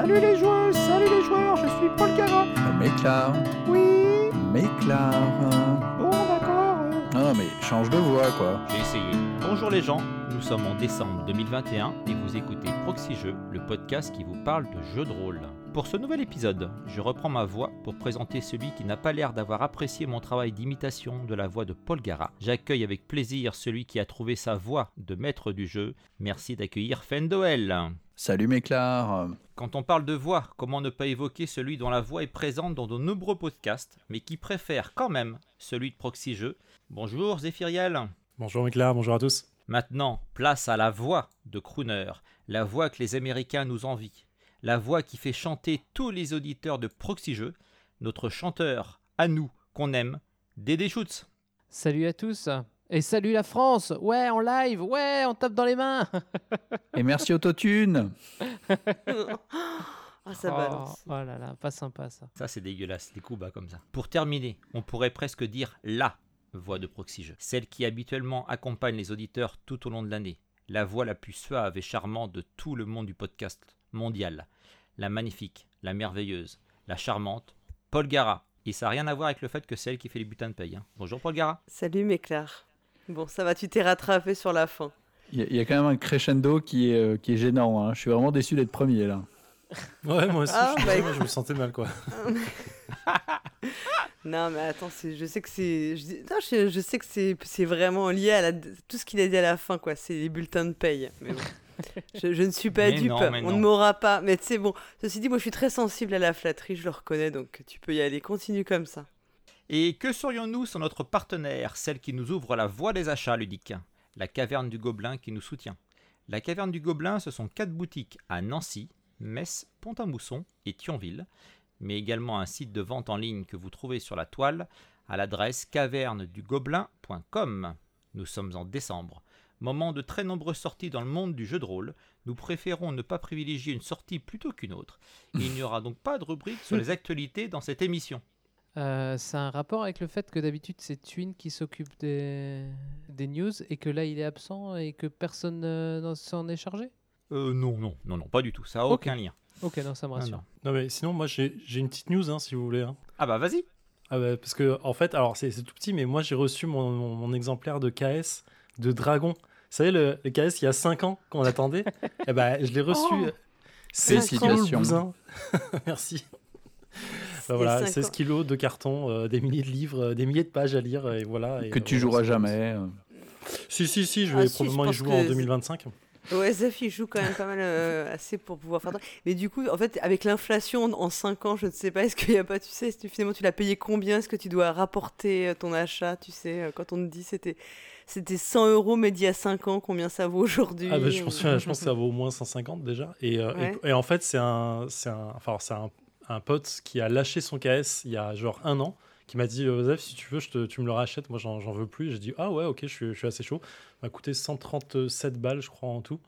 Salut les joueuses, salut les joueurs, je suis Paul Gara. Méclar, Oui, Méclar. bon d'accord. euh. Non, non, mais change de voix, quoi. J'ai essayé. Bonjour les gens, nous sommes en décembre 2021 et vous écoutez Proxy Jeux, le podcast qui vous parle de jeux de rôle. Pour ce nouvel épisode, je reprends ma voix pour présenter celui qui n'a pas l'air d'avoir apprécié mon travail d'imitation de la voix de Paul Gara. J'accueille avec plaisir celui qui a trouvé sa voix de maître du jeu. Merci d'accueillir Fendoel. Salut Méclar. Quand on parle de voix, comment ne pas évoquer celui dont la voix est présente dans de nombreux podcasts, mais qui préfère quand même celui de Proxy Jeux? Bonjour Zéphiriel Bonjour Méclar, bonjour à tous. Maintenant, place à la voix de Crooner, la voix que les Américains nous envient, la voix qui fait chanter tous les auditeurs de Proxy Jeux, notre chanteur à nous qu'on aime, Dédé Schutz. Salut à tous. Et salut la France. Ouais, en live. Ouais, on tape dans les mains. Et merci Autotune. Ah, ça oh, balance. oh là là, pas sympa ça. Ça c'est dégueulasse, des coups bas comme ça. Pour terminer, on pourrait presque dire LA voix de Proxy Jeux, celle qui habituellement accompagne les auditeurs tout au long de l'année, la voix la plus suave et charmante de tout le monde du podcast mondial, la magnifique, la merveilleuse, la charmante, Paul Gara. Et ça n'a rien à voir avec le fait que c'est elle qui fait les butins de paye. hein. Bonjour Paul Gara. Salut Méclar. Bon, ça va, tu t'es rattrapé sur la fin. Il y, a- il y a quand même un crescendo qui est, euh, qui est gênant. hein. Je suis vraiment déçu d'être premier là. Ouais, moi aussi, Ah, je, bah, désolé, je me sentais mal quoi. Non, mais attends, c'est- je sais que c'est, je, je, je sais que c'est, c'est vraiment lié à la- tout ce qu'il a dit à la fin, quoi. C'est les bulletins de paye. Mais bon. je, je ne suis pas Mais dupe. non, On non. ne m'aura pas. Mais tu sais, bon. Ceci dit, moi, je suis très sensible à la flatterie. Je le reconnais, donc tu peux y aller. Continue comme ça. Et que serions-nous sans notre partenaire, celle qui nous ouvre la voie des achats ludiques La Caverne du Gobelin qui nous soutient. La Caverne du Gobelin, ce sont quatre boutiques à Nancy, Metz, Pont-à-Mousson et Thionville, mais également un site de vente en ligne que vous trouvez sur la toile à l'adresse cavernedugobelin.com. Nous sommes en décembre. Moment de très nombreuses sorties dans le monde du jeu de rôle. Nous préférons ne pas privilégier une sortie plutôt qu'une autre. Il n'y aura donc pas de rubrique sur les actualités dans cette émission. Euh, c'est un rapport avec le fait que d'habitude c'est Twin qui s'occupe des... des news et que là il est absent et que personne euh, s'en est chargé? Euh, non, non, non, non, pas du tout. Ça n'a Ok. aucun lien. Ok, non, ça me rassure. non. Non mais sinon, moi j'ai une petite news hein, si vous voulez. hein. Ah bah vas-y. Ah bah, parce que en fait, alors c'est tout petit, mais moi j'ai reçu mon, mon- mon exemplaire de KS de Dragon. Vous savez, le, le KS il y a 5 ans qu'on attendait. Eh ben, je l'ai reçu. Oh c'est Félicitations. Merci. Bah voilà, cinq 16 ans. kilos de carton, euh, des milliers de livres, euh, des milliers de pages à lire, et voilà. et, que euh, tu voilà, joueras jamais. euh. Si, si, si, je Ah, vais si, je probablement y jouer en que- 2025. Ouais, Zef, il joue quand même pas mal euh, assez pour pouvoir faire. Mais du coup, en fait, avec l'inflation en 5 ans, je ne sais pas, est-ce qu'il n'y a pas, tu sais, finalement tu l'as payé combien? Est-ce que tu dois rapporter euh, ton achat? Tu sais, euh, quand on te dit c'était c'était 100 euros, mais d'il y a 5 ans, combien ça vaut aujourd'hui? Ah bah, je, pense, je pense que ça vaut au moins 150 déjà. Et, euh, et- Ouais. et, en fait, c'est un, c'est un, enfin, c'est un, un pote qui a lâché son KS il y a genre un an, qui m'a dit Zef, si tu veux, je te- tu me le rachètes. Moi, j'en veux plus. J'ai dit Ah ouais, ok, je suis, je suis assez chaud. M'a coûté 137 balles, je crois, en tout.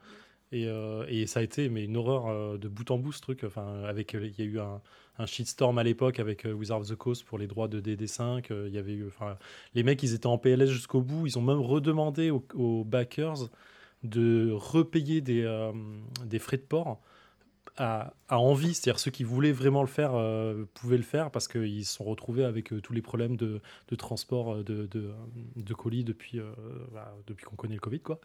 Et, euh, et ça a été mais une horreur euh, de bout en bout ce truc. Enfin, avec, euh, il y a eu un, un shitstorm à l'époque avec euh, Wizard of the Coast pour les droits de DD5. euh, Il y avait enfin, les mecs, ils étaient en PLS jusqu'au bout. Ils ont même redemandé aux, aux backers de repayer des, des frais de port à, à envie. C'est-à-dire ceux qui voulaient vraiment le faire euh, pouvaient le faire parce qu'ils se sont retrouvés avec euh, tous les problèmes de, de transport euh, de, de, de colis depuis, euh, bah, depuis qu'on connaît le Covid. Quoi.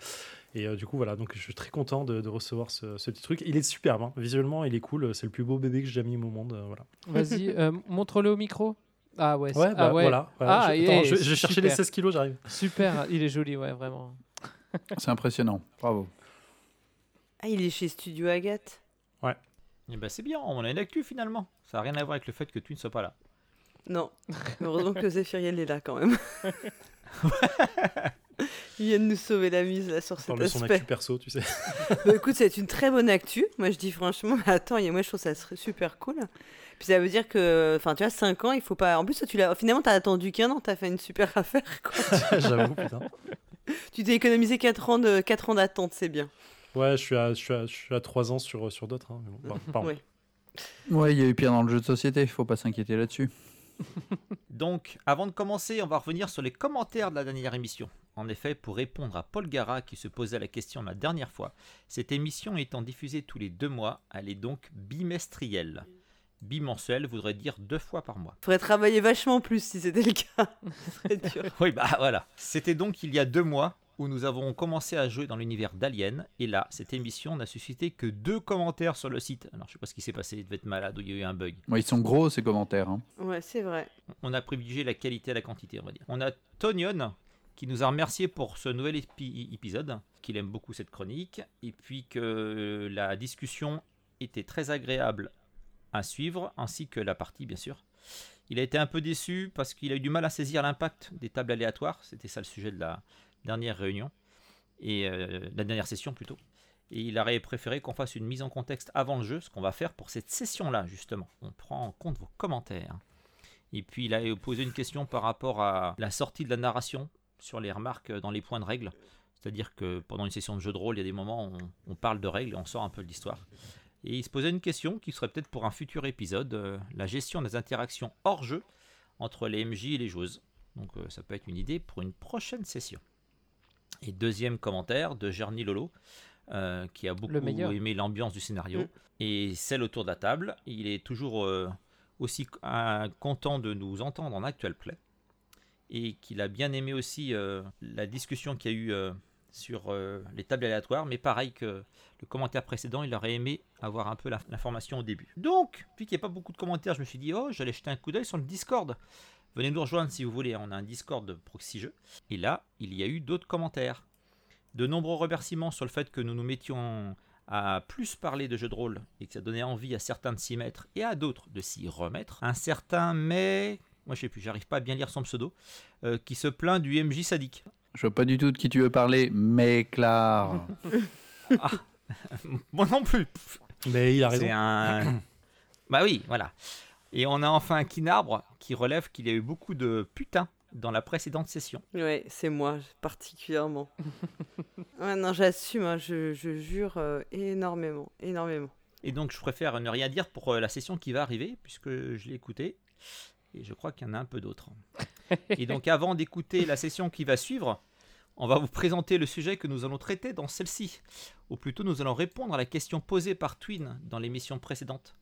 Et euh, du coup, voilà, donc je suis très content de, de recevoir ce, ce petit truc. Il est superbe, hein. visuellement, il est cool. C'est le plus beau bébé que j'ai jamais mis au monde. euh, voilà. Vas-y, euh, montre-le au micro. Ah ouais, c'est- Ouais, ah bah, ouais. voilà. voilà. Ah, je, attends, je, je vais chercher les super. 16 kilos, j'arrive. Super, il est joli, ouais, vraiment. C'est impressionnant. Bravo. Ah, il est chez Studio Agathe. Et bah c'est bien, on a une actu finalement. Ça n'a rien à voir avec le fait que tu ne sois pas là. Non, heureusement que Zéphiriel est là quand même. il vient de nous sauver la mise là sur cet Parle de son aspect. actu perso, tu sais. Bah, écoute, c'est une très bonne actu. Moi, je dis franchement, mais attends, et moi, je trouve ça serait super cool. Puis ça veut dire que, enfin, tu vois, 5 ans, il faut pas. En plus, toi, tu l'as. Finalement, t'as attendu qu'un an, t'as fait une super affaire. J'avoue, putain. tu t'es économisé 4 ans de 4 ans d'attente, c'est bien. Ouais, je suis à, je suis à, je suis à 3 ans sur, sur d'autres. hein, bon. Ouais, il y a eu pire dans le jeu de société. Faut pas s'inquiéter là-dessus. Donc, avant de commencer, on va revenir sur les commentaires de la dernière émission. En effet, pour répondre à Paul Gara qui se posait la question la dernière fois, cette émission étant diffusée tous les deux mois, elle est donc bimestrielle. Bimensuelle voudrait dire deux fois par mois. Faudrait travailler vachement plus si c'était le cas. C'est dur. Oui, bah voilà. C'était donc il y a deux mois où nous avons commencé à jouer dans l'univers d'Alien. Et là, cette émission n'a suscité que deux commentaires sur le site. Alors, je sais pas ce qui s'est passé, il devait être malade ou il y a eu un bug. Ils sont gros ces commentaires. hein. Ouais, c'est vrai. On a privilégié la qualité à la quantité, on va dire. On a Tonion qui nous a remercié pour ce nouvel épi- épisode, qu'il aime beaucoup cette chronique, et puis que la discussion était très agréable à suivre, ainsi que la partie, bien sûr. Il a été un peu déçu parce qu'il a eu du mal à saisir l'impact des tables aléatoires, c'était ça le sujet de la dernière réunion, et euh, la dernière session plutôt. Et il aurait préféré qu'on fasse une mise en contexte avant le jeu, ce qu'on va faire pour cette session-là, justement. On prend en compte vos commentaires. Et puis il a posé une question par rapport à la sortie de la narration sur les remarques dans les points de règle. C'est-à-dire que pendant une session de jeu de rôle, il y a des moments où on, parle de règles et on sort un peu de l'histoire. Et il se posait une question qui serait peut-être pour un futur épisode, euh, la gestion des interactions hors jeu entre les MJ et les joueuses. Donc euh, ça peut être une idée pour une prochaine session. Et deuxième commentaire de Gerny Lolo, euh, qui a beaucoup aimé l'ambiance du scénario Mm. et celle autour de la table. Il est toujours euh, aussi euh, content de nous entendre en actual play et qu'il a bien aimé aussi euh, la discussion qu'il y a eu sur les tables aléatoires, mais pareil que le commentaire précédent, il aurait aimé avoir un peu l'information au début. Donc, vu qu'il n'y a pas beaucoup de commentaires, je me suis dit, oh, j'allais jeter un coup d'œil sur le Discord. Venez nous rejoindre si vous voulez, on a un Discord de Proxy Jeux. Et là, il y a eu d'autres commentaires. De nombreux remerciements sur le fait que nous nous mettions à plus parler de jeux de rôle et que ça donnait envie à certains de s'y mettre et à d'autres de s'y remettre. Un certain mais, moi je sais plus, j'arrive pas à bien lire son pseudo, euh, qui se plaint du MJ sadique. Je vois pas du tout de qui tu veux parler, mais Claire. moi non plus. Mais il a raison. C'est un. bah oui, voilà. Et on a enfin un Kinarbre qui relève qu'il y a eu beaucoup de putain dans la précédente session. Ouais, c'est moi, particulièrement. ouais, non, j'assume, hein, je, je jure euh, énormément, énormément. Et donc je préfère ne rien dire pour euh, la session qui va arriver, puisque je l'ai écoutée. Et je crois qu'il y en a un peu d'autres. Et donc avant d'écouter la session qui va suivre, on va vous présenter le sujet que nous allons traiter dans celle-ci. Ou plutôt nous allons répondre à la question posée par Twin dans l'émission précédente.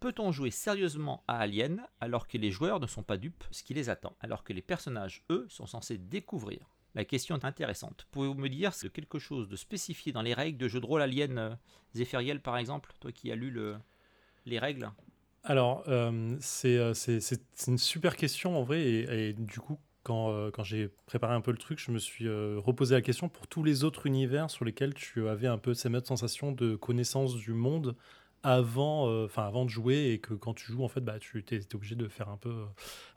Peut-on jouer sérieusement à Alien alors que les joueurs ne sont pas dupes ce qui les attend, alors que les personnages, eux, sont censés découvrir? La question est intéressante. Pouvez-vous me dire quelque chose de spécifié dans les règles de jeu de rôle Alien euh, Zéphiriel par exemple, toi qui as lu le, les règles? Alors, euh, c'est euh, c'est- une super question en vrai. Et, du coup, quand, euh, quand j'ai préparé un peu le truc, je me suis reposé la question pour tous les autres univers sur lesquels tu avais un peu cette même sensation de connaissance du monde avant, euh, avant de jouer et que quand tu joues, en fait, bah, tu étais obligé de faire un peu euh,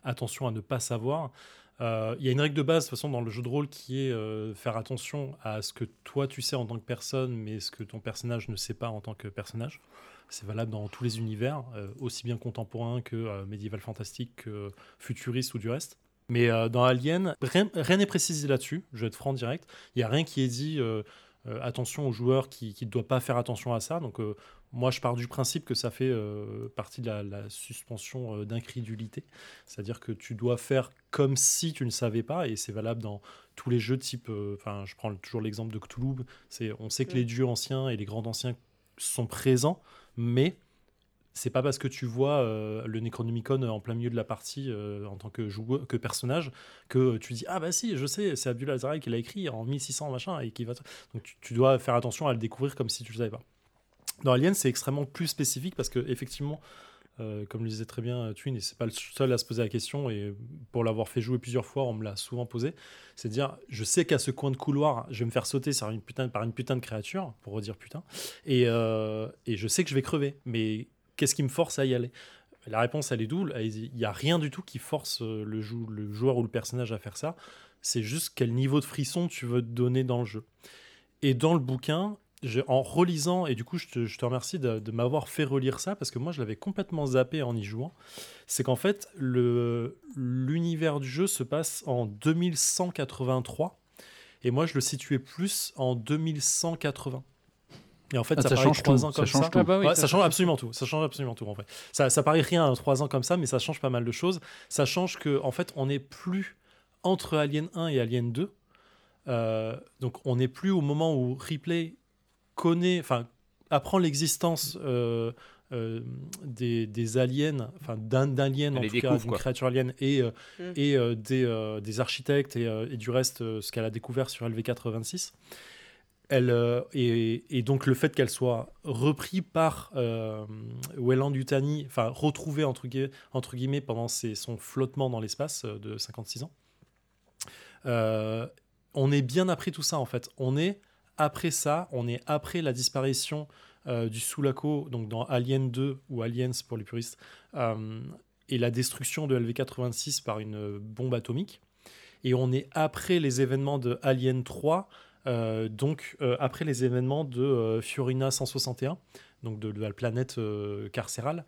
attention à ne pas savoir. Euh, Il y a une règle de base, de toute façon, dans le jeu de rôle qui est euh, faire attention à ce que toi tu sais en tant que personne, mais ce que ton personnage ne sait pas en tant que personnage. C'est valable dans tous les univers, aussi bien contemporains que médiéval fantastique, que futuriste ou du reste. Mais dans Alien, rien n'est précisé là-dessus, je vais être franc direct. Il n'y a rien qui est dit attention aux joueurs qui ne doivent pas faire attention à ça. Donc moi je pars du principe que ça fait euh, partie de la, la suspension euh, d'incrédulité. C'est-à-dire que tu dois faire comme si tu ne savais pas, et c'est valable dans tous les jeux type, euh, enfin je prends toujours l'exemple de Cthulhu, c'est on sait que les dieux anciens et les grands anciens sont présents, mais c'est pas parce que tu vois euh, le Necronomicon en plein milieu de la partie euh, en tant que joueur, que personnage, que tu dis ah bah si je sais c'est Abdul Azraï qui l'a écrit en 1600 machin et qui va donc tu, tu dois faire attention à le découvrir comme si tu le savais pas. Dans Alien c'est extrêmement plus spécifique parce que effectivement euh, comme le disait très bien euh, Twin, et c'est pas le seul à se poser la question, et pour l'avoir fait jouer plusieurs fois, on me l'a souvent posé, c'est de dire, je sais qu'à ce coin de couloir, je vais me faire sauter sur une putain, par une putain de créature, pour redire putain, et, euh, je sais que je vais crever, mais qu'est-ce qui me force à y aller? La réponse, elle est double, il n'y a rien du tout qui force le, le joueur ou le personnage à faire ça, c'est juste quel niveau de frisson tu veux te donner dans le jeu. Et dans le bouquin, en relisant, et du coup je te, je te remercie de, de m'avoir fait relire ça, parce que moi je l'avais complètement zappé en y jouant, c'est qu'en fait le- l'univers du jeu se passe en 2183, et moi je le situais plus en 2180. Et en fait, Ah, ça, ça paraît change trois ans ça comme change ça. tout. Ah bah oui, Ouais, ça ça change change absolument tout. Ça change absolument tout en fait. Ça, ça paraît rien 3 ans comme ça, mais ça change pas mal de choses. Ça change que en fait, on n'est plus entre Alien 1 et Alien 2. Euh, donc, on n'est plus au moment où Ripley connaît, enfin, apprend l'existence euh, euh, des, des aliens, enfin d'un alien en Elle tout cas, d'une créature alien et, euh, Mm. et euh, des, euh, des architectes et, euh, et du reste euh, ce qu'elle a découvert sur LV86. Elle, euh, et, et donc le fait qu'elle soit repris par euh, Weyland Yutani, enfin retrouvée entre, gui- entre guillemets pendant ses- son flottement dans l'espace euh, de 56 ans, euh, on est bien après tout ça en fait. On est après ça, on est après la disparition euh, du Sulaco, donc dans Alien 2 ou Aliens pour les puristes, euh, et la destruction de LV86 par une bombe atomique. Et on est après les événements de Alien 3, euh, donc après les événements de Fiorina 161, donc de, la planète carcérale,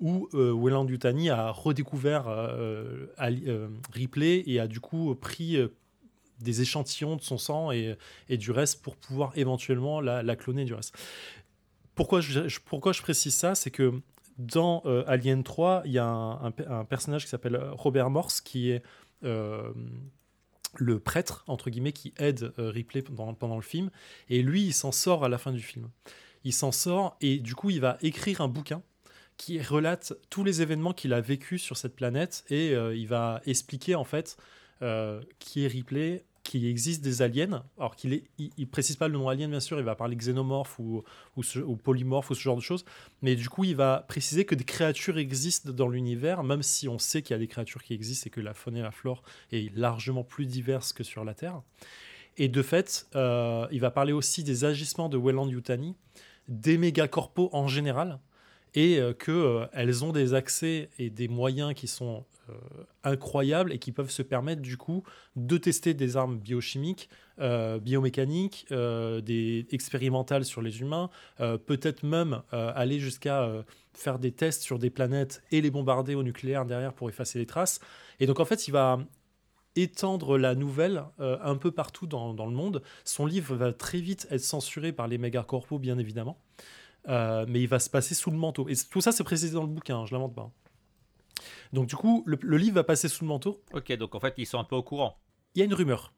où Weyland Yutani a redécouvert Ripley et a du coup pris des échantillons de son sang et, du reste pour pouvoir éventuellement la, cloner du reste. Pourquoi je, pourquoi je précise ça? C'est que dans euh, Alien 3, il y a un, un pe- un personnage qui s'appelle Robert Morse qui est euh, le prêtre, entre guillemets, qui aide euh, Ripley pendant, pendant le film. Et lui, il s'en sort à la fin du film. Il s'en sort et du coup, il va écrire un bouquin qui relate tous les événements qu'il a vécus sur cette planète et il va expliquer en fait qui est Ripley, qu'il existe des aliens. Alors qu'il est, précise pas le nom alien bien sûr, il va parler xénomorphe ou, ou, ou polymorphe ou ce genre de choses. Mais du coup, il va préciser que des créatures existent dans l'univers, même si on sait qu'il y a des créatures qui existent et que la faune et la flore est largement plus diverse que sur la Terre. Et de fait, euh, il va parler aussi des agissements de Weyland Yutani, des mégacorpos en général, et euh, que euh, ont des accès et des moyens qui sont euh, incroyables et qui peuvent se permettre du coup de tester des armes biochimiques, biomécaniques, des expérimentales sur les humains, peut-être même aller jusqu'à faire des tests sur des planètes et les bombarder au nucléaire derrière pour effacer les traces. Et donc en fait, il va étendre la nouvelle un peu partout dans, le monde. Son livre va très vite être censuré par les mégacorpos, bien évidemment. Euh, mais il va se passer sous le manteau. Et tout ça, c'est précisé dans le bouquin, hein, je ne l'invente pas. Donc du coup, le, le livre va passer sous le manteau. Ok, donc en fait, ils sont un peu au courant. Il y a une rumeur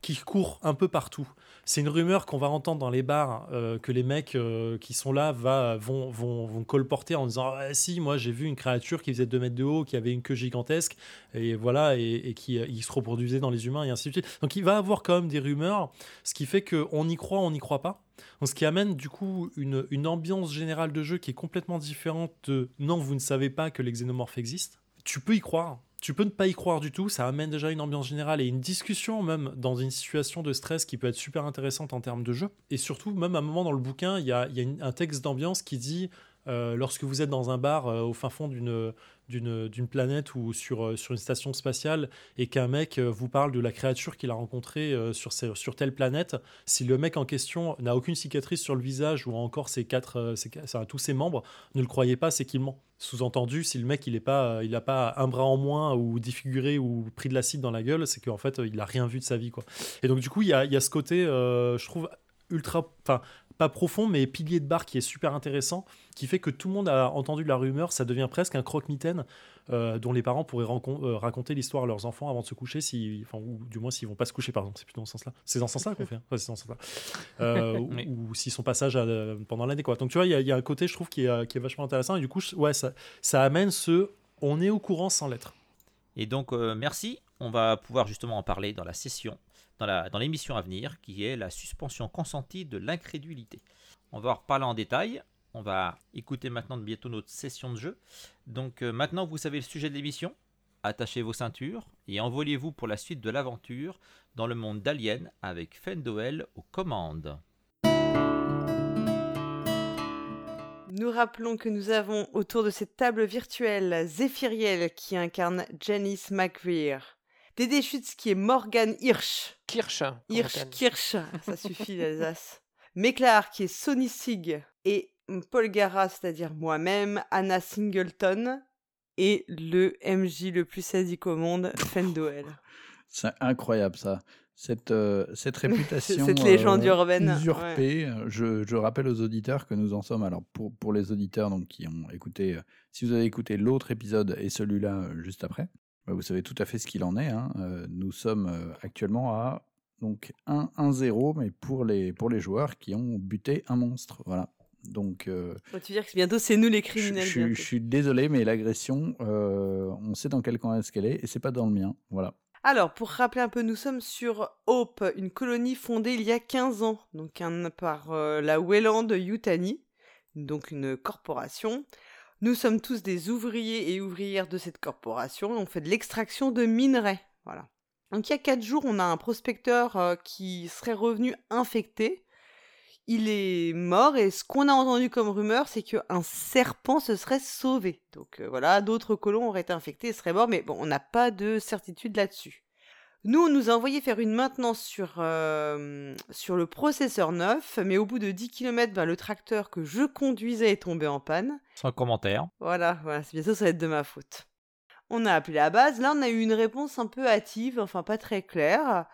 qui court un peu partout. C'est une rumeur qu'on va entendre dans les bars, euh, que les mecs euh, qui sont là vont, vont, vont colporter en disant ah, Si, moi j'ai vu une créature qui faisait 2 mètres de haut, qui avait une queue gigantesque, et voilà, et, qui euh, se reproduisait dans les humains, et ainsi de suite. Donc il va avoir quand même des rumeurs, ce qui fait qu'on y croit, on n'y croit pas. Ce qui amène du coup une, une ambiance générale de jeu qui est complètement différente de non, vous ne savez pas que les xénomorphes existent. Tu peux y croire, tu peux ne pas y croire du tout, ça amène déjà une ambiance générale et une discussion même dans une situation de stress qui peut être super intéressante en termes de jeu. Et surtout, même à un moment dans le bouquin, il y a, un texte d'ambiance qui dit euh, lorsque vous êtes dans un bar euh, au fin fond d'une d'une planète ou sur, euh, sur une station spatiale et qu'un mec vous parle de la créature qu'il a rencontrée sur, sur telle planète, si le mec en question n'a aucune cicatrice sur le visage ou encore ses quatre, ses tous ses membres, ne le croyez pas, c'est qu'il ment. Sous-entendu, si le mec il n'a pas, euh, il a pas un bras en moins ou défiguré ou pris de l'acide dans la gueule, c'est qu'en fait il a rien vu de sa vie. Quoi. Et donc du coup, il y a, y a ce côté, je trouve, ultra... Enfin, pas profond, mais pilier de bar qui est super intéressant, qui fait que tout le monde a entendu la rumeur, ça devient presque un croque-mitaine euh, dont les parents pourraient euh, raconter l'histoire à leurs enfants avant de se coucher, si, enfin, ou du moins s'ils vont pas se coucher, par exemple. C'est plutôt dans ce sens-là. C'est dans ce sens-là qu'on fait. hein. Ouais, c'est dans ce sens-là. Euh, ou- Oui. Ou, s'ils sont passage à- pendant l'année. Quoi. Donc tu vois, il y, a- il y a un côté, je trouve, qui est, qui est vachement intéressant. Et du coup, je- ouais, ça, ça amène ce on est au courant sans l'être. Et donc, merci. On va pouvoir justement en parler dans la session, dans l'émission à venir, qui est la suspension consentie de l'incrédulité. On va en reparler en détail. On va écouter maintenant bientôt notre session de jeu. Donc, euh, maintenant, vous savez le sujet de l'émission. Attachez vos ceintures et envolez-vous pour la suite de l'aventure dans le monde d'Alien avec Fendoel aux commandes. Nous rappelons que nous avons autour de cette table virtuelle Zéphiriel qui incarne Janice McVeer, Dédé Schutz qui est Morgan Hirsch, Kirsch. Hirsch. Kirsch, ça suffit l'Alsace, Méclar qui est Sonny Sig et Paul Gara, c'est-à-dire moi-même, Anna Singleton et le MJ le plus sadique au monde, Fendoel. C'est incroyable ça. cette, euh, cette réputation Cette légende euh, urbaine, usurpée. euh, Je, je rappelle aux auditeurs que nous en sommes. Alors pour, pour les auditeurs donc qui ont écouté, euh, si vous avez écouté l'autre épisode et celui-là euh, juste après, vous savez tout à fait ce qu'il en est. hein. Euh, nous sommes euh, actuellement à donc 1-1-0, mais pour les pour les joueurs qui ont buté un monstre. Voilà. Donc euh, tu dire que bientôt c'est nous les criminels. je- suis désolé, mais l'agression, euh, on sait dans quel camp est-ce qu'elle est et c'est pas dans le mien. Voilà. Alors, pour rappeler un peu, nous sommes sur Hope, une colonie fondée il y a 15 ans, donc un- par euh, la Wayland Yutani, donc une corporation. Nous sommes tous des ouvriers et ouvrières de cette corporation on fait de l'extraction de minerais. Voilà. Donc il y a 4 jours, on a un prospecteur euh, qui serait revenu infecté. Il est mort et ce qu'on a entendu comme rumeur, c'est qu'un serpent se serait sauvé. Donc euh, voilà, d'autres colons auraient été infectés et seraient morts, mais bon, on n'a pas de certitude là-dessus. Nous, on nous a envoyé faire une maintenance sur, euh, sur le processeur neuf, mais au bout de 10 km, le tracteur que je conduisais est tombé en panne. Sans commentaire. Voilà, voilà, c'est bientôt ça va être de ma faute. On a appelé la base. Là, on a eu une réponse un peu hâtive, enfin pas très claire.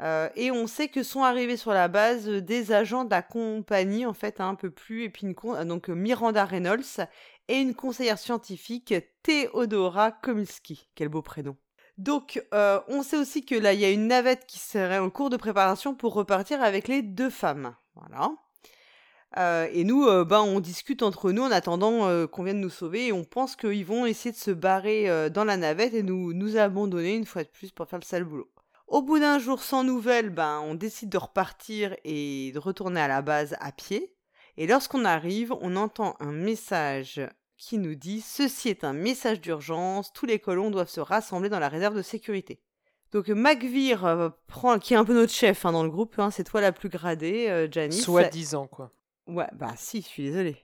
Euh, et on sait que sont arrivés sur la base des agents de la compagnie, en fait, un peu plus, et puis une con- euh, donc Miranda Reynolds et une conseillère scientifique, Theodora Komilski. Quel beau prénom. Donc, euh, on sait aussi que là, il y a une navette qui serait en cours de préparation pour repartir avec les deux femmes. Voilà. Euh, et nous, euh, ben, on discute entre nous en attendant qu'on vienne nous sauver et on pense qu'ils vont essayer de se barrer dans la navette et nous, nous abandonner une fois de plus pour faire le sale boulot. Au bout d'un jour sans nouvelles, ben, on décide de repartir et de retourner à la base à pied. Et lorsqu'on arrive, on entend un message qui nous dit Ceci est un message d'urgence, tous les colons doivent se rassembler dans la réserve de sécurité. Donc McVeer, euh, prend, qui est un peu notre chef hein, dans le groupe, hein, c'est toi la plus gradée, euh, Janice. Soi-disant, quoi. Ouais, bah si, je suis désolée.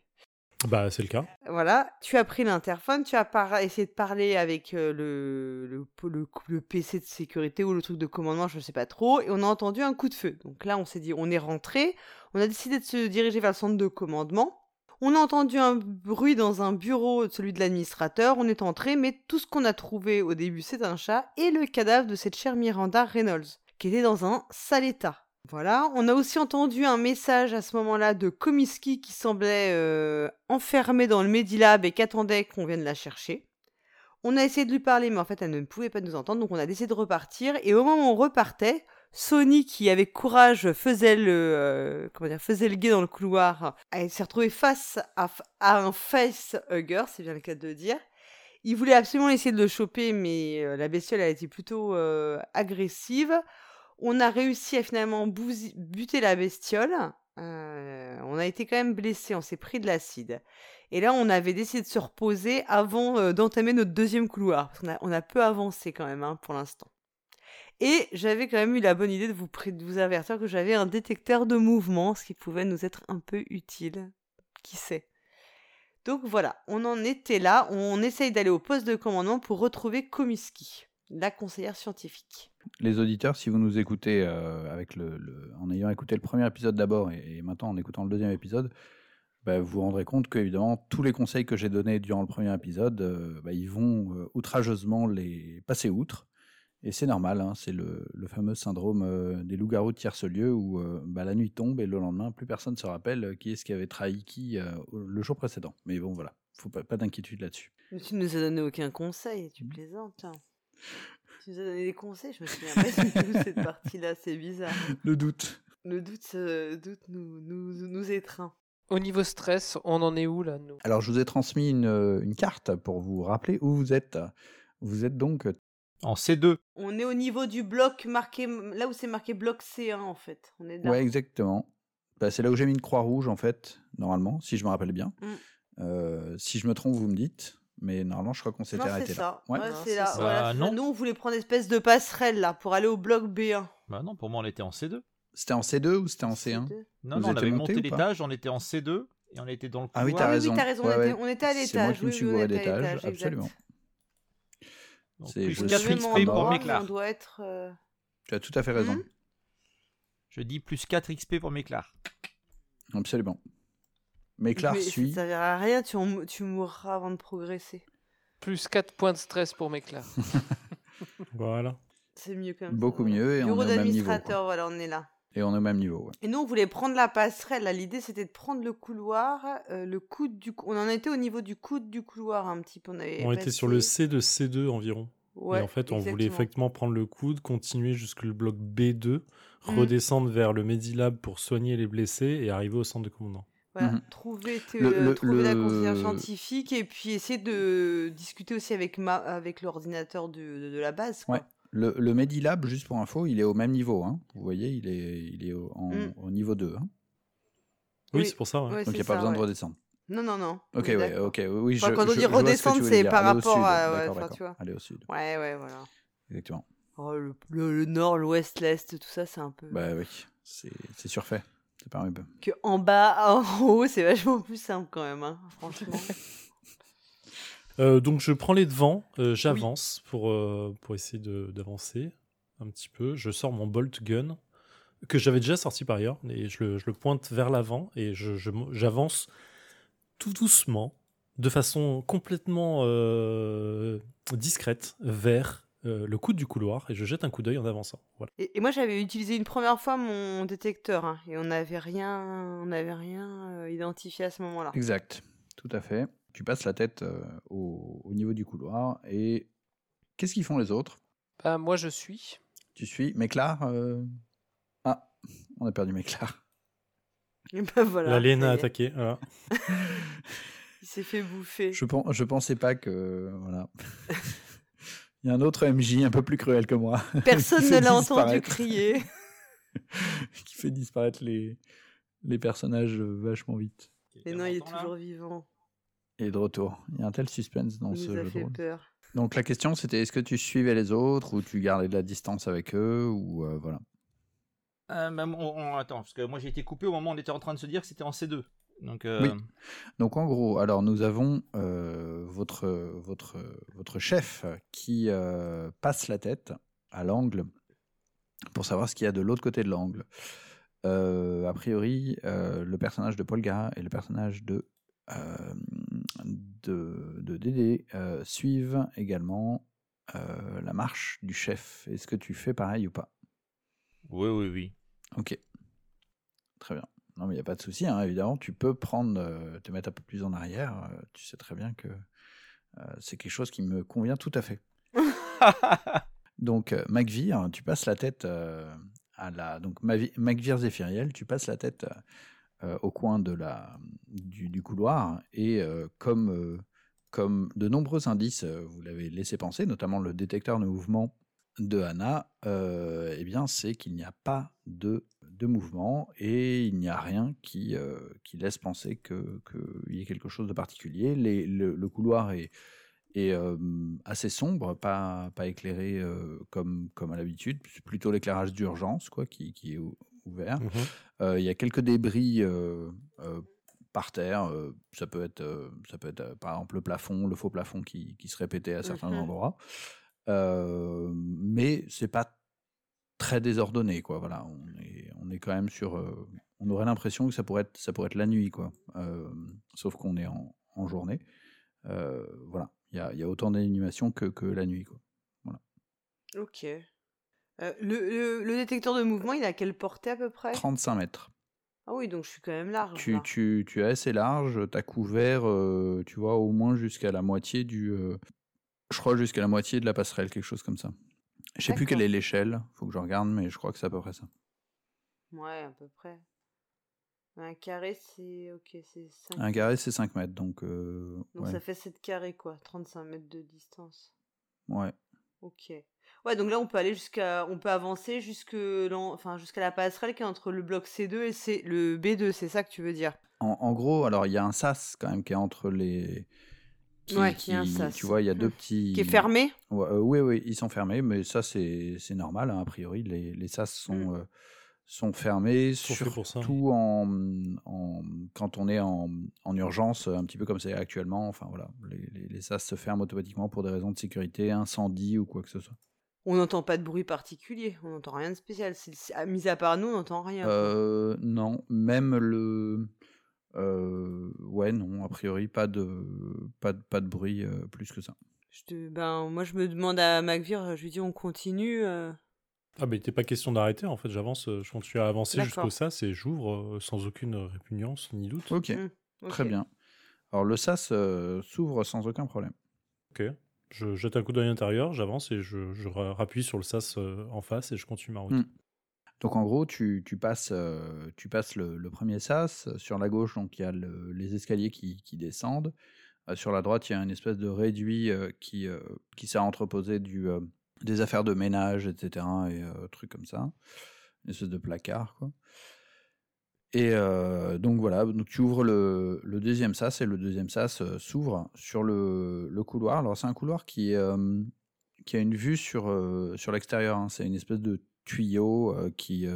Bah, c'est le cas. Voilà, tu as pris l'interphone, tu as par- essayé de parler avec euh, le, le, le- le PC de sécurité ou le truc de commandement, je ne sais pas trop, et on a entendu un coup de feu. Donc là, on s'est dit, on est rentré, on a décidé de se diriger vers le centre de commandement. On a entendu un bruit dans un bureau, celui de l'administrateur, on est entré, mais tout ce qu'on a trouvé au début, c'est un chat et le cadavre de cette chère Miranda Reynolds, qui était dans un sale état. Voilà, on a aussi entendu un message à ce moment-là de Komiski qui semblait euh, enfermée dans le Medilab et qu'attendait qu'on vienne la chercher. On a essayé de lui parler, mais en fait, elle ne pouvait pas nous entendre, donc on a décidé de repartir. Et au moment où on repartait, Sony, qui avec courage faisait le, euh, comment dire, faisait le guet dans le couloir, elle s'est retrouvée face à, un facehugger, c'est bien le cas de le dire. Il voulait absolument essayer de le choper, mais euh, la bestiole a été plutôt euh, agressive. On a réussi à finalement buter la bestiole. On a été quand même blessé, on s'est pris de l'acide. Et là, on avait décidé de se reposer avant d'entamer notre deuxième couloir. On a peu avancé quand même hein, pour l'instant. Et j'avais quand même eu la bonne idée de vous, avertir que j'avais un détecteur de mouvement, ce qui pouvait nous être un peu utile. Qui sait? Donc voilà, on en était là. On essaye d'aller au poste de commandement pour retrouver Komiski, la conseillère scientifique. Les auditeurs, si vous nous écoutez euh, avec le, en ayant écouté le premier épisode d'abord et, et maintenant en écoutant le deuxième épisode, bah, vous vous rendrez compte que évidemment tous les conseils que j'ai donnés durant le premier épisode, euh, bah, ils vont euh, outrageusement les passer outre. Et c'est normal, hein, c'est le, le fameux syndrome euh, des loups-garous de tierce-lieu où euh, bah, la nuit tombe et le lendemain, plus personne ne se rappelle euh, qui est-ce qui avait trahi qui euh, le jour précédent. Mais bon, voilà, faut pas, pas d'inquiétude là-dessus. Mais tu ne nous as donné aucun conseil, tu plaisantes. hein. Tu nous as donné des conseils, je me souviens pas du tout de cette partie-là, c'est bizarre. Le doute. Le doute, euh, doute nous, nous, nous étreint. Au niveau stress, on en est où là, nous? Alors, je vous ai transmis une, une carte pour vous rappeler où vous êtes. Vous êtes donc En C2. On est au niveau du bloc marqué, là où c'est marqué bloc C1 en fait. On est là. Ouais, exactement. Bah, c'est là où j'ai mis une croix rouge, en fait, normalement, si je me rappelle bien. Mm. Euh, si je me trompe, vous me dites. Mais normalement, je crois qu'on non, s'était c'est arrêté là. Ouais. Ouais, Non, c'est c'est là. ça. voilà, Bah, c'est ça. non. Nous, on voulait prendre une espèce de passerelle là pour aller au bloc B1. Bah non, pour moi on était en C2. C'était en C2 ou c'était en C1 Non, Vous non, on avait monté l'étage, on était en C2 et on était dans le couloir. Ah oui, Ah t'as oui, raison. oui, t'as raison. Ouais, on, était, ouais. on était à C'est l'étage. moi qui me oui, suis oui, on gouré d'étage, l'étage, exact. Plus je 4 suis XP pour. Méclar. On doit être. euh, Tu as tout à fait raison. Hmm Je dis plus 4 XP pour Méclar. Absolument. Mais suit. Ça servira à rien, tu, mourras avant de progresser. Plus 4 points de stress pour Méclar. Voilà. C'est mieux quand même. Beaucoup mieux et on Bureau est au même niveau. quoi. voilà, on est là. Et on est au même niveau. ouais. Et nous, on voulait prendre la passerelle. là. L'idée, c'était de prendre le couloir, euh, le coude du. cou- On en était au niveau du coude du couloir un petit peu. On, avait On était sur le C de C2 environ. Ouais, et en fait, on voulait effectivement prendre le coude, continuer jusque le bloc B2, Mm. redescendre vers le Medilab pour soigner les blessés et arriver au centre de commandant. Voilà, Mhm. trouver, te- Le- le- trouver la conseillère scientifique et puis essayer de discuter aussi avec, ma... avec l'ordinateur de, de, de la base. Quoi. Ouais. Le, le Medilab, juste pour info, il est au même niveau. hein. Vous voyez, il est, il est au, en- Mm. au niveau 2. hein. Oui, Oui. c'est pour ça. ouais. Ouais, Donc il n'y c'est a pas ça, besoin de redescendre. Non, non, non. on Ok, d'accord. ok, oui. Enfin, je- quand on dit redescendre, c'est par Aller au rapport sud, à- enfin, d'accord. tu vois. Aller au sud, Ouais, ouais, voilà. exactement. Oh, le, le- le nord, l'ouest, l'est, tout ça, c'est un peu. Bah oui, c'est c'est surfait. Permet pas. Que en bas, en haut, c'est vachement plus simple quand même, hein, franchement. Euh, donc je prends les devants, euh, j'avance pour, euh, pour essayer de- d'avancer un petit peu. Je sors mon bolt gun que j'avais déjà sorti par ailleurs et je le, je le pointe vers l'avant et je- je j'avance tout doucement, de façon complètement euh, discrète, vers euh, le coude du couloir et je jette un coup d'œil en avançant. Voilà. Et, et moi, j'avais utilisé une première fois mon détecteur hein, et on n'avait rien, on n'avait rien euh, identifié à ce moment-là. Exact, tout à fait. Tu passes la tête euh, au, au niveau du couloir et qu'est-ce qu'ils font les autres? Bah, moi, je suis. Tu suis Méclar euh, Ah, on a perdu Méclar. Et ben voilà. L'alien a attaqué. voilà. Il s'est fait bouffer. Je, pen- je pensais pas que. Voilà. Il y a un autre MJ un peu plus cruel que moi. Personne ne l'a entendu crier. qui fait disparaître les, les personnages vachement vite. Mais non, il est toujours vivant. Et de retour. Il y a un tel suspense dans Il ce nous a jeu de fait rôle. peur. Donc la question c'était est-ce que tu suivais les autres ou tu gardais de la distance avec eux ou euh, voilà. Euh, bah, on- on- attends, parce que moi j'ai été coupé au moment où on était en train de se dire que c'était en C2. Donc, euh, Oui. Donc en gros, alors nous avons euh, votre, votre, votre chef qui euh, passe la tête à l'angle pour savoir ce qu'il y a de l'autre côté de l'angle. Euh, a priori, euh, le personnage de Paul Gara et le personnage de, euh, de, de Dédé euh, suivent également euh, la marche du chef. Est-ce que tu fais pareil ou pas? Oui, oui, oui. Ok. Très bien. Non, mais il n'y a pas de souci, hein, évidemment. Tu peux prendre, euh, te mettre un peu plus en arrière. tu sais très bien que c'est quelque chose qui me convient tout à fait. Donc, euh, Macvir, tu passes la tête à la. Donc, Macvir Zéphiriel, tu passes la tête euh, au coin de la, du, couloir. Et euh, comme, euh, comme de nombreux indices, vous l'avez laissé penser, notamment le détecteur de mouvement de Anna, eh bien, c'est qu'il n'y a pas de, de mouvement et il n'y a rien qui, qui laisse penser qu'il que y ait quelque chose de particulier. Le, couloir est, euh, assez sombre, pas, pas éclairé comme, comme à l'habitude, plutôt l'éclairage d'urgence quoi, qui, qui est ou- ouvert. Mhm. Euh, Il y a quelques débris euh, euh, par terre. ça peut être, ça peut être par exemple le plafond, le faux plafond qui, qui se répétait à certains Mhm. endroits. Euh, mais c'est pas très désordonné, quoi. Voilà, on est, on est quand même sur. euh, on aurait l'impression que ça pourrait être, ça pourrait être la nuit, quoi. Euh, sauf qu'on est en, en journée. Voilà, il y a, y a autant d'animation que, que la nuit, quoi. Ok. Euh, le, le- le détecteur de mouvement, il a quelle portée à peu près? 35 mètres. Ah oui, donc je suis quand même large. Tu, là. tu, tu es assez large, tu as couvert, euh, tu vois, au moins jusqu'à la moitié du. euh, je crois jusqu'à la moitié de la passerelle, quelque chose comme ça. Je sais plus quelle est l'échelle, faut que je regarde, mais je crois que c'est à peu près ça. Ouais, à peu près. Un carré, c'est. Ok, c'est 5. Un carré, c'est 5 mètres, donc. Donc ouais. ça fait 7 carrés, quoi. 35 mètres de distance. ouais. Ok. Ouais, donc là, on peut aller jusqu'à. On peut avancer jusque enfin, jusqu'à la passerelle qui est entre le bloc C2 et C... le B2, c'est ça que tu veux dire? En, en gros, alors il y a un sas quand même qui est entre les. qui- Ouais, qui, il y a un sas. Tu vois, il y a deux Hmm. petits. Qui est fermé? Ouais, euh, oui, oui, ils sont fermés, mais ça, c'est c'est normal, hein, a priori. Les, les sas sont, Mm. euh, sont fermés, surtout en, en, quand on est en, en urgence, un petit peu comme c'est actuellement. Enfin, voilà, les, les, les sas se ferment automatiquement pour des raisons de sécurité, incendie ou quoi que ce soit. On n'entend pas de bruit particulier, on n'entend rien de spécial. C'est- c'est- à- Mis à part nous, on n'entend rien. Euh, non, même le. euh, ouais, non, a priori, pas de, pas de, pas de bruit euh, plus que ça. Je te- ben, moi, je me demande à Macvir, je lui dis on continue. euh. Ah, mais il n'était pas question d'arrêter, en fait, j'avance, je continue à avancer jusqu'au sas et j'ouvre sans aucune répugnance ni doute. Ok, Mm, très ok. bien. Alors le sas euh, s'ouvre sans aucun problème. Ok. Je jette un coup d'œil intérieur, j'avance et je, je ra- rappuie sur le sas euh, en face et je continue ma route. Mm. Donc en gros, tu, tu passes, euh, tu passes le, le premier sas. Sur la gauche, donc il y a le- les escaliers qui, qui descendent. Euh, sur la droite, il y a une espèce de réduit qui, qui sert à entreposer du, des affaires de ménage, etc. et trucs comme ça. Une espèce de placard, quoi. Et euh, donc voilà, donc tu ouvres le, deuxième sas et le deuxième sas euh, s'ouvre sur le, couloir. Alors c'est un couloir qui, euh, a une vue sur, l'extérieur. hein. C'est une espèce de tuyau qui,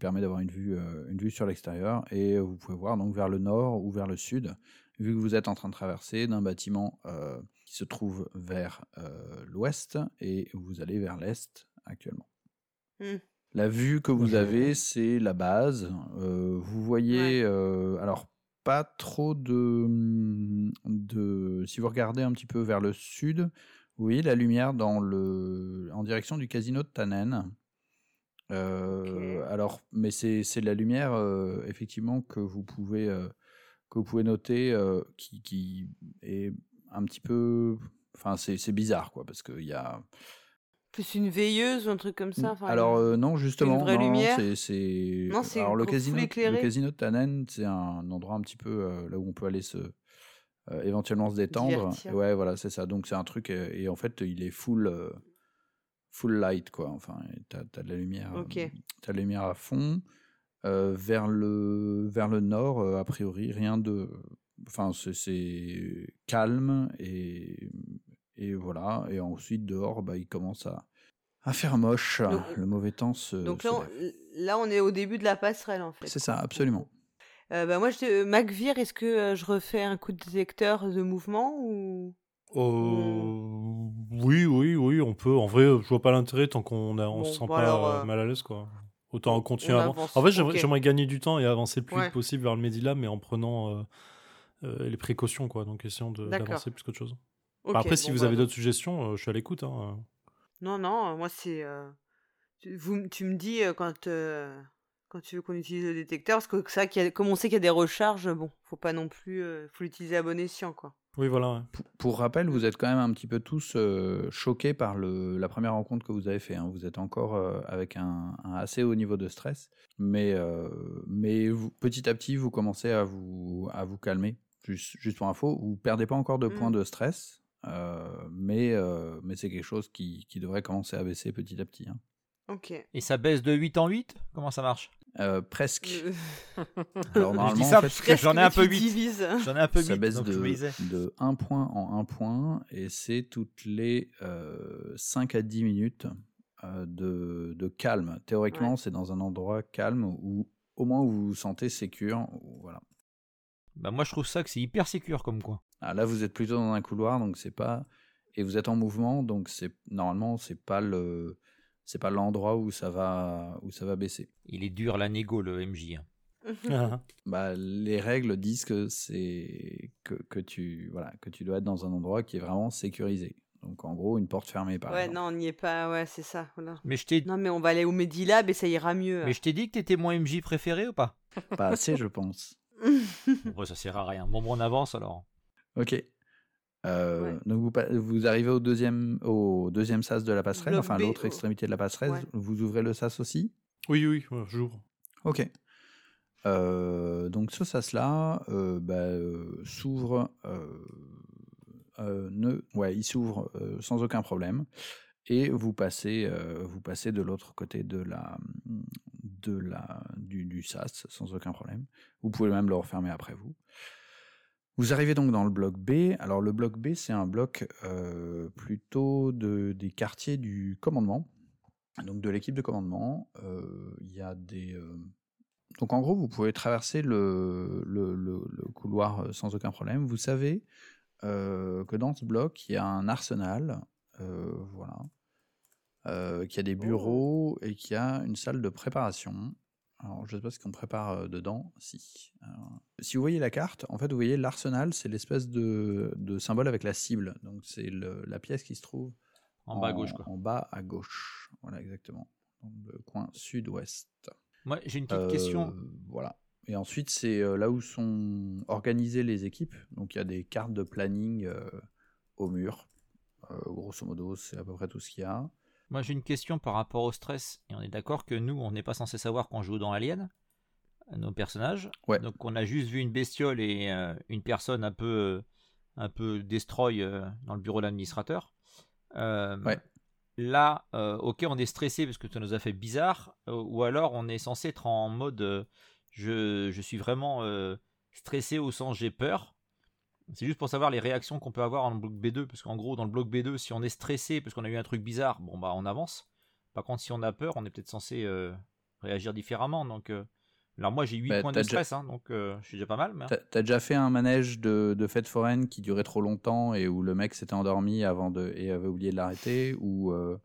permet d'avoir une vue, sur l'extérieur. Et vous pouvez voir donc vers le nord ou vers le sud, vu que vous êtes en train de traverser d'un bâtiment qui se trouve vers l'ouest et vous allez vers l'est actuellement. Hmm. La vue que vous Je- avez, c'est la base. Euh, vous voyez, euh, alors pas trop de, de. Si vous regardez un petit peu vers le sud, vous voyez la lumière dans le, en direction du casino de Tannen. Euh. Alors, mais c'est c'est de la lumière euh, effectivement que vous pouvez euh, que vous pouvez noter euh, qui, qui est un petit peu, enfin c'est c'est bizarre quoi parce qu'il y a Plus une veilleuse ou un truc comme ça. enfin, alors euh, non, justement, vraie non, lumière c'est c'est Non, c'est alors le casino, le casino de Tannen, c'est un endroit un petit peu euh, là où on peut aller se euh, éventuellement se détendre. Divertir. Ouais, voilà, c'est ça. Donc c'est un truc et en fait il est full full light quoi. Enfin, t'as as de la lumière, t'as de la lumière à fond. Vers le vers le nord, a priori, rien de, enfin c'est- c'est calme et et voilà. Et ensuite dehors, bah il commence à à faire moche. Donc- le mauvais temps se. Donc se là on, là, on est au début de la passerelle en fait. C'est ça, absolument. Euh, bah, moi, je te... Macvir, est-ce que euh, je refais un coup de détecteur de mouvement ou? Euh, Oui, oui, oui, on peut. En vrai, je vois pas l'intérêt tant qu'on a, on Bon, se sent bon, pas alors, euh, euh, mal à l'aise, quoi. Autant continuer on à avan- avance, En fait, j'aimerais gagner du temps et avancer le plus Ouais. vite possible vers le Medilab, mais en prenant euh, euh, les précautions, quoi. Donc, essayons d'avancer plus qu'autre chose. Ok, Après, si vous bah, avez d'autres suggestions, euh, je suis à l'écoute. Hein. Non, non, moi c'est. euh, Tu, vous, tu me dis euh, quand, euh, quand tu veux qu'on utilise le détecteur, parce que ça, qu'il y a- comme on sait qu'il y a des recharges, bon, faut pas non plus. euh, faut l'utiliser à bon escient, quoi. Oui, voilà. ouais. Pour, pour rappel, vous êtes quand même un petit peu tous euh, choqués par le, la première rencontre que vous avez fait. hein. Vous êtes encore euh, avec un, un assez haut niveau de stress, mais, euh, mais vous- petit à petit, vous commencez à vous, à vous calmer. Juste, juste pour info, vous perdez pas encore de Mm. points de stress, euh, mais, euh, mais c'est quelque chose qui, qui devrait commencer à baisser petit à petit. hein. Ok. Et ça baisse de 8 en 8 Comment ça marche? Euh, presque. Euh, Alors Je normalement, dis ça en fait, parce que j'en ai un peu mais tu 8. divises. J'en ai un peu ça 8, baisse donc de, de 1 point en 1 point et c'est toutes les 5 à 10 minutes euh, de, de calme. Théoriquement, Ouais. c'est dans un endroit calme où au moins vous vous sentez sécure. Voilà. Bah moi je trouve ça que c'est hyper sécure comme coin. Ah, là, vous êtes plutôt dans un couloir, donc c'est pas et vous êtes en mouvement, donc c'est normalement c'est pas le c'est pas l'endroit où ça va où ça va baisser. Il est dur la négo le MJ. hein. Ah, Bah, les règles disent que c'est que, que tu voilà que tu dois être dans un endroit qui est vraiment sécurisé. Donc en gros une porte fermée par ouais, exemple. non, on n'y est pas. Ouais, c'est ça. Voilà. Mais je t'ai Non, mais on va aller au Medilab et ça ira mieux. mais je t'ai dit que t'étais mon MJ préféré ou pas? Pas assez je pense. Bon, ça sert à rien. Bon, bon, on avance alors. Ok. Euh, Ouais. Donc vous, vous arrivez au deuxième au deuxième sas de la passerelle, Bloc enfin B, l'autre oh. extrémité de la passerelle. Ouais. Vous ouvrez le sas aussi? Oui, oui, ouais, j'ouvre. Ok. Euh, donc ce sas-là euh, bah, euh, s'ouvre, euh, euh, ne, ouais, il s'ouvre euh, sans aucun problème, et vous passez, euh, vous passez de l'autre côté de la, de la, du, du sas sans aucun problème. Vous pouvez même le refermer après vous. Vous arrivez donc dans le bloc B. Alors le bloc B, c'est un bloc euh, plutôt de, des quartiers du commandement, donc de l'équipe de commandement. Euh, Il y a des euh, donc en gros, vous pouvez traverser le, le, le- le couloir sans aucun problème. Vous savez que dans ce bloc, il y a un arsenal, voilà, qu'il y a des bureaux et qu'il y a une salle de préparation. Alors, je sais pas ce qu'on prépare euh, dedans. Si. Alors, si vous voyez la carte, en fait, vous voyez l'arsenal, c'est l'espèce de, de symbole avec la cible. Donc, c'est la pièce qui se trouve En bas à gauche, quoi. En bas à gauche. Voilà, exactement. Dans le coin sud-ouest. Moi, j'ai une petite Euh, question. Voilà. Et ensuite, c'est euh, là où sont organisées les équipes. Donc, il y a des cartes de planning euh, au mur. Euh, grosso modo, c'est à peu près tout ce qu'il y a. Moi, j'ai une question par rapport au stress. Et on est d'accord que nous, on n'est pas censé savoir qu'on joue dans Alien, nos personnages. Ouais. Donc, on a juste vu une bestiole et euh, une personne un peu, euh, un peu destroy euh, dans le bureau de l'administrateur. Euh, Ouais. Là, ok, on est stressé parce que ça nous a fait bizarre. ou alors, on est censé être en mode je, je suis vraiment stressé au sens j'ai peur. C'est juste pour savoir les réactions qu'on peut avoir dans le bloc B2, parce qu'en gros, dans le bloc B2, si on est stressé parce qu'on a eu un truc bizarre, bon bah on avance. Par contre, si on a peur, on est peut-être censé euh, réagir différemment. Donc, euh, alors moi j'ai 8 Bah, points de déjà- stress, hein, donc euh, je suis déjà pas mal. Mais... T'as t'as déjà fait un manège de, de fête foraine qui durait trop longtemps et où le mec s'était endormi avant de et avait oublié de l'arrêter ou euh,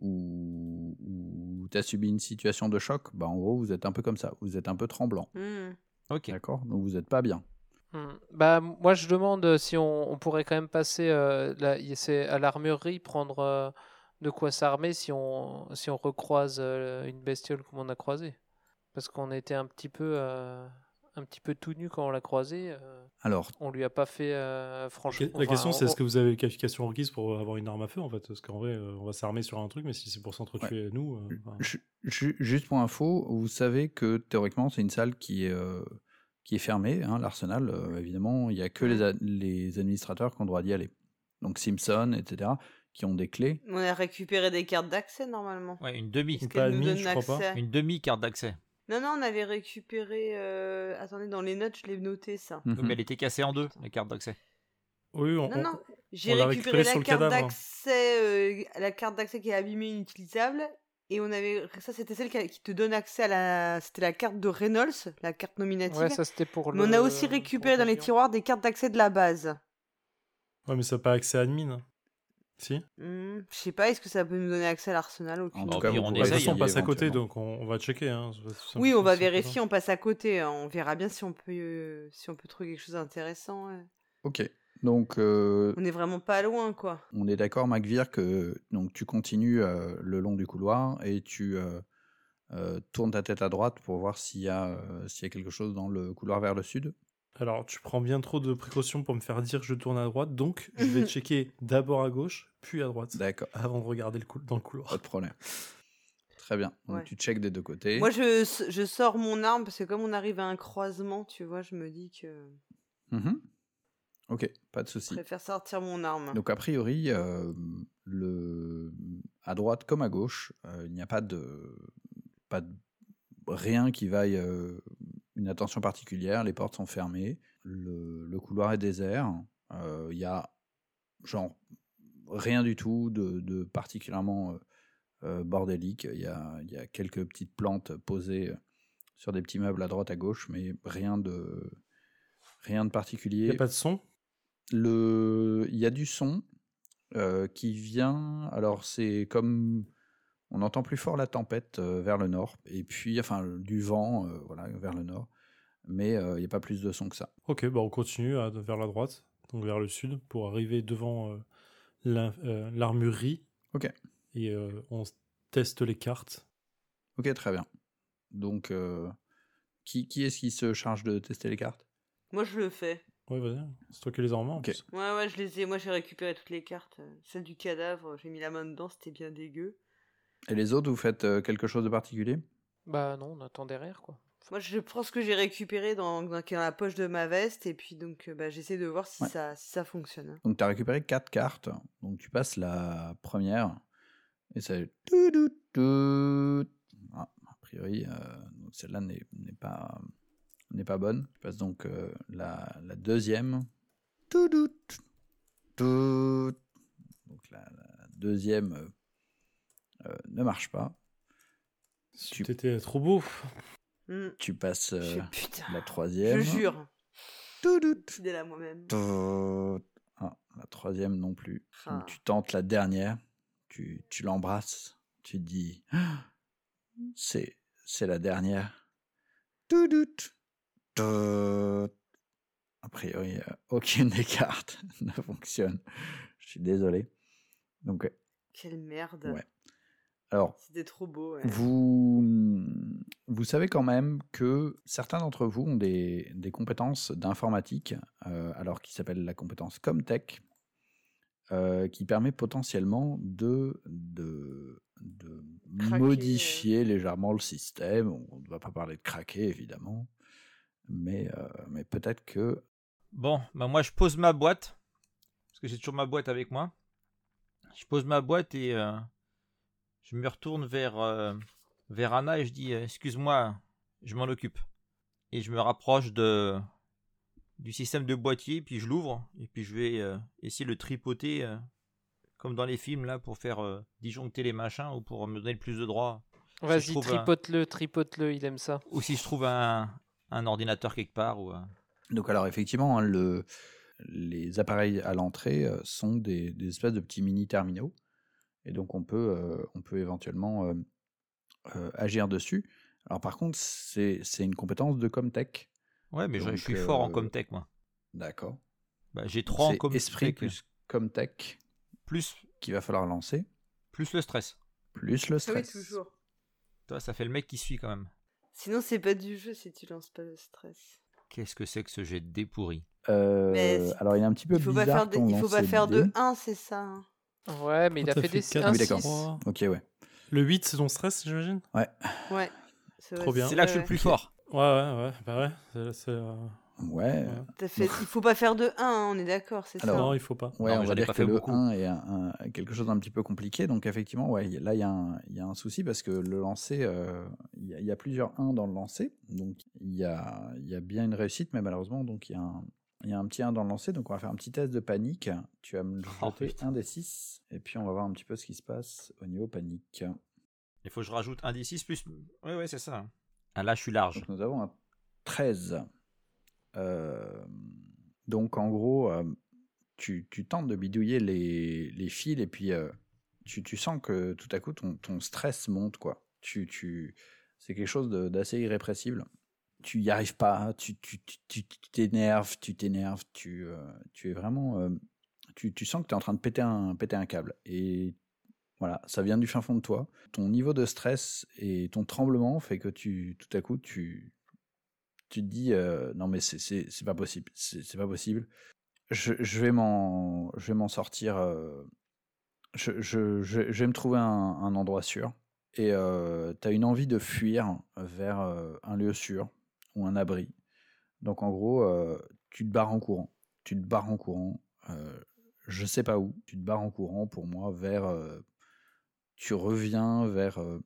ou, ou t'as subi une situation de choc? Bah en gros vous êtes un peu comme ça, vous êtes un peu tremblant, Hmm. Ok. d'accord? Donc vous êtes pas bien. Hmm. Bah, moi, je demande si on, on pourrait quand même passer euh, à l'armurerie, prendre euh, de quoi s'armer si on, si on recroise euh, une bestiole comme on a croisé. Parce qu'on était un petit peu, euh, un petit peu tout nu quand on l'a croisé. euh, Alors on lui a pas fait euh, franchement. La question, enfin, c'est on- est-ce que vous avez les qualifications requises pour avoir une arme à feu en fait? Parce qu'en vrai, euh, on va s'armer sur un truc, mais si c'est pour s'entretuer nous. euh, enfin, ju- ju- juste pour info, vous savez que théoriquement c'est une salle qui est euh, qui est fermée, hein, l'arsenal euh, évidemment, il y a que les, administrateurs qui ont le droit d'y aller. Donc Simpson, etc., qui ont des clés. On a récupéré des cartes d'accès normalement. Ouais, une demi. Pas nous admis, je crois pas. Une demi carte d'accès. Non, non, on avait récupéré. euh, Attendez, dans les notes, je l'ai noté ça. Mhm. Mais elle était cassée en deux, la carte d'accès. Oui, on, Non, on- non, j'ai récupéré récupéré la carte euh, la carte d'accès qui est abîmée, inutilisable. Et on avait, ça c'était celle qui, te donne accès à la, c'était la carte de Reynolds, la carte nominative. Ouais, ça c'était pour Mais le. on a aussi récupéré dans les tiroirs des cartes d'accès de la base. Ouais, mais ça n'a pas accès à admin. Si Hmm, je sais pas, est-ce que ça peut nous donner accès à l'arsenal aucune En tout cas, on Bah, De toute essaye, façon, on passe à côté, donc on, on va checker. Hein. Oui, on va vérifier, on passe à côté. hein, On verra bien si on peut, euh, si on peut trouver quelque chose d'intéressant. ouais. Ok. Donc, euh, On est vraiment pas loin, quoi. on est d'accord, McVeer, que donc, tu continues euh, le long du couloir et tu euh, euh, tournes ta tête à droite pour voir s'il y, a, euh, s'il y a quelque chose dans le couloir vers le sud. Alors, tu prends bien trop de précautions pour me faire dire que je tourne à droite, donc je vais checker d'abord à gauche, puis à droite, D'accord, avant de regarder le cou- dans le couloir. pas de problème. Très bien. Donc, Ouais. tu checkes des deux côtés. Moi, je, je sors mon arme parce que comme on arrive à un croisement, tu vois, je me dis que Mhm. Ok, pas de je souci. préfère sortir mon arme. Donc a priori, euh, le... à droite comme à gauche, euh, il n'y a pas de... pas de... rien qui vaille euh, une attention particulière. Les portes sont fermées, le, le couloir est désert. euh, Il y a genre rien du tout de, de particulièrement bordélique. Il y a, il y a quelques petites plantes posées sur des petits meubles à droite à gauche, mais rien de rien de Il particulier. n'y a pas de son? Le, il y a du son euh, qui vient. Alors c'est comme on entend plus fort la tempête euh, vers le nord, et puis enfin du vent, euh, voilà, vers le nord. Mais euh, il n'y a pas plus de son que ça. Ok, bah on continue à- vers la droite, donc vers le sud, pour arriver devant euh, euh, l'armurerie. Ok. Et euh, on teste les cartes. Ok, très bien. Donc euh, qui, qui est-ce qui se charge de tester les cartes? Moi, je le fais. Ouais, vas-y, c'est toi qui les as en main. Ouais, ouais, je les ai. Moi, j'ai récupéré toutes les cartes. Euh, Celle du cadavre, j'ai mis la main dedans, c'était bien dégueu. Et les autres, vous faites euh, quelque chose de particulier? Bah non, on attend derrière quoi. Moi, je prends ce que j'ai récupéré dans, dans, la poche de ma veste, et puis donc, euh, bah, j'essaie de voir si, Ouais. ça, si ça fonctionne. hein. Donc tu as récupéré quatre cartes. Donc tu passes la première et ça tout. Ah, a priori, euh, donc celle-là n'est n'est pas n'est pas bonne. Tu passes donc euh, la, la deuxième. Tout, tout, tout. Donc la, la deuxième euh, euh, ne marche pas. Tu- T'étais trop beau. Hmm. Tu passes Je euh, putain, la je troisième. jure. Tout, tout, Fidèle à moi-même. tout. Ah, la troisième non plus. Ah. Donc, tu tentes la dernière, tu, tu l'embrasses, tu dis Ah, c'est c'est la dernière. Tout. A priori, euh, aucune des cartes ne fonctionne. Je suis désolé. Donc, euh, Quelle merde. Ouais. alors, C'était trop beau. ouais. vous, vous savez quand même que certains d'entre vous ont des, des compétences d'informatique, euh, alors qui s'appelle la compétence Comtech, euh, qui permet potentiellement de, de, de modifier légèrement le système. On ne va pas parler de craquer, évidemment, mais, euh, mais peut-être que... Bon, bah moi je pose ma boîte. Parce que j'ai toujours ma boîte avec moi. Je pose ma boîte et euh, je me retourne vers, euh, vers Anna et je dis euh, Excuse-moi, je m'en occupe. Et je me rapproche de, du système de boîtier, puis je l'ouvre. Et puis je vais euh, essayer de le tripoter euh, comme dans les films là pour faire euh, disjoncter les machins ou pour me donner le plus de droits. Vas-y, un- tripote-le, tripote-le, il aime ça. Ou si je trouve un, un ordinateur quelque part. Ou, un- Donc alors effectivement, hein, le, les appareils à l'entrée euh, sont des, des espèces de petits mini terminaux, et donc on peut, euh, on peut éventuellement euh, euh, agir dessus. Alors par contre, c'est c'est une compétence de Comtech. Ouais, mais je, suis fort en euh, Comtech moi. D'accord. Bah, j'ai 3 en Comtech. esprit plus Comtech plus, qu'il va falloir lancer, plus le stress. plus le Ah oui, stress. toujours. Toi, ça fait le mec qui suit quand même. Sinon, c'est pas du jeu si tu lances pas le stress. Qu'est-ce que c'est que ce jet de pourri Euh, alors il est un petit peu Il faut pas bizarre faire, de, il faut pas faire de dés. 1, c'est ça. hein. Ouais, mais il a fait fait des quatre, un oui, d'accord. six. Trois. Ok, ouais. Le 8, c'est ton stress, j'imagine? Ouais. bien. C'est là que je suis le ouais. plus fort. Ouais, ouais, ouais. Bah ouais. c'est- c'est, euh, Ouais, ouais. T'as fait... Il faut pas faire de 1, hein, on est d'accord, c'est ça. Non, il faut pas. Ouais, Non, on va dire pas que le beaucoup. 1 est un- un- quelque chose d'un petit peu compliqué. Donc, effectivement, ouais, y- là, il y, a un- il y a un souci parce que le lancer, euh, il y, a- il y a plusieurs 1 dans le lancer. Donc, il y a, il y a bien une réussite, mais malheureusement, donc il y, a un- il y a un petit 1 dans le lancer. Donc, on va faire un petit test de panique. Tu vas me Oh, jeter putain. un des 6 et puis on va voir un petit peu ce qui se passe au niveau panique. Il faut que je rajoute un des 6 plus. Ouais, ouais, c'est ça. Ah, là, je suis large. Donc, nous avons un 13. Euh, donc, en gros, euh, tu, tentes de bidouiller les, fils et puis euh, tu, sens que tout à coup, ton, stress monte. quoi. Tu, tu, c'est quelque chose d'assez irrépressible. Tu y arrives pas, tu t'énerves, tu t'énerves, tu, tu es vraiment. tu, tu sens que tu es en train de péter un, péter un câble. Et voilà, ça vient du fin fond de toi. Ton niveau de stress et ton tremblement fait que tu, tout à coup, tu, tu te dis euh, non mais c'est- pas possible, c'est pas possible. Je, je vais m'en je vais m'en sortir. euh, je, je, je, vais me trouver un, un endroit sûr. Et tu as une envie de fuir vers euh, un lieu sûr ou un abri. Donc en gros, euh, tu te barres en courant. Tu te barres en courant. euh, je sais pas où. Tu te barres en courant pour moi vers. euh, tu reviens vers euh,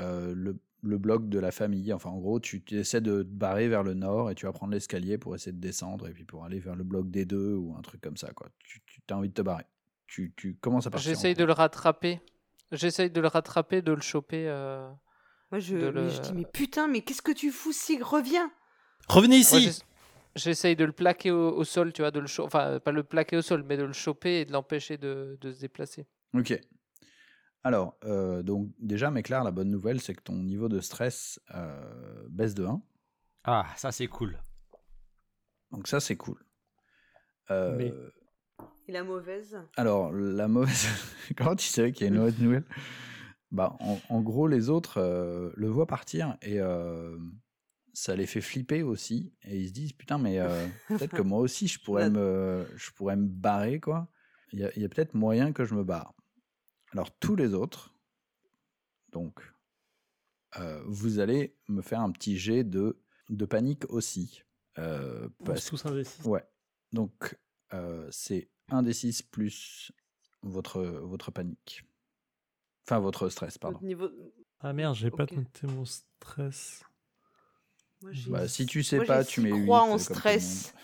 euh, le, le bloc de la famille. Enfin, en gros, tu, tu essaies de te barrer vers le nord et tu vas prendre l'escalier pour essayer de descendre et puis pour aller vers le bloc des deux ou un truc comme ça. Quoi. Tu, tu as envie de te barrer. Tu, tu commences à partir. J'essaye de le rattraper. J'essaye de le rattraper, de le choper. euh, Moi, je, mais le- je dis, mais putain, mais qu'est-ce que tu fous, Sig? Reviens Revenez ici j'ess- J'essaye de le plaquer au, au sol, tu vois, de le cho- enfin pas le plaquer au sol, mais de le choper et de l'empêcher de, de se déplacer. Ok. Alors, euh, donc déjà, mais Claire, la bonne nouvelle, c'est que ton niveau de stress euh, baisse de 1. Ah, ça, c'est cool. Donc ça, c'est cool. Euh, Mais- Et la mauvaise? Alors, la mauvaise... Comment tu savais qu'il y a une mauvaise nouvelle? Bah, en, en gros, les autres euh, le voient partir et euh, ça les fait flipper aussi. Et ils se disent, putain, mais euh, peut-être que moi aussi, je pourrais me, je pourrais me barrer, quoi. Il y a, il y a peut-être moyen que je me barre. Alors, tous les autres, donc, euh, vous allez me faire un petit jet de, de panique aussi. Euh, On parce tous indécis. Ouais. Donc, euh, c'est 1 des 6 plus votre, votre panique. Enfin, votre stress, pardon. Niveau... Ah merde, j'ai Ok. pas noté mon stress. Moi, j'ai Bah, si tu sais moi, pas, tu six mets 8. croix en le stress.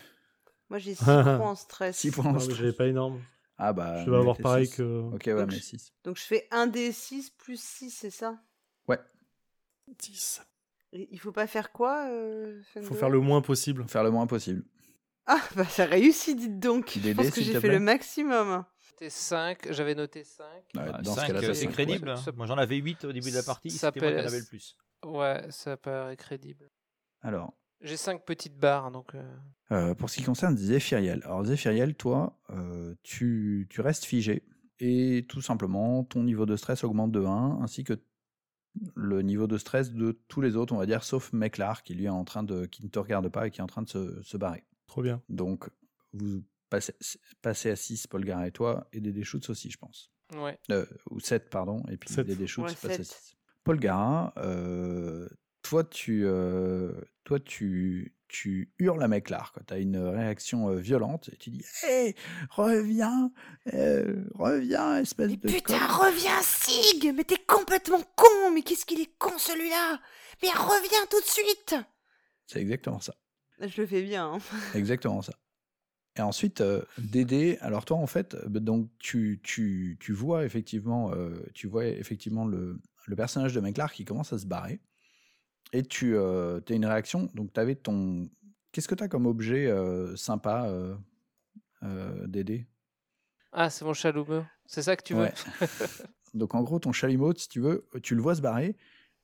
Moi, j'ai 6 points en stress. Six points Ah, en mais stress. j'avais pas énorme. Ah bah. je devais avoir pareil six. que. Ok, ouais, Donc, mais je- 6. Donc, je fais 1 des 6 plus 6, c'est ça? Ouais. 10. Et Il faut pas faire quoi euh, Faut Fengo faire le moins possible. Faire le moins possible. Ah, bah ça réussit, dites donc. Des Je pense que j'ai fait le maximum. Noté 5, j'avais noté 5. Ouais, Ah, dans ce cinq, cas-là, euh, c'est crédible. ouais. Moi, j'en avais 8 au début de la partie. Ça C'était moi qui en avais le plus. Ouais, ça paraît crédible. Alors, J'ai cinq petites barres, donc. euh, Euh, pour ce qui concerne Zéphiriel. Alors Zéphiriel, toi, euh, tu, tu restes figé et tout simplement ton niveau de stress augmente de 1 ainsi que le niveau de stress de tous les autres, on va dire, sauf Meklar qui lui est en train de, qui ne te regarde pas et qui est en train de se, se barrer. Trop bien. Donc vous passez, passez à 6, Polgar et toi, et Dédé Schutz aussi, je pense. Ouais. Euh, ou 7, pardon, et puis Sept. Dédé Schutz Ouais, passe à sept. 6. Polgara, euh, toi, tu, euh, toi tu, tu hurles à Meklar. Tu as une réaction euh, violente et tu dis Hé, reviens, euh, reviens, espèce Mais de. putain, con. reviens, Sig Mais t'es complètement con Mais qu'est-ce qu'il est con, celui-là Mais reviens tout de suite C'est exactement ça. Je le fais bien. hein. Exactement ça. Et ensuite, euh, Dédé, alors toi, en fait, euh, donc tu, tu, tu vois effectivement, tu vois effectivement le, le personnage de Meklar qui commence à se barrer. Et tu as une réaction. Donc, tu avais ton. Qu'est-ce que tu as comme objet euh, sympa, euh, euh, Dédé Ah, c'est mon chalumeau. C'est ça que tu veux? Ouais. Donc, en gros, ton chalumeau, si tu veux, tu le vois se barrer.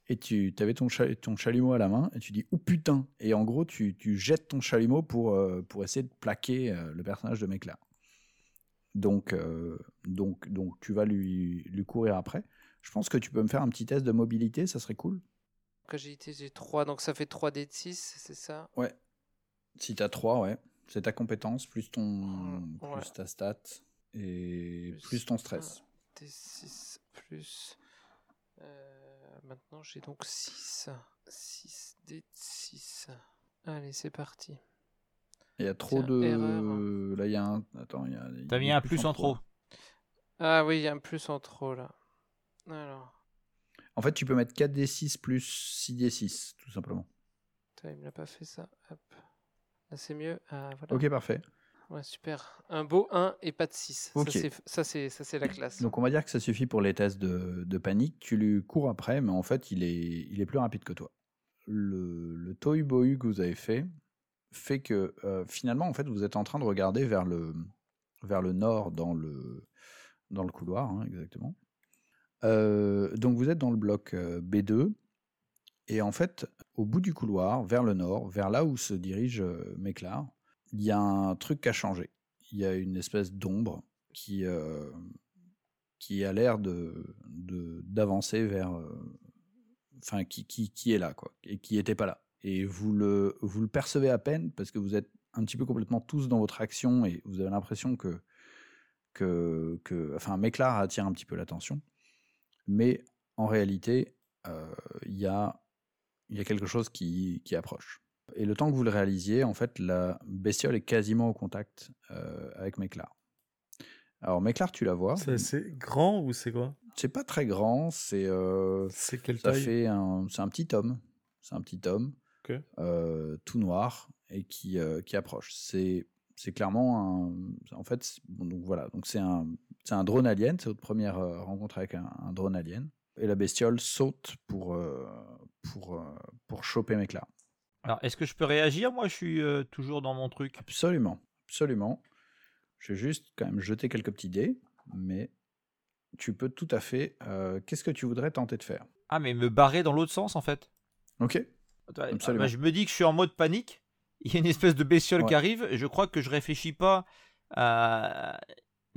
Et tu avais ton, cha- ton chalumeau à la main et tu dis oh putain et en gros tu, tu jettes ton chalumeau pour, euh, pour essayer de plaquer euh, le personnage de Meklar. Donc, euh, donc, donc tu vas lui, lui courir après. Je pense que tu peux me faire un petit test de mobilité, ça serait cool. Agilité, j'ai 3, donc ça fait 3 d de 6, c'est ça? Ouais. Si t'as 3, ouais. C'est ta compétence, plus ton Mm, ouais. plus ta stat et Plus plus, ton stress. D6 plus. euh, maintenant j'ai donc 6. 6 d 6. Allez, c'est parti. Il y a trop de. erreur. Là, il y a un. Attends, il y a. T'as mis un plus en trop. Ah oui, il y a un plus en trop là. Alors, En fait, tu peux mettre 4d6 plus 6d6, tout simplement. putain, il me l'a pas fait ça. Hop. Là c'est mieux. Ah voilà. Ok, parfait. Ouais, super. Un beau 1 et pas de 6. Ok. Ça, c'est- ça, la classe. Donc, on va dire que ça suffit pour les tests de, de panique. Tu lui cours après, mais en fait, il est, il est plus rapide que toi. Le, le tohu bohu que vous avez fait fait que euh, finalement, en fait, vous êtes en train de regarder vers le, vers le nord dans le, dans le couloir, hein, exactement. Donc, vous êtes dans le bloc euh, B2. Et en fait, au bout du couloir, vers le nord, vers là où se dirige Meklar, il y a un truc qui a changé. Il y a une espèce d'ombre qui, qui a l'air de, d'avancer vers. Enfin, qui, qui, qui est là, quoi, et qui n'était pas là. Et vous le, vous le percevez à peine parce que vous êtes un petit peu complètement tous dans votre action et vous avez l'impression que. que, que enfin, Meklar attire un petit peu l'attention. Mais en réalité, euh, il y, a, il y a quelque chose qui, qui approche. Et le temps que vous le réalisiez, en fait, la bestiole est quasiment au contact euh, avec Meklar. Alors, Meklar, tu la vois. C'est grand ou c'est quoi? C'est pas très grand, c'est euh, C'est quelle ça taille? fait un, c'est un petit homme, c'est un petit homme, Ok. euh, tout noir et qui, qui approche. C'est clairement un, en fait, bon, donc voilà, donc c'est un, c'est un drone alien, c'est votre première euh, rencontre avec un, un drone alien. Et la bestiole saute pour euh, pour euh, pour choper Meklar. Alors, est-ce que je peux réagir Moi, je suis euh, toujours dans mon truc. Absolument, absolument. Je vais juste quand même jeter quelques petits dés, mais tu peux tout à fait. euh, Qu'est-ce que tu voudrais tenter de faire? Ah, mais me barrer dans l'autre sens, en fait. Ok. Attends, Absolument. bah, je me dis que je suis en mode panique. Il y a une espèce de bestiole Ouais. qui arrive. Et je crois que je réfléchis pas à.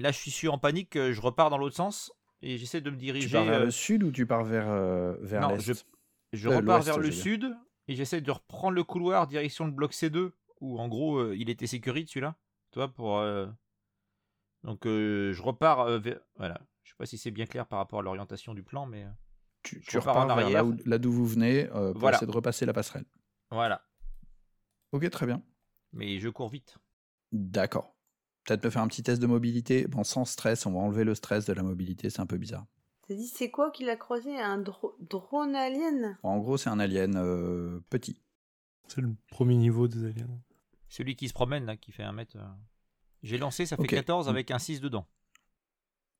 Là, je suis sûr en panique. euh, Je repars dans l'autre sens. Et j'essaie de me diriger. Tu pars vers euh, le sud ou tu pars vers, euh, vers Non, l'est je, je Euh, repars vers le sud. Et j'essaie de reprendre le couloir direction le bloc C2. Où en gros, euh, il était sécurité celui-là. Tu vois, pour. euh, Donc, euh, je repars euh, vers. Voilà. Je sais pas si c'est bien clair par rapport à l'orientation du plan, mais. euh, Tu, repars en repars vers là arrière. où- là d'où vous venez euh, pour Voilà. essayer de repasser la passerelle. Voilà. Ok, très bien. Mais je cours vite. D'accord. Peut-être me faire un petit test de mobilité. Bon, sans stress, on va enlever le stress de la mobilité, c'est un peu bizarre. T'as dit c'est quoi qu'il a croisé? Un dro- drone alien? En gros, c'est un alien euh, petit. C'est le premier niveau des aliens. Celui qui se promène, là, qui fait un mètre. euh, J'ai lancé, ça fait Ok. 14 avec un 6 dedans.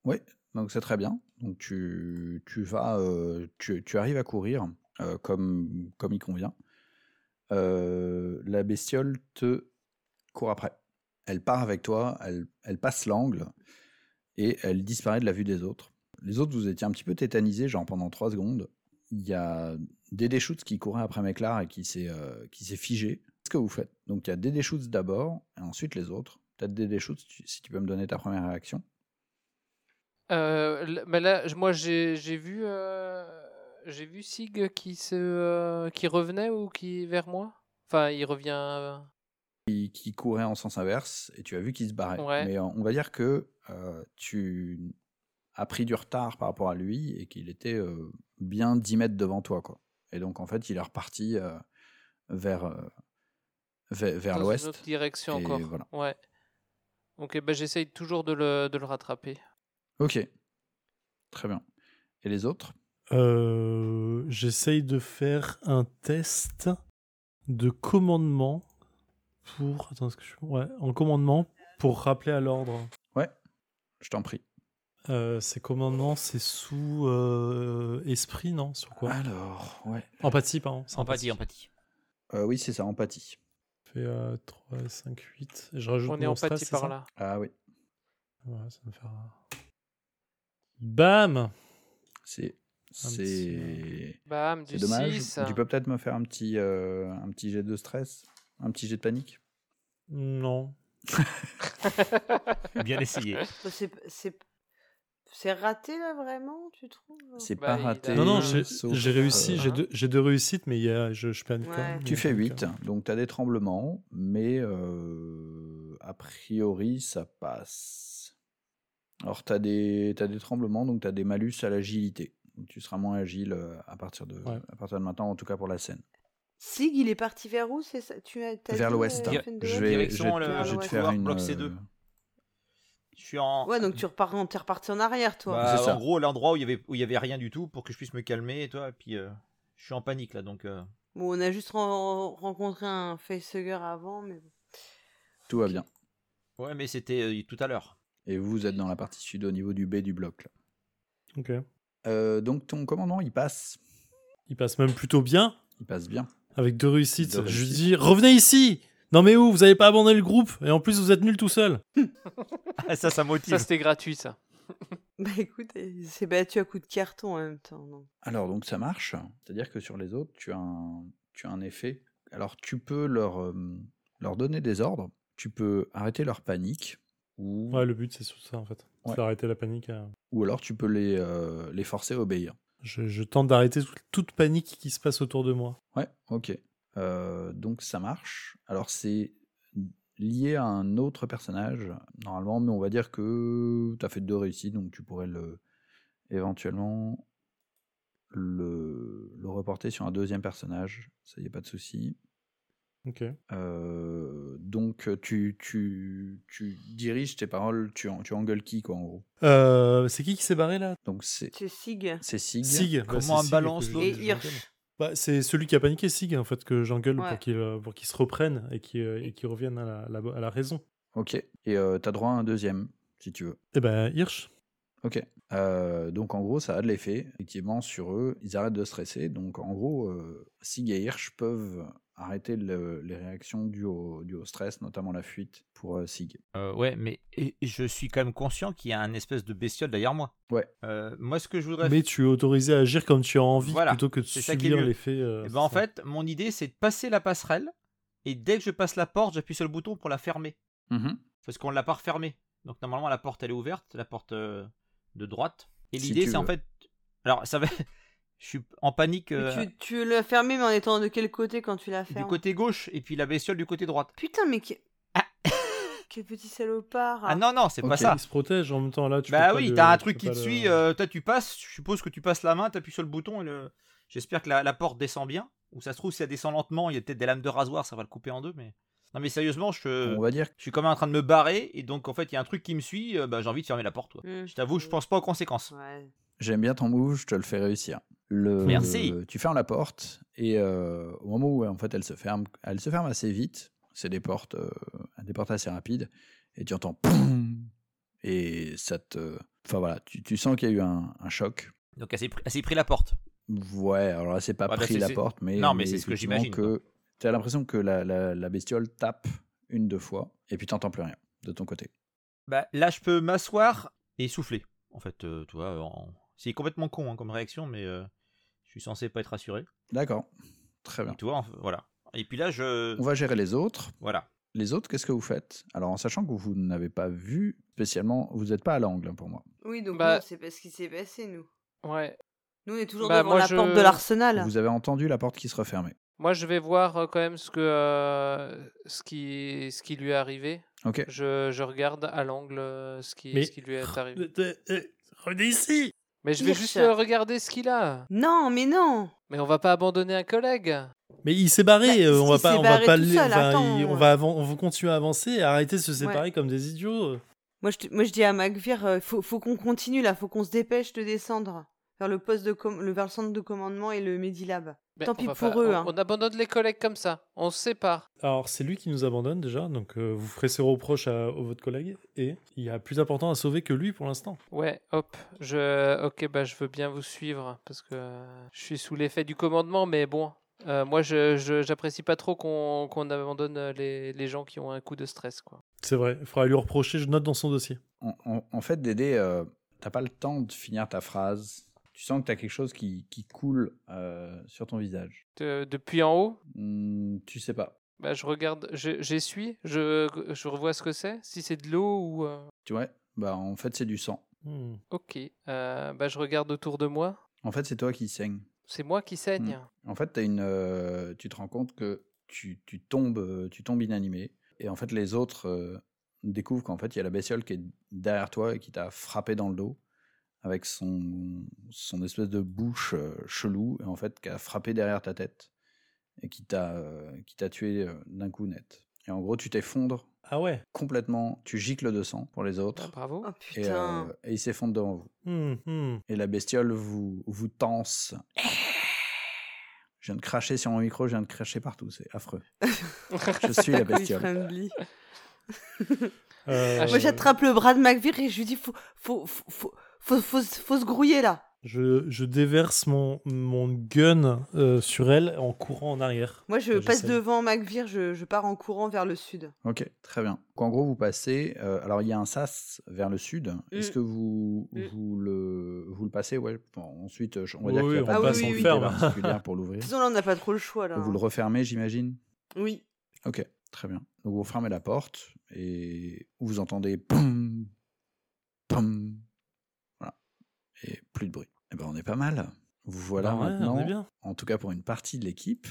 Oui, donc c'est très bien. Donc tu, tu vas, euh, tu, tu arrives à courir euh, comme, comme il convient. Euh, la bestiole te court après. Elle part avec toi, elle, passe l'angle et elle disparaît de la vue des autres. Les autres, vous étiez un petit peu tétanisés, genre pendant 3 secondes. Il y a Dédé Schutz qui courait après Méclar et qui s'est euh, qui s'est figé. Qu'est-ce que vous faites? Donc il y a Dédé Schutz d'abord, et ensuite les autres. Peut-être Dédé si tu peux me donner ta première réaction. Euh, mais là, moi, j'ai vu, euh, vu Sig qui se, qui revenait ou qui vers moi? Enfin, il revient. Qui, qui courait en sens inverse, et tu as vu qu'il se barrait. Ouais. Mais euh, on va dire que euh, tu as pris du retard par rapport à lui, et qu'il était euh, bien 10 mètres devant toi. Quoi. Et donc en fait, il est reparti euh, vers, euh, vers, vers dans l'ouest. une autre direction encore. voilà. Ouais. Ok, bah j'essaye toujours de le, de le rattraper. Ok. Très bien. Et les autres? Euh, J'essaye de faire un test de commandement pour. Attends, est-ce que je. Ouais, en commandement pour rappeler à l'ordre. Ouais, je t'en prie. Euh, ces commandements, c'est sous euh, esprit, non? Sur quoi? Alors, ouais. Empathie, pardon. c'est Empathie, empathie. Euh, oui, c'est ça, empathie. Fait euh, 3, 5, 8. Et je rajoute On est en stress, par là. Ah oui, Ouais, ça me fera. Bam c'est. C'est Bam, du dommage. 6. Tu peux peut-être me faire un petit, euh, un petit jet de stress? Un petit jet de panique Non. Bien essayé. Bah, C'est raté là vraiment, tu trouves? C'est Bah, pas raté. Non, non, j'ai réussi. euh, J'ai deux, réussites, mais il y a, je, je panique quand même. Tu fais Donc, 8, euh, donc tu as des tremblements, mais euh, a priori ça passe. Alors tu as, des t'as des tremblements, donc tu as des malus à l'agilité. Tu seras moins agile euh, à partir, de, Ouais. à partir de maintenant, en tout cas pour la scène. Sig, il est parti vers où c'est ça? Tu as t'as Vers l'ouest. euh, de Je vais, Direction je vais le- te- je vais te le faire une. bloc C2. euh, Je suis en. Ouais, donc tu repars, en- t'es reparti en arrière, toi. Bah, C'est en gros, l'endroit où il y avait où il y avait rien du tout pour que je puisse me calmer et toi. Et puis, euh, je suis en panique là, donc. euh, Bon, on a juste ren- rencontré un facehugger avant, mais. Tout va bien. Ouais, mais c'était euh, tout à l'heure. Et vous êtes dans la partie sud au niveau du B du bloc. Là. Ok. Euh, donc ton commandant, il passe. Il passe même plutôt bien, Il passe bien. Avec deux réussites. Deux Je lui réussites. dis Revenez ici Non, mais où? Vous avez pas abandonné le groupe Et en plus, vous êtes nul tout seul. Ah, ça, ça motive. Ça, c'était gratuit, ça. Bah écoute, il s'est battu à coup de carton en même temps. Non. Alors donc ça marche, c'est-à-dire que sur les autres, tu as un, tu as un effet. Alors tu peux leur, euh, leur donner des ordres, tu peux arrêter leur panique, ou, Ouais, le but, c'est ça, en fait. Ouais. C'est d'arrêter la panique. euh. ou alors tu peux les, euh, les forcer à obéir. Je, tente d'arrêter tout- toute panique qui se passe autour de moi. Ouais, ok. Euh, donc ça marche. Alors c'est lié à un autre personnage, normalement, mais on va dire que tu as fait deux réussites, donc tu pourrais le éventuellement le, le reporter sur un deuxième personnage, ça y est pas de souci. Ok. Euh, donc tu, tu, tu diriges tes paroles, tu, en- tu engueules qui quoi en gros? Euh, c'est qui qui s'est barré là? Donc c'est C'est Sig. c'est Sig. Sig. Bah, Comment c'est on balance l'autre. Bah, c'est celui qui a paniqué, Sig, en fait, que j'engueule Ouais. pour qu'il euh, pour qu'il se reprenne et qu'il euh, et qu'il revienne à la, la- à la raison. Ok. Et euh, t'as droit à un deuxième si tu veux. Eh ben, Hirsch. Ok. Euh, donc en gros, ça a de l'effet, effectivement, sur eux. Ils arrêtent de stresser. Donc en gros, euh, Sig et Hirsch peuvent arrêter le- les réactions dues au, dues au stress, notamment la fuite pour euh, Sig. Euh, ouais, mais et- et je suis quand même conscient qu'il y a un espèce de bestiole derrière moi. Ouais. Euh, moi, ce que je voudrais. Mais tu es autorisé à agir comme tu as envie Voilà, plutôt que de subir l'effet. euh, Eh ben, en fait, mon idée, c'est de passer la passerelle. Et dès que je passe la porte, j'appuie sur le bouton pour la fermer. Mhm. Parce qu'on ne l'a pas refermée. Donc normalement, la porte, elle est ouverte, la porte euh, de droite. Et l'idée, c'est en fait. Alors, ça va. Je suis en panique Mais euh, Tu, tu l'as fermé, mais en étant de quel côté quand tu l'as du fermé? côté gauche et puis la bestiole du côté droite. Putain, mais que- Ah. quel petit salopard. Ah non, non, c'est pas ça. Il se protège en même temps là. Tu Bah oui, le- t'as un truc qui te le- suit, euh, toi tu passes, je suppose que tu passes la main, t'appuies sur le bouton et le... J'espère que la, la porte descend bien. Ou ça se trouve, si elle descend lentement, il y a peut-être des lames de rasoir, ça va le couper en deux, mais... Non mais sérieusement, je, On va dire je suis quand même en train de me barrer, et donc en fait, il y a un truc qui me suit, euh, bah, j'ai envie de fermer la porte, quoi. Hmm. Je t'avoue, je pense pas aux conséquences. Ouais. J'aime bien ton move, je te le fais réussir. Le, Merci. Tu fermes la porte et euh, au moment où en fait elle se ferme, elle se ferme assez vite. C'est des portes, euh, des portes assez rapides et tu entends POUM et ça te, enfin voilà, tu, tu sens qu'il y a eu un, un choc. Donc elle s'est pris, elle s'est pris la porte. Ouais, alors là c'est pas Ouais, bah, pris la porte, mais Non, mais c'est ce que j'imagine, que tu as l'impression que la, la, la bestiole tape une deux fois et puis t'entends plus rien de ton côté. Bah là, je peux m'asseoir et souffler. En fait, euh, tu vois, en- c'est complètement con hein, comme réaction, mais euh, je suis censé pas être rassuré. D'accord. Très bien. Et toi, voilà. Et puis là, je. On va gérer les autres. Voilà. Les autres, qu'est-ce que vous faites? Alors, en sachant que vous n'avez pas vu spécialement, vous n'êtes pas à l'angle hein, pour moi. Oui, donc Bah- sait pas ce qui s'est passé, nous. Ouais. Nous, on est toujours Bah, devant moi, la je- porte de l'arsenal. Vous avez entendu la porte qui se refermait. Moi, je vais voir euh, quand même ce que euh, ce qui ce qui lui est arrivé. Ok. Je, je regarde à l'angle euh, ce qui Mais- ce qui lui est arrivé. Revenez ici Mais je vais Hirsch. juste euh, regarder ce qu'il a. Non, mais non. Mais on va pas abandonner un collègue. Mais il s'est barré, Bah, euh, on va il pas, s'est on va barré pas, tout le- seul, enfin, attends. il- on va, avan- on va continuer à avancer, et arrêter de se séparer Ouais. comme des idiots. Moi, je, te- moi, je dis à McVeer, euh, faut, faut qu'on continue là, faut qu'on se dépêche de descendre vers le poste de com- le, vers le centre de commandement et le Medilab. Mais Tant pis pour eux, On, hein. on abandonne les collègues comme ça. On se sépare. Alors, c'est lui qui nous abandonne déjà, donc euh, vous ferez ses reproches à, à votre collègue, et il y a plus important à sauver que lui pour l'instant. Ouais, hop. Je, ok, bah je veux bien vous suivre parce que euh, je suis sous l'effet du commandement, mais bon, euh, moi je, je- j'apprécie pas trop qu'on qu'on abandonne les, les gens qui ont un coup de stress, quoi. C'est vrai, il faudra lui reprocher, je note dans son dossier. En, en- en fait, Dédé, euh, t'as pas le temps de finir ta phrase. Tu sens que t'as quelque chose qui, qui coule euh, sur ton visage. De- depuis en haut, Hmm, tu sais pas. bah je regarde, je- j'essuie, je, je revois ce que c'est. Si c'est de l'eau ou. euh, Tu vois Bah, en fait, c'est du sang. Hmm. Ok. Euh, bah je regarde autour de moi. En fait, c'est toi qui saignes. C'est moi qui saigne. En fait, t'as une, euh, tu te rends compte que tu, tu tombes, euh, tu tombes inanimé. Et en fait, les autres euh, découvrent qu'en fait, il y a la bestiole qui est derrière toi et qui t'a frappé dans le dos avec son, son espèce de bouche euh, chelou, et en fait, qui a frappé derrière ta tête et qui t'a euh, qui t'a tué euh, d'un coup net. Et en gros, tu t'effondres Ah ouais complètement, tu gicles de sang pour les Ah, autres, bravo. Oh et, putain. euh, et ils s'effondrent devant vous. Hmm, hmm. Et la bestiole vous, vous tense. Je viens de cracher sur mon micro, je viens de cracher partout, c'est affreux. Je suis la bestiole. friendly. Euh, Ah, Moi, j'attrape le bras de McVeer et je lui dis faut, faut, faut, faut, faut, faut, faut se grouiller là. je, je déverse mon, mon gun euh, sur elle en courant en arrière. Moi, je passe devant McVeer, je, je pars en courant vers le sud. Ok, très bien. Donc, en gros, vous passez. euh, alors, il y a un sas vers le sud. Est-ce Mm. que vous, Mm. vous, le, vous le passez? Ouais. Bon, ensuite, on va Oui, dire qu'il n'y a oui, pas on passe, ferme. pour l'ouvrir. Là, on n'a pas trop le choix là. Vous le refermez, j'imagine? Oui. Ok, très bien. Donc vous fermez la porte et vous entendez pum, pum, et plus de bruit. Eh ben on est pas mal. Vous voilà Bah ouais, maintenant, on est bien. en tout cas pour une partie de l'équipe.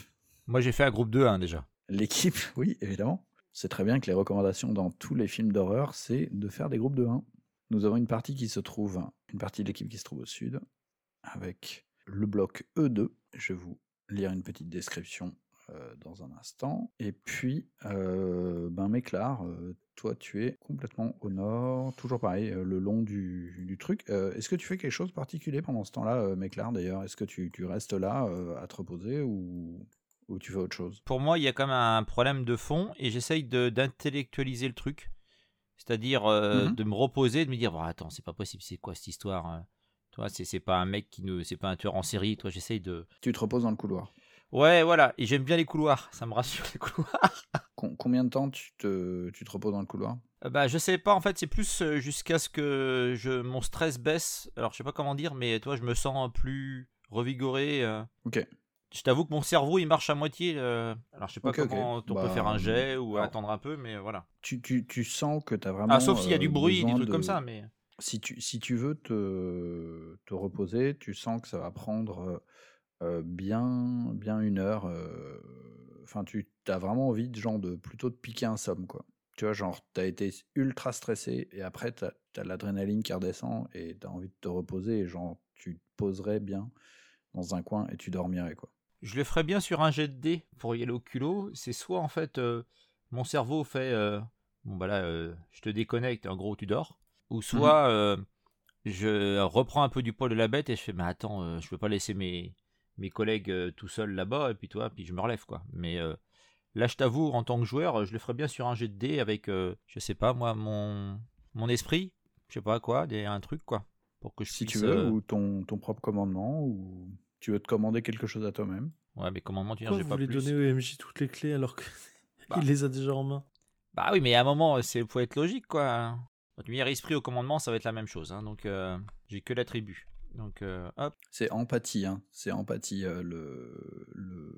Moi, j'ai fait un groupe de 1 déjà. L'équipe, oui, évidemment. C'est très bien que les recommandations dans tous les films d'horreur, c'est de faire des groupes de 1. Nous avons une partie qui se trouve, une partie de l'équipe qui se trouve au sud, avec le bloc E2. Je vais vous lire une petite description euh, dans un instant. Et puis, euh, ben Méclar, euh, toi tu es complètement au nord, toujours pareil, euh, le long du, du truc. Euh, Est-ce que tu fais quelque chose de particulier pendant ce temps-là, euh, Méclar d'ailleurs? Est-ce que tu, tu restes là à te reposer ou, ou tu fais autre chose? Pour moi, il y a quand même un problème de fond et j'essaye d'intellectualiser le truc. C'est-à-dire euh, Mhm. de me reposer, de me dire, bon, attends, c'est pas possible, c'est quoi cette histoire hein? Toi, c'est c'est pas un mec qui nous. C'est pas un tueur en série. Toi, j'essaye de. Tu te reposes dans le couloir. Ouais, voilà. Et j'aime bien les couloirs. Ça me rassure, les couloirs. Com- combien de temps tu te, tu te reposes dans le couloir? Euh, Bah, je sais pas, en fait, c'est plus euh, jusqu'à ce que je, mon stress baisse. Alors, je sais pas comment dire, mais toi, je me sens plus revigoré. euh. Ok. Je t'avoue que mon cerveau, il marche à moitié. euh. Alors, je sais pas comment on Bah, peut faire un jet ou alors- attendre un peu, mais voilà. Tu, tu, tu sens que tu as vraiment. Ah, sauf s'il y a du bruit, des trucs de- comme ça, mais. Si tu, si tu veux te, te reposer, tu sens que ça va prendre euh, bien, bien une heure. euh, Enfin, tu as vraiment envie de, genre, de plutôt de piquer un somme, quoi. Tu vois, genre, tu as été ultra stressé et après, tu as, l'adrénaline qui redescend et tu as envie de te reposer et genre, tu te poserais bien dans un coin et tu dormirais, quoi. Je le ferais bien sur un jet de dés pour y aller au culot. C'est soit en fait euh, mon cerveau fait euh, bon bah là euh, je te déconnecte en gros tu dors ou soit euh, je reprends un peu du poids de la bête et je fais mais attends je peux pas laisser mes mes collègues euh, tout seuls là-bas et puis toi puis je me relève quoi. Mais euh, là je t'avoue en tant que joueur je le ferais bien sur un jet de dés avec euh, je sais pas moi mon mon esprit je sais pas quoi des, un truc quoi pour que je Si tu veux, euh, ou ton, ton propre commandement, ou tu veux te commander quelque chose à toi-même. ouais mais commandement tu j'ai pas plus. donner au MJ toutes les clés alors qu'il Bah. les a déjà en main? Bah oui, mais à un moment, c'est faut être logique, quoi. Votre meilleur esprit au commandement, ça va être la même chose, hein, donc euh, j'ai que l'attribut. Donc, euh, hop. C'est empathie, hein. C'est empathie, euh, le, le,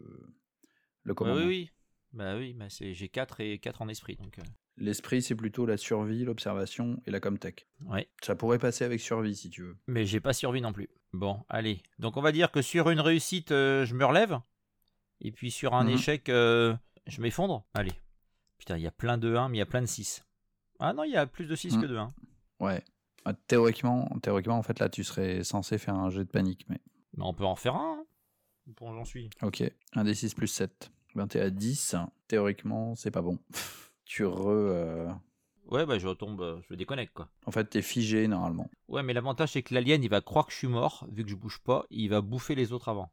le Ouais, commandement. oui, oui. Bah oui, bah c'est- j'ai 4 et 4 en esprit. Donc, euh, L'esprit, c'est plutôt la survie, l'observation et la comtech. ouais. Ça pourrait passer avec survie, si tu veux. Mais j'ai pas survie non plus. Bon, allez. Donc, on va dire que sur une réussite, euh, je me relève. Et puis sur un Mhm. échec, euh, je m'effondre. Allez. Putain, il y a plein de 1, mais il y a plein de 6. Ah non, il y a plus de 6 Mhm. que de 1. Ouais. Ah, Théoriquement, théoriquement, en fait, là, tu serais censé faire un jet de panique, mais... Mais on peut en faire un. hein. Bon, j'en suis. Ok, 1 des 6 plus 7. Ben, t'es à 10. Théoriquement, c'est pas bon. tu re... euh, Ouais, bah je retombe, euh, je déconnecte quoi. En fait, t'es figé, normalement. Ouais, mais l'avantage c'est que l'alien il va croire que je suis mort, vu que je bouge pas, il va bouffer les autres avant.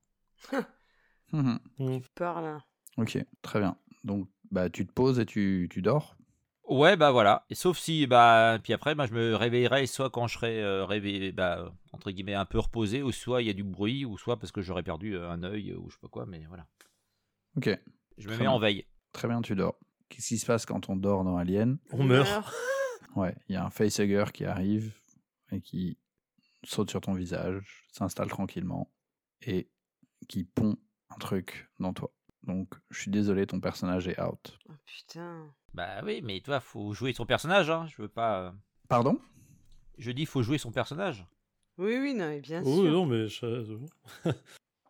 Mhm. Mm. Parle. hein. Ok, très bien. Donc, bah, tu te poses et tu, tu dors. Ouais, bah voilà. Et sauf si, bah, puis après, bah, je me réveillerai soit quand je serai euh, réveillé, bah, entre guillemets, un peu reposé, ou soit il y a du bruit, ou soit parce que j'aurais perdu euh, un œil, ou je sais pas quoi, mais voilà. Ok, Je me Très mets bien. en veille. très bien, tu dors. Qu'est-ce qui se passe quand on dort dans Alien? On meurt. Ouais, il y a un facehugger qui arrive et qui saute sur ton visage, s'installe tranquillement et qui pond un truc dans toi. Donc, je suis désolé, ton personnage est out. Oh, putain. Bah oui, mais toi, faut jouer son personnage, hein. Je veux pas. euh, Pardon? Je dis, faut jouer son personnage. Oui, oui, non, mais bien Oh, sûr. non, mais je-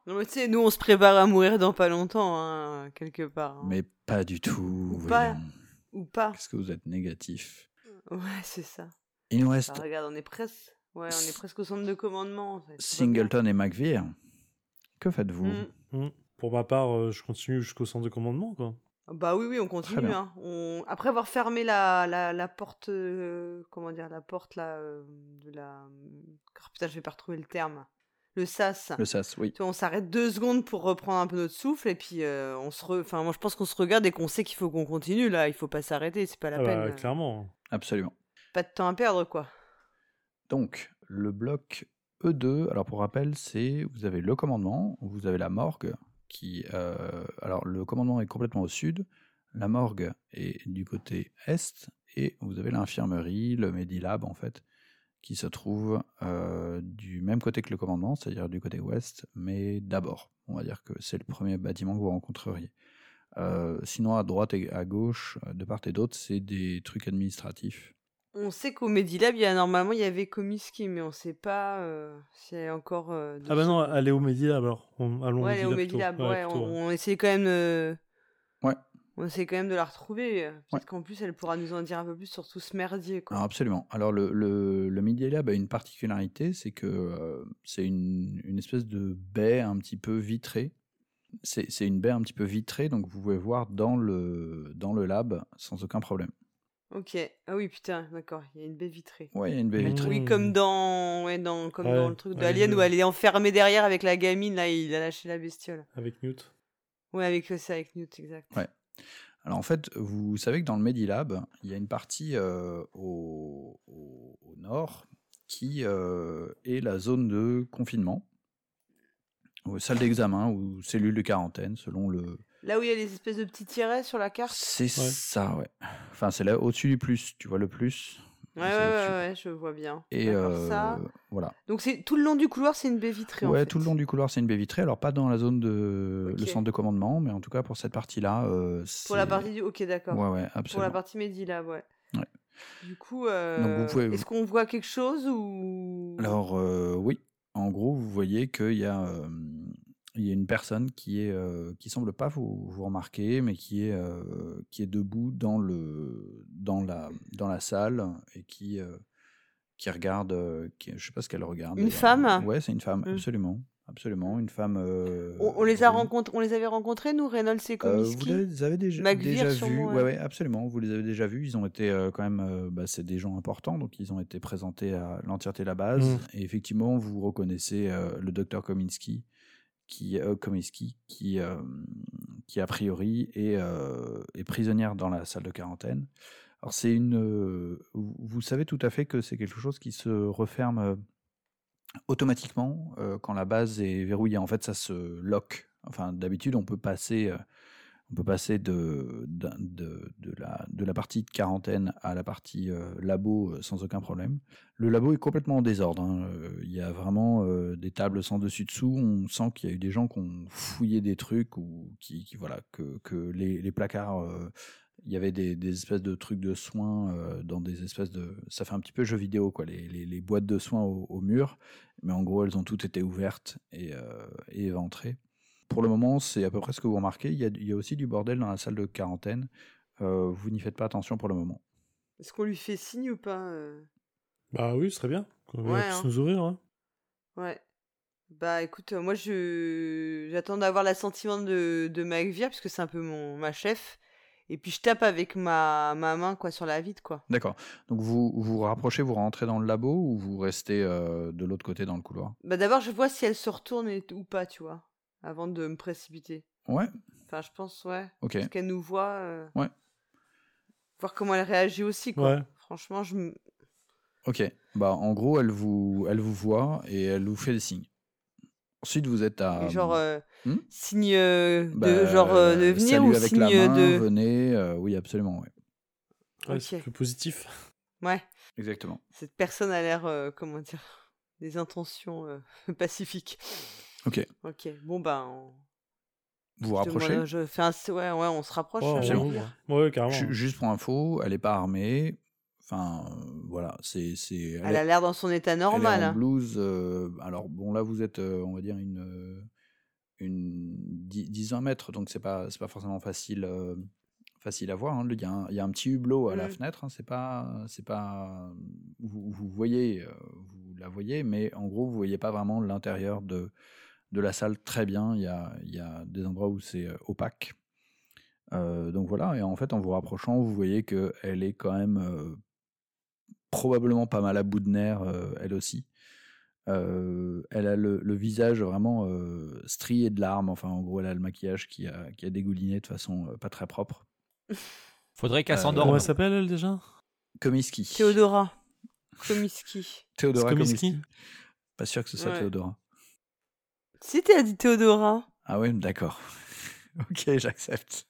Non, mais tu sais, nous, on se prépare à mourir dans pas longtemps, hein, quelque part. hein. Mais pas du tout. Ou pas. Ou pas. Qu'est-ce que vous êtes négatif Ouais, c'est ça. Il nous Bah, reste regarde, on est presque. Ouais, on est presque au centre de commandement, en fait. Singleton et McVeer. Que faites-vous? Bien. Mm. Mm. Pour ma part, euh, je continue jusqu'au centre de commandement, quoi. Bah oui, oui, on continue. Hein. On... Après avoir fermé la, la, la porte, euh, comment dire, la porte là, euh, de la. Oh, putain, je vais pas retrouver le terme. Le sas. Le SAS, oui. On s'arrête deux secondes pour reprendre un peu notre souffle et puis euh, on se re... enfin moi je pense qu'on se regarde et qu'on sait qu'il faut qu'on continue là il faut pas s'arrêter c'est pas la Ah bah, peine euh, clairement. Absolument. pas de temps à perdre quoi Donc, le bloc E2, alors pour rappel, c'est vous avez le commandement, vous avez la morgue qui. euh, alors, le commandement est complètement au sud, la morgue est du côté est, et vous avez l'infirmerie, le Medilab en fait, qui se trouve euh, du même côté que le commandement, c'est-à-dire du côté ouest, mais d'abord. On va dire que c'est le premier bâtiment que vous rencontreriez. Euh, sinon, à droite et à gauche, de part et d'autre, c'est des trucs administratifs. On sait qu'au Medilab il y a normalement il y avait Comiskey mais on sait pas euh, s'il y a encore euh, Ah bah non, allez au Medilab alors. On- allons ouais elle est au Medilab Medilab ouais, plutôt, on, on essaie quand même de... Ouais. on essaie quand même de la retrouver euh, peut-être Ouais. qu'en plus elle pourra nous en dire un peu plus sur tout ce merdier quoi Alors absolument. Alors le, le, le Media Lab a une particularité, c'est que euh, c'est une, une espèce de baie un petit peu vitrée. C'est c'est une baie un petit peu vitrée, donc vous pouvez voir dans le, dans le lab sans aucun problème. Ok ah oui putain d'accord il y a une baie vitrée Ouais, il y a une baie vitrée. Oui, comme dans, ouais, dans, comme Ouais, dans le truc de ouais, Alien le- où elle est enfermée derrière avec la gamine, là, il a lâché la bestiole. Avec Newt. Ouais, avec ça, avec Newt, exact. Ouais. Alors en fait, vous savez que dans le Medilab, il y a une partie euh, au, au- au nord qui euh, est la zone de confinement, ou salle d'examen ou cellule de quarantaine, selon le, Là où il y a les espèces de petits tirets sur la carte. C'est ça, ouais. Enfin, c'est là au-dessus du plus. Tu vois le plus Ouais, ouais, ouais, je vois bien. Et euh, ça. voilà. Donc c'est tout le long du couloir, c'est une baie vitrée. en Ouais, fait. tout le long du couloir, c'est une baie vitrée. Alors, pas dans la zone de le centre de commandement, mais en tout cas, pour cette partie-là. euh, Pour la partie du. Ok, d'accord. Ouais, ouais, Pour absolument. la partie Medilab, ouais. Ouais. Du coup, euh, pouvez- est-ce qu'on voit quelque chose ou. Alors, euh, oui. En gros, vous voyez qu'il y a. il y a une personne qui est euh, qui semble pas vous, vous remarquer, mais qui est euh, qui est debout dans le dans la dans la salle et qui euh, qui regarde. qui, je sais pas ce qu'elle regarde. Une femme? Ouais, c'est une femme, Mm. absolument, absolument, une femme. euh, On, on les a rencontrés, on les avait rencontrés, nous, Reynolds et Euh, Comiskey? vous les avez déjà, McVeer, déjà vus, ouais. ouais, absolument. Vous les avez déjà vus. Ils ont été euh, quand même, euh, bah, c'est des gens importants, donc ils ont été présentés à l'entièreté de la base. Mm. Et effectivement, vous reconnaissez euh, le docteur Kominsky, qui, euh, Kominsky, qui, qui a priori est, euh, est prisonnière dans la salle de quarantaine. Alors c'est une, euh, vous savez tout à fait que c'est quelque chose qui se referme euh, automatiquement quand la base est verrouillée. En fait, ça se lock. Enfin, d'habitude, on peut passer, On peut passer de, de, la, de la partie de quarantaine à la partie euh, labo euh, sans aucun problème. Le labo est complètement en désordre. hein. Euh, Il y a vraiment des tables sans dessus-dessous. On sent qu'il y a eu des gens qui ont fouillé des trucs ou qui, voilà, que, que les, placards, il y avait des, espèces de trucs de soins dans des espèces de. Ça fait un petit peu jeu vidéo, quoi, les, les- boîtes de soins au, mur. Mais en gros, elles ont toutes été ouvertes et éventrées. Pour le moment, c'est à peu près ce que vous remarquez. Il y a, il y a aussi du bordel dans la salle de quarantaine. Euh, vous n'y faites pas attention pour le moment. Est-ce qu'on lui fait signe ou pas euh? Bah oui, ce serait bien. Qu'on Ouais, hein. nous ouvrir. hein. Ouais. Bah écoute, euh, moi je j'attends d'avoir l'assentiment de, de Macvir, puisque c'est un peu mon ma chef. Et puis je tape avec ma, ma main quoi sur la vitre quoi. D'accord. Donc vous vous vous rapprochez, vous rentrez dans le labo ou vous restez euh, de l'autre côté dans le couloir? Bah d'abord je vois si elle se retourne et- ou pas, tu vois, avant de me précipiter. Ouais, Enfin je pense ouais. ok. Parce qu'elle nous voit. euh, Ouais. Voir comment elle réagit aussi quoi. Ouais. Franchement je me- Ok. Bah en gros, elle vous, elle vous voit et elle vous fait des signes. Ensuite, vous êtes à. et genre euh, hmm signe euh, de bah, genre euh, de venir ou avec signe la main, de venez. euh, oui, absolument. Ouais. Ouais, c'est Ok. plus positif. ouais. Exactement. Cette personne a l'air euh, comment dire des intentions euh, pacifiques. Ok. Ok. Bon bah on... Vous vous rapprochez. demande- je fais un ouais ouais on se rapproche. Oh, euh, bon. ouais, ouais, carrément. Ju- Juste pour info, elle est pas armée. Enfin, euh, voilà, c'est c'est. Elle a l'air dans son état normal. Elle est en hein. blouse. euh, alors bon, là vous êtes, euh, on va dire une euh, une 10 10 mètres, donc c'est pas c'est pas forcément facile euh, facile à voir. hein. Il y, a un, il y a un petit hublot à la Mm. fenêtre. hein, c'est pas c'est pas vous, vous voyez vous la voyez, mais en gros vous voyez pas vraiment l'intérieur de de la salle très bien. Il y a il y a des endroits où c'est euh, opaque. Euh, donc voilà, et en fait, en vous rapprochant, vous voyez que elle est quand même euh, probablement pas mal à bout de nerfs, euh, elle aussi. Euh, elle a le, le visage vraiment euh, strié de larmes. Enfin, en gros, elle a le maquillage qui a, qui a dégouliné de façon euh, pas très propre. Faudrait qu'elle s'endorme. Comment elle s'appelle, elle, déjà? Komiski. Théodora. Komiski. Théodora Komiski. Pas sûr que ce soit Ouais. Théodora. Si t'as dit Théodora. Ah ouais, d'accord. ok, j'accepte.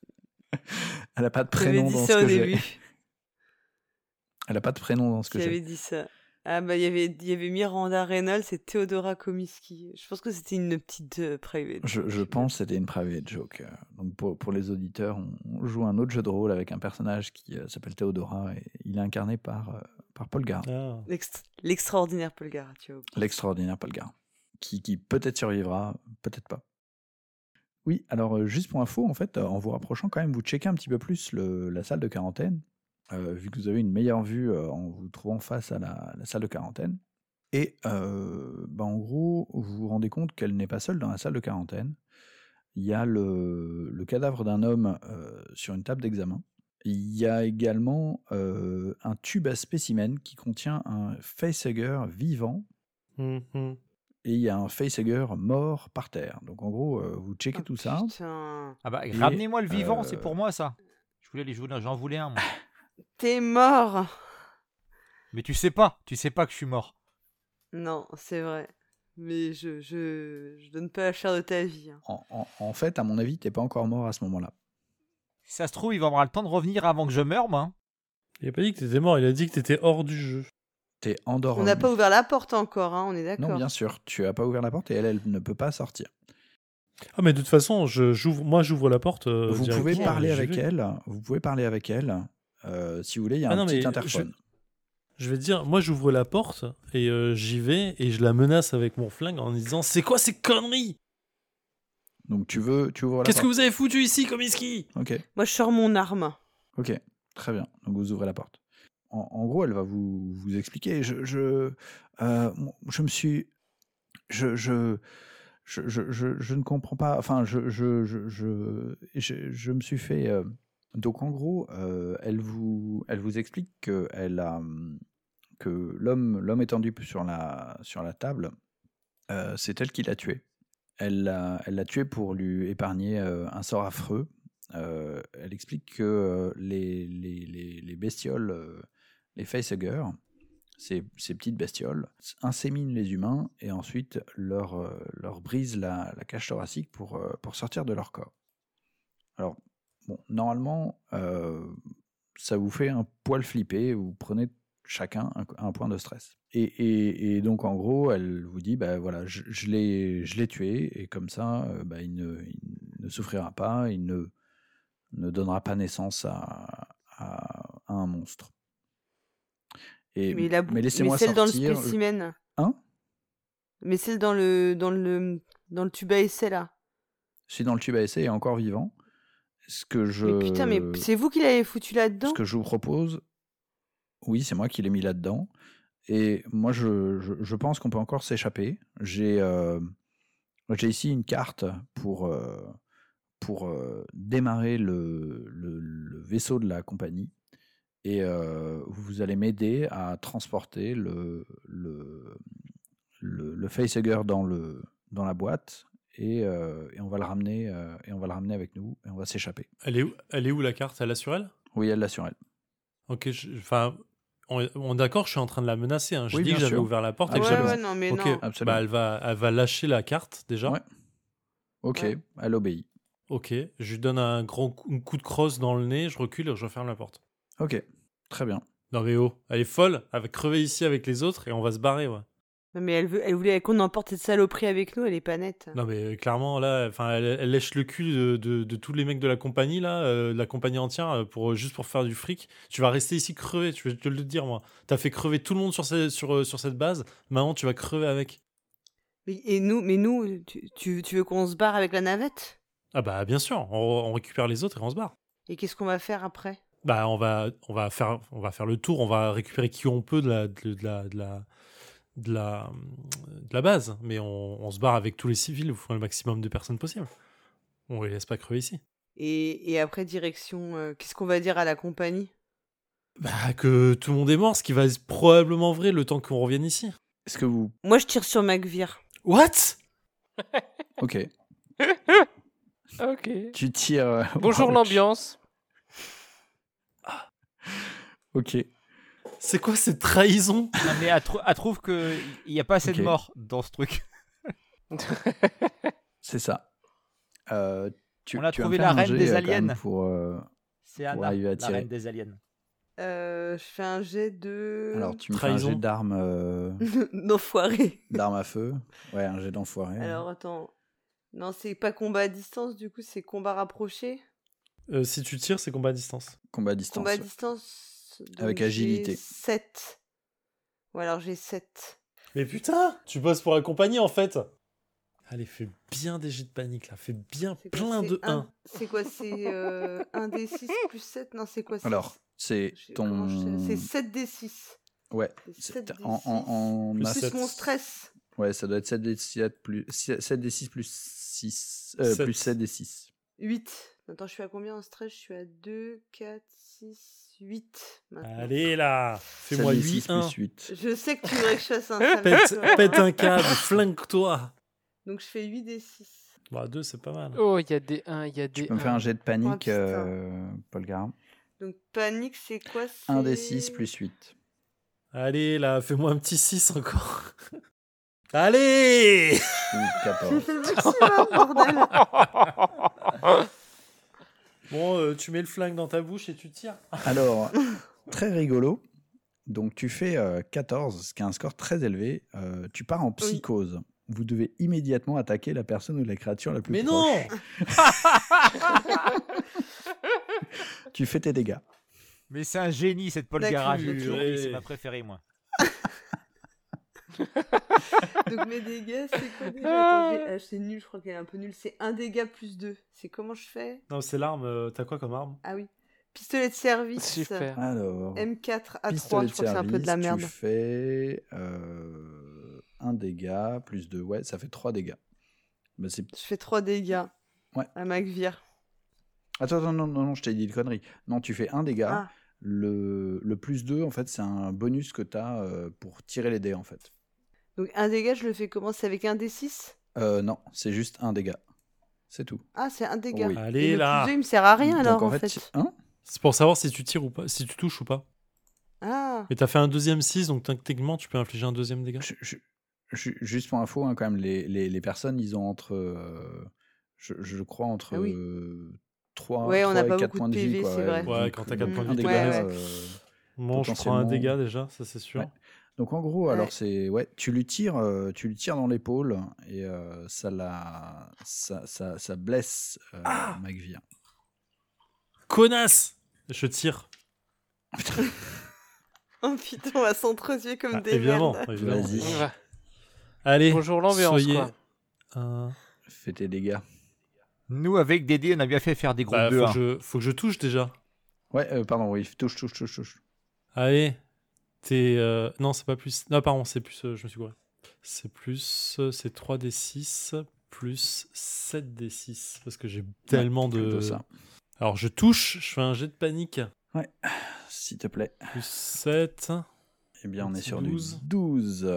Elle a pas de J'avais prénom dit dans ça ce au que j'ai. début. Elle a pas de prénom dans ce que J'avais j'ai. dit ça. Ah bah il y avait il y avait Miranda Reynolds et Théodora Komiski. Je pense que c'était une petite euh, private. Je, je pense que c'était une private joke. euh. Donc pour, pour les auditeurs, on, joue un autre jeu de rôle avec un personnage qui euh, s'appelle Théodora et il est incarné par, euh, par Paul Gard, Ah. L'ex- L'extraordinaire Paul Gara, tu vois. l'extraordinaire Paul Gard, qui, peut-être survivra, peut-être pas. Oui, alors euh, juste pour info, en fait, euh, en vous rapprochant quand même, vous checkez un petit peu plus la salle de quarantaine, euh, vu que vous avez une meilleure vue en vous trouvant face à la, salle de quarantaine. Et bah, en gros, vous vous rendez compte qu'elle n'est pas seule dans la salle de quarantaine. Il y a le, cadavre d'un homme sur une table d'examen. Il y a également un tube à spécimen qui contient un facehugger vivant Hum, hum. Et il y a un facehugger mort par terre. Donc en gros, euh, vous checkez Oh, tout ça. Ah bah, ramenez-moi le vivant, euh, c'est pour moi ça. Je voulais, je voulais- j'en voulais un. T'es mort. Mais tu sais pas, tu sais pas que je suis mort. Non, c'est vrai. Mais je, je, je donne pas la chair de ta vie. hein. En, en- en fait, à mon avis, t'es pas encore mort à ce moment-là. Si ça se trouve, il va avoir le temps de revenir avant que je meure, moi. hein. Il a pas dit que t'étais mort, il a dit que t'étais hors du jeu. T'es endormi. On n'a pas ouvert la porte encore, hein, on est Non, d'accord. bien sûr, tu as pas ouvert la porte et elle, elle ne peut pas sortir. Ah, mais de toute façon, je, j'ouvre, moi j'ouvre la porte. euh, vous pouvez parler avec vais. elle. Vous pouvez parler avec elle. Euh, si vous voulez, il y a Ah un non, petit interphone. Je vais te dire, moi j'ouvre la porte et euh, j'y vais et je la menace avec mon flingue en disant C'est quoi ces conneries? Donc tu veux, tu ouvres la Qu'est-ce que vous avez foutu ici, Komiski Ok, Moi, je sors mon arme. ok, très bien. Donc vous ouvrez la porte. En, gros, elle va vous, vous expliquer. Je, je, euh, je me suis, je, je, je, je, je- ne comprends pas. Enfin, je, je, je, me suis fait. euh, donc en gros, euh, elle vous, elle vous explique que elle a, hum, que l'homme, l'homme étendu sur la, sur la table, c'est elle qui l'a tué. Elle l'a, elle l'a tué pour lui épargner un sort affreux. Elle explique que les, les, les, les bestioles, les facehuggers, ces, petites bestioles, inséminent les humains et ensuite leur, euh, brisent la, cage thoracique pour, euh, pour sortir de leur corps. Alors, Bon, normalement, euh, ça vous fait un poil flipper, vous prenez chacun un, point de stress. Et, donc, en gros, elle vous dit, bah, voilà, je, je l'ai tué, et comme ça, bah, il, ne, souffrira pas, il ne, ne donnera pas naissance à un monstre. Et, Mais, la mais laissez-moi celle dans le sortir. spécimen. Hein? Mais celle dans le, dans le, dans le tube à essai, là. Si dans le tube à essai est encore vivant, ce que je, Mais putain, mais c'est vous qui l'avez foutu là-dedans? Ce que je vous propose, oui, c'est moi qui l'ai mis là-dedans. Et moi, je, je, je pense qu'on peut encore s'échapper. J'ai euh, j'ai ici une carte pour, euh, pour euh, démarrer le, le, le vaisseau de la compagnie. Et euh, vous allez m'aider à transporter le, le, le, le facehugger dans, le, dans la boîte. Et, euh, et on va le ramener euh, et on va le ramener avec nous et on va s'échapper. Elle est où, elle est où la carte? Elle a sur elle? Oui, elle l'a sur elle. Ok, je- enfin, on, on est d'accord, je suis en train de la menacer. Hein. Je Oui, dis que j'avais ouvert la porte Ah, et que Ouais, j'avais. ouais, non, mais ok, non. Absolument. bah, elle, va, elle va lâcher la carte déjà. Ouais. Ok, Ouais. elle obéit. Ok, je lui donne un coup, un coup de crosse dans le nez, je recule et je referme la porte. Ok, très bien. Non mais oh, elle est folle, elle va crever ici avec les autres et on va se barrer, ouais. Non, mais elle, veut, elle voulait qu'on emporte cette saloperie avec nous, elle est pas nette. Non mais euh, clairement là, enfin, elle, elle lèche le cul de, de- de tous les mecs de la compagnie là, euh, de la compagnie entière, euh, pour juste pour faire du fric. Tu vas rester ici crever, tu veux te le dire moi. T'as fait crever tout le monde sur, ces- sur, sur cette base, maintenant tu vas crever avec. Mais, et nous, mais nous tu, tu, tu veux qu'on se barre avec la navette? Ah bah bien sûr, on, on récupère les autres et on se barre. Et qu'est-ce qu'on va faire après? Bah on va, on va faire, on va faire le tour, on va récupérer qui on peut de la, de, de la, de la, de la, de la base, mais on, on se barre avec tous les civils, vous ferez le maximum de personnes possible. On les laisse pas crever ici. et, et après, direction, euh, qu'est-ce qu'on va dire à la compagnie? Bah que tout le monde est mort, ce qui va être probablement vrai le temps qu'on revienne ici. Est-ce que vous... Moi, je tire sur McVeer. What? Ok, Ok. tu tires... euh, Bonjour l'ambiance. Ok, C'est quoi cette trahison? Non, mais elle, trou- elle trouve qu'il n'y a pas assez Ok. de morts dans ce truc. c'est ça. Euh, tu, On a tu vas me trouvé faire la un reine jet, des euh, quand même aliens. Pour, euh, C'est Pour Anna, arriver à la tirer. reine des aliens. Euh, je fais un jet de. Alors, tu me Trahison. fais un jet d'armes euh, D'enfoiré. d'armes à feu. Ouais, un jet d'enfoiré. Alors, attends. Non, c'est pas combat à distance, du coup, c'est combat rapproché. Euh, Si tu tires, c'est combat à distance. Combat à distance. Combat à ouais. distance. Avec agilité. 7. Ou alors j'ai 7. Mais putain, tu bosses pour la compagnie en fait. Allez, fais bien des jets de panique là, fais bien quoi, plein c'est de un- 1. C'est quoi C'est euh, 1d6 plus 7 Non, c'est quoi c'est- Alors, c'est ton... C'est 7d6. Ouais, C'est c'est- 7 en, en, en Plus mon stress. Ouais, ça doit être 7 des 7 plus 7 des 6 plus 6 euh, Sept. plus 7 des 6. 8. Attends, je suis à combien en stress? Je suis à 2, 4, 6, 8. maintenant. Allez là, fais-moi 7 des 6 8 1. plus 8. Je sais que tu voudrais que je fasse un Pète, pète un câble, flingue-toi. Donc je fais 8 d 6. Bah 2 c'est pas mal. Oh, il y a des 1, il y a Tu des peux me faire un 1. jet de panique, putain. euh, Paul Garin Donc panique, c'est quoi? 1 des c'est- 6 plus 8. Allez là, fais-moi un petit 6 encore. Allez J'ai 14. fait le maximum, bordel Bon, euh, tu mets le flingue dans ta bouche et tu tires. Alors, très rigolo. Donc, tu fais euh, 14, ce qui est un score très élevé. Euh, tu pars en psychose. Vous devez immédiatement attaquer la personne ou la créature la plus Mais proche. non Tu fais tes dégâts. Mais c'est un génie cette Paul Garage. C'est ma préférée moi. Donc mes dégâts, c'est quoi déjà? Attends, j'ai- ah, C'est nul, je crois qu'elle est un peu nulle. C'est 1 dégât plus 2. C'est comment je fais? Non, c'est l'arme, euh, t'as quoi comme arme? Ah oui. Pistolet de service. Super. Alors, M4 à 3, pistolet je crois que c'est un peu de la service, merde. Tu fais euh, un dégât plus 2. Ouais, ça fait 3 dégâts. Bah, c'est... Je fais 3 dégâts. Ouais. À McVeer. Attends, attends, non, non, non, je t'ai dit une connerie. Non, tu fais un dégât. Ah. Le, le plus 2, en fait, c'est un bonus que tu as pour tirer les dés, en fait. Donc un dégât, je le fais comment? C'est avec un D6 Euh, non, c'est juste un dégât. C'est tout. Ah, c'est un dégât. Oui. Allez, Et le là. plus 2, il me sert à rien Donc, alors en en fait. fait, hein? C'est pour savoir si tu tires ou pas, si tu touches ou pas. Ah, Mais t'as fait un deuxième 6, donc techniquement tu peux infliger un deuxième dégât. Je- je- je- juste pour info, hein, quand même, les, les, les personnes, ils ont entre, euh, je, je crois, entre Ah oui. euh, 3, Ouais, on n'a 3 pas et 4 beaucoup points de de vie. Quoi, vrai. Ouais, donc, quand t'as quatre euh, points de vie, dégât, ouais. euh, Bon, je prends un dégât déjà, ça c'est sûr. Donc en gros, alors c'est ouais, tu lui tires, euh, tu lui tires dans l'épaule et euh, ça la, ça, ça, ça blesse euh, Ah. Connasse Je tire. Oh putain, on va s'entretuer comme Ah, des évidemment, merdes. évidemment. Vas-y. Ouais. Allez, Bonjour l'ambiance, soyez... quoi. un- Fais tes dégâts. Nous, avec Dédé, on a bien fait faire des groupes Bah, de faut, 1. que je... faut que je touche déjà. Ouais, euh, pardon, oui, touche, touche, touche, touche. Allez, t'es... euh, Non, c'est pas plus... Non, pardon, c'est plus... euh, Je me suis gouré. C'est plus... euh, C'est 3d6 plus 7d6. Parce que j'ai tellement de... Plutôt ça. Alors, je touche, je fais un jet de panique. S'il te plaît. Plus 7. Eh bien, on est sur 12. du 12.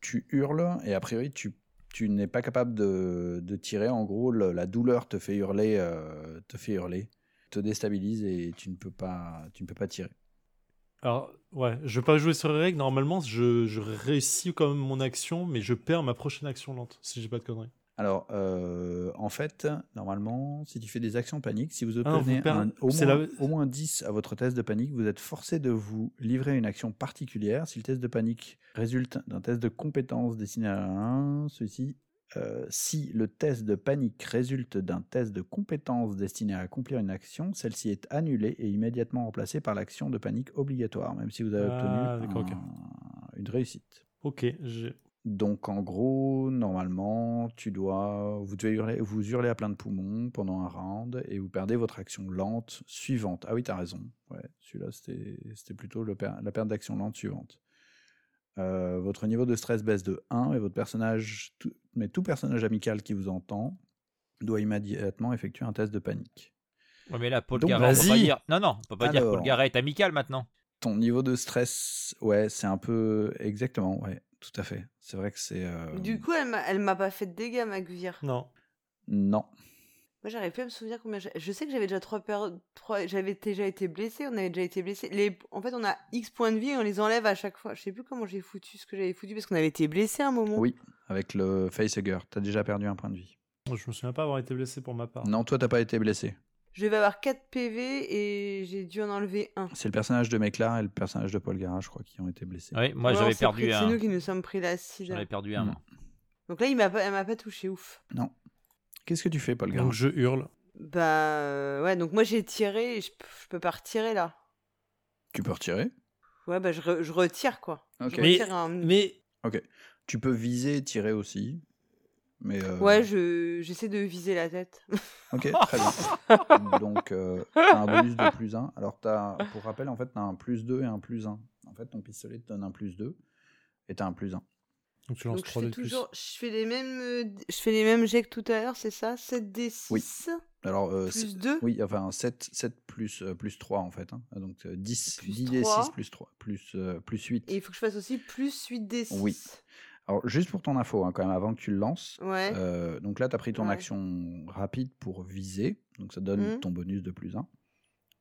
Tu hurles et a priori, tu, tu n'es pas capable de, de tirer. En gros, le- la douleur te fait hurler, euh, te fait hurler, te déstabilise et tu ne peux pas, tu ne peux pas tirer. Alors, ouais, je vais pas jouer sur les règles. Normalement, je, je réussis quand même mon action, mais je perds ma prochaine action lente, si j'ai pas de conneries. Alors, euh, en fait, normalement, si tu fais des actions paniques, si vous Ah vous obtenez un- au, moins, la- au moins 10 à votre test de panique, vous êtes forcé de vous livrer à une action particulière. Si le test de panique résulte d'un test de compétence destiné à un, celui-ci, euh, si le test de panique résulte d'un test de compétence destiné à accomplir une action, celle-ci est annulée et immédiatement remplacée par l'action de panique obligatoire, même si vous avez Ah, obtenu un- une réussite. Ok, j'ai... Donc en gros, normalement, tu dois vous devez hurler, vous hurlez à plein de poumons pendant un round et vous perdez votre action lente suivante. Ah oui, t'as raison. Ouais, celui-là c'était plutôt le per- la perte d'action lente suivante. Euh, votre niveau de stress baisse de 1 et votre personnage, mais tout personnage amical qui vous entend doit immédiatement effectuer un test de panique. Ouais, mais là, Paul Donc, Garret, on peut pas vas-y. dire. Non, non, on peut pas dire Alors. Paul Garret est amical maintenant. Ton niveau de stress, ouais, c'est un peu exactement, ouais, tout à fait. C'est vrai que c'est euh, Du coup, elle m'a, m'a pas fait de dégâts, Magvir. Non. non. Moi, j'arrive plus à me souvenir combien. j'ai- Je sais que j'avais déjà trois, trois... j'avais déjà été blessé. On avait déjà été blessé. Les... En fait, on a X points de vie et on les enlève à chaque fois. Je sais plus comment j'ai foutu ce que j'avais foutu parce qu'on avait été blessé à un moment. Oui, avec le facehugger, t'as déjà perdu un point de vie. Je me souviens pas avoir été blessé pour ma part. Non, toi t'as pas été blessé. Je vais avoir 4 PV et j'ai dû en enlever un. C'est le personnage de Meklar et le personnage de Paul Gara, je crois, qui ont été blessés. Oui, moi Ouais, j'avais perdu pris- C'est un. nous qui nous sommes pris l'acide. J'en avais perdu un. Donc là, il m'a pas... elle m'a pas touché. Ouf. Non. Qu'est-ce que tu fais, Paul Gara Donc je hurle. Bah euh, ouais, donc moi j'ai tiré et je, je peux pas retirer là. Tu peux retirer? Ouais, bah je, re- je retire quoi. Ok. Je Mais- retire un- Mais Tu peux viser et tirer aussi. Mais euh, Ouais, je j'essaie de viser la tête. Ok, très bien. Donc, euh, t'as un bonus de plus 1. Alors, as, pour rappel, en fait, tu as un plus 2 et un plus 1. En fait, ton pistolet te donne un plus 2 et tu as un plus 1. Donc tu lances Donc je 3 fais d plus. toujours je fais les mêmes euh, je fais les mêmes jets que tout à l'heure, c'est ça? 7 d 6 Oui. Alors, euh, plus c'est- 2. Oui, enfin 7, 7 plus, euh, plus 3 en fait. hein. Donc euh, 10, Plus 10 d 6 3. plus 3, plus, euh, plus 8. Et il faut que je fasse aussi plus 8 d 6. Oui. Alors juste pour ton info, hein, quand même, avant que tu le lances, Ouais. euh, donc là tu as pris ton Ouais. action rapide pour viser, donc ça donne Mhm. ton bonus de plus 1.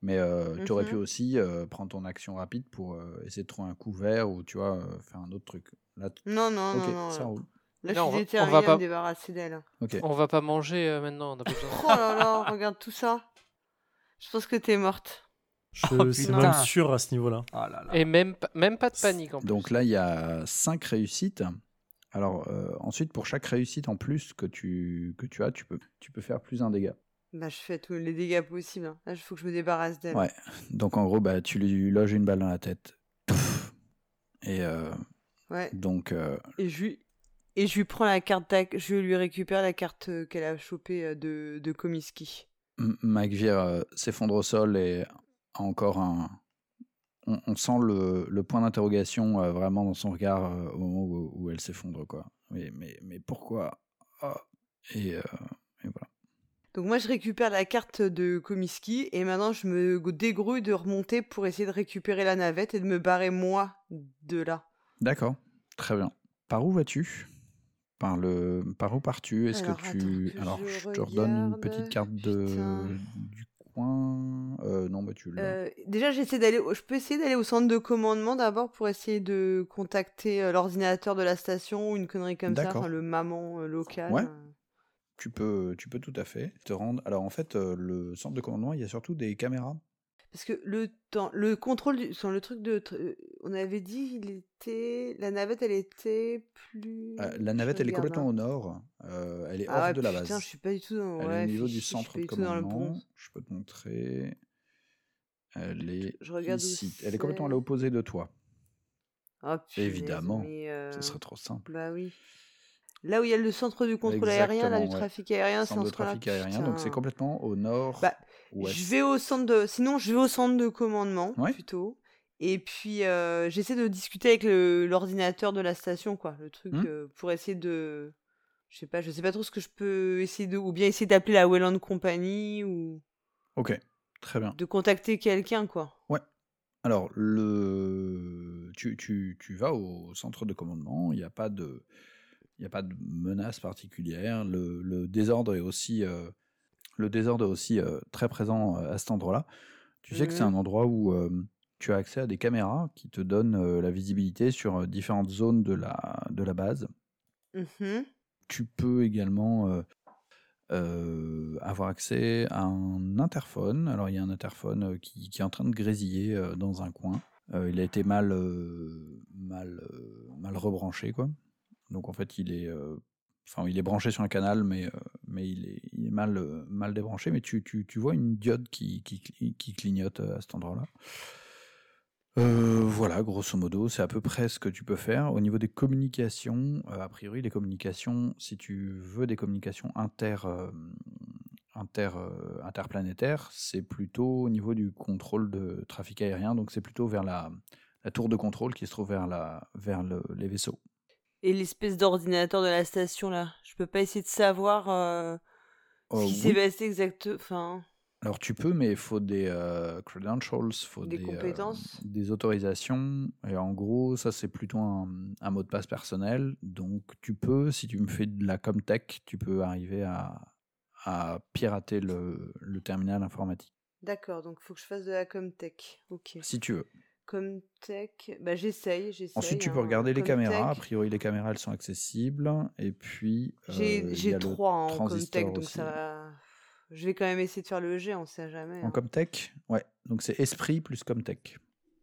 Mais tu aurais pu Mhm. aussi euh, prendre ton action rapide pour euh, essayer de trouver un couvert ou tu vois, euh, faire un autre truc. Là, Non non non non. ça Là, roule. Là, Non, on je va- suis déterminée on va à pas- me débarrasser d'elle. On va pas manger euh, maintenant, on a pas besoin. Oh là là, regarde tout ça. Je pense que t'es morte. Je- Oh, c'est putain. même sûr à ce niveau-là. Là là. Et même, pas- même pas de panique en plus. Donc là, il y a 5 réussites. Alors euh, ensuite, pour chaque réussite en plus que tu, que tu as, tu peux, tu peux faire plus un dégât. Bah je fais tous les dégâts possibles. hein. Là, il faut que je me débarrasse d'elle. Ouais. Donc en gros, bah, tu lui loges une balle dans la tête. Pouf. Et euh, Ouais. donc, euh, Et je lui et je lui prends la carte je lui récupère la carte euh, qu'elle a chopée de de Komiski. M- Magvir euh, s'effondre au sol et a encore un. On, on sent le, le point d'interrogation vraiment dans son regard au moment où, où elle s'effondre, quoi. Mais, mais, mais pourquoi? Ah. et, et voilà. Donc moi je récupère la carte de Komiski et maintenant je me dégrouille de remonter pour essayer de récupérer la navette et de me barrer moi de là. D'accord, très bien. Par où vas-tu? Par, le... par où pars-tu? Est-ce que tu. que Alors, je je, te redonne une petite carte de... Du coin. Euh, non, bah tu l'as. Euh, déjà j'essaie d'aller je peux essayer d'aller au centre de commandement d'abord pour essayer de contacter euh, l'ordinateur de la station ou une connerie comme ça, enfin le maman local. Ouais. Euh. tu peux, tu peux tout à fait te rendre. Alors en fait, euh, le centre de commandement, il y a surtout des caméras. Parce que le temps, le contrôle, du, sur le truc de, euh, on avait dit, il était, la navette, elle était plus. Euh, la navette, elle est complètement hein. au nord. euh, elle est Ah hors ouais, de la putain, base. je suis pas du tout dans. Elle est ouais, au niveau du je suis centre de du commandement. Je peux te montrer. Elle est Je regarde ici. Elle est complètement à l'opposé de toi. Ah, punaise, Évidemment, Ce euh, serait trop simple. Bah oui. Là où il y a le centre du contrôle aérien, là, du ouais. trafic aérien, c'est coin-là. trafic aérien. Donc c'est complètement au nord. Bah. Je vais au centre de. Sinon, je vais au centre de commandement Ouais. plutôt. Et puis, euh, j'essaie de discuter avec l'ordinateur de la station, quoi. Le truc Hmm. euh, pour essayer de. Je sais pas, je sais pas trop ce que je peux essayer de. Ou bien essayer d'appeler la Welland Company ou Ok, très bien. de contacter quelqu'un, quoi. Alors, le... tu, tu, tu vas au centre de commandement, il n'y a pas de, il y a pas de menace particulière. Le, le désordre est aussi, euh, le désordre est aussi euh, très présent euh, à cet endroit-là. Tu sais que c'est Mhm. un endroit où tu as accès à des caméras qui te donnent la visibilité sur différentes zones de la, de la base. Mhm. Tu peux également euh, avoir accès à un interphone. Alors il y a un interphone qui, qui est en train de grésiller euh, dans un coin. Euh, il a été mal, mal, mal rebranché quoi. Donc en fait il est, branché sur un canal mais, il est, mal, débranché. Mais tu, tu, tu vois une diode qui, qui, cli- qui clignote à cet endroit-là. Voilà, grosso modo, c'est à peu près ce que tu peux faire. Au niveau des communications, a priori, les communications, si tu veux des communications inter, inter, interplanétaires, c'est plutôt au niveau du contrôle de trafic aérien, donc c'est plutôt vers la, tour de contrôle qui se trouve vers, les vaisseaux. Et l'espèce d'ordinateur de la station, là. Je peux pas essayer de savoir euh, Euh, ce qui oui. s'est passé exactement. Enfin. Alors tu peux, mais il faut des euh, credentials, faut Des des, euh, compétences des autorisations. Et en gros, ça c'est plutôt un, un mot de passe personnel. Donc tu peux, si tu me fais de la comtech, tu peux arriver à, à pirater le, le terminal informatique, D'accord, donc faut que je fasse de la Comtech. Ok. si tu veux. Comtech, bah j'essaye, j'essaye. Ensuite, tu peux hein. regarder les caméras. A priori, les caméras, elles sont accessibles. Et puis, euh, J'ai le trois en Comtech, donc ça va. Je vais quand même essayer de faire le G, on sait jamais. En hein. comtech, ouais. Donc c'est esprit plus comtech.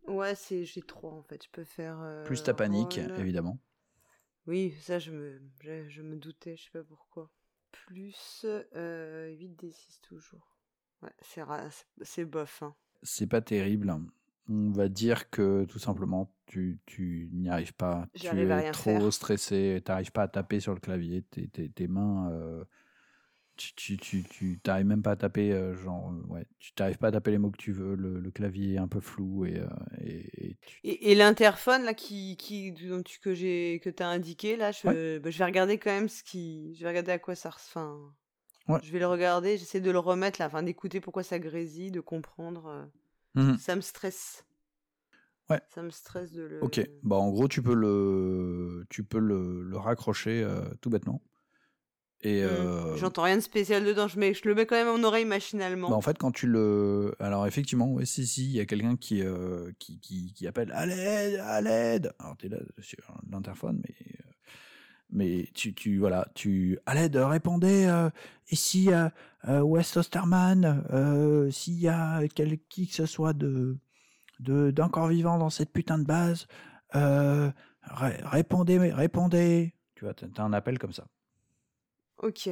Ouais, c'est j'ai trois en fait. Je peux faire. euh, Plus ta panique, rôle. évidemment. Oui, ça je me, je, je me doutais, je sais pas pourquoi. Plus euh, 8d6 toujours. Ouais, c'est ra- c'est- c'est bof. Hein. c'est pas terrible. On va dire que tout simplement, tu, tu n'y arrives pas. Tu es trop faire. stressé, tu n'arrives pas à taper sur le clavier, tes, tes- tes mains. euh, tu tu, tu, t'arrives même pas à taper, euh, genre, euh, ouais, tu t'arrives pas à taper les mots que tu veux, le, le clavier est un peu flou et, euh, et, et Et, et l'interphone là qui, qui dont tu, que j'ai que t'as indiqué là, je, bah, je vais regarder quand même ce qui, je vais regarder à quoi ça, enfin, Ouais. je vais le regarder, j'essaie de le remettre là, enfin d'écouter pourquoi ça grésille, de comprendre. Mhm. Ça me stresse. Ouais. Ça me stresse de le. Ok, bah en gros, tu peux le, tu peux le, le raccrocher euh, tout bêtement. Et Hmm. euh, J'entends rien de spécial dedans, je, mets, je le mets quand même en oreille machinalement. Bah, en fait, quand tu le. Alors, effectivement, ouais, si, si, il y a quelqu'un qui, euh, qui, qui, qui appelle à l'aide, à l'aide. Alors, tu es là sur l'interphone, mais. Euh, Mais tu, tu, voilà, tu. À l'aide, répondez, euh, ici, euh, euh, West Osterman, euh, s'il y a quel, qui que ce soit de, de, d'encore vivant dans cette putain de base, euh, ré- répondez, répondez. Tu vois, t'as un appel comme ça. Ok.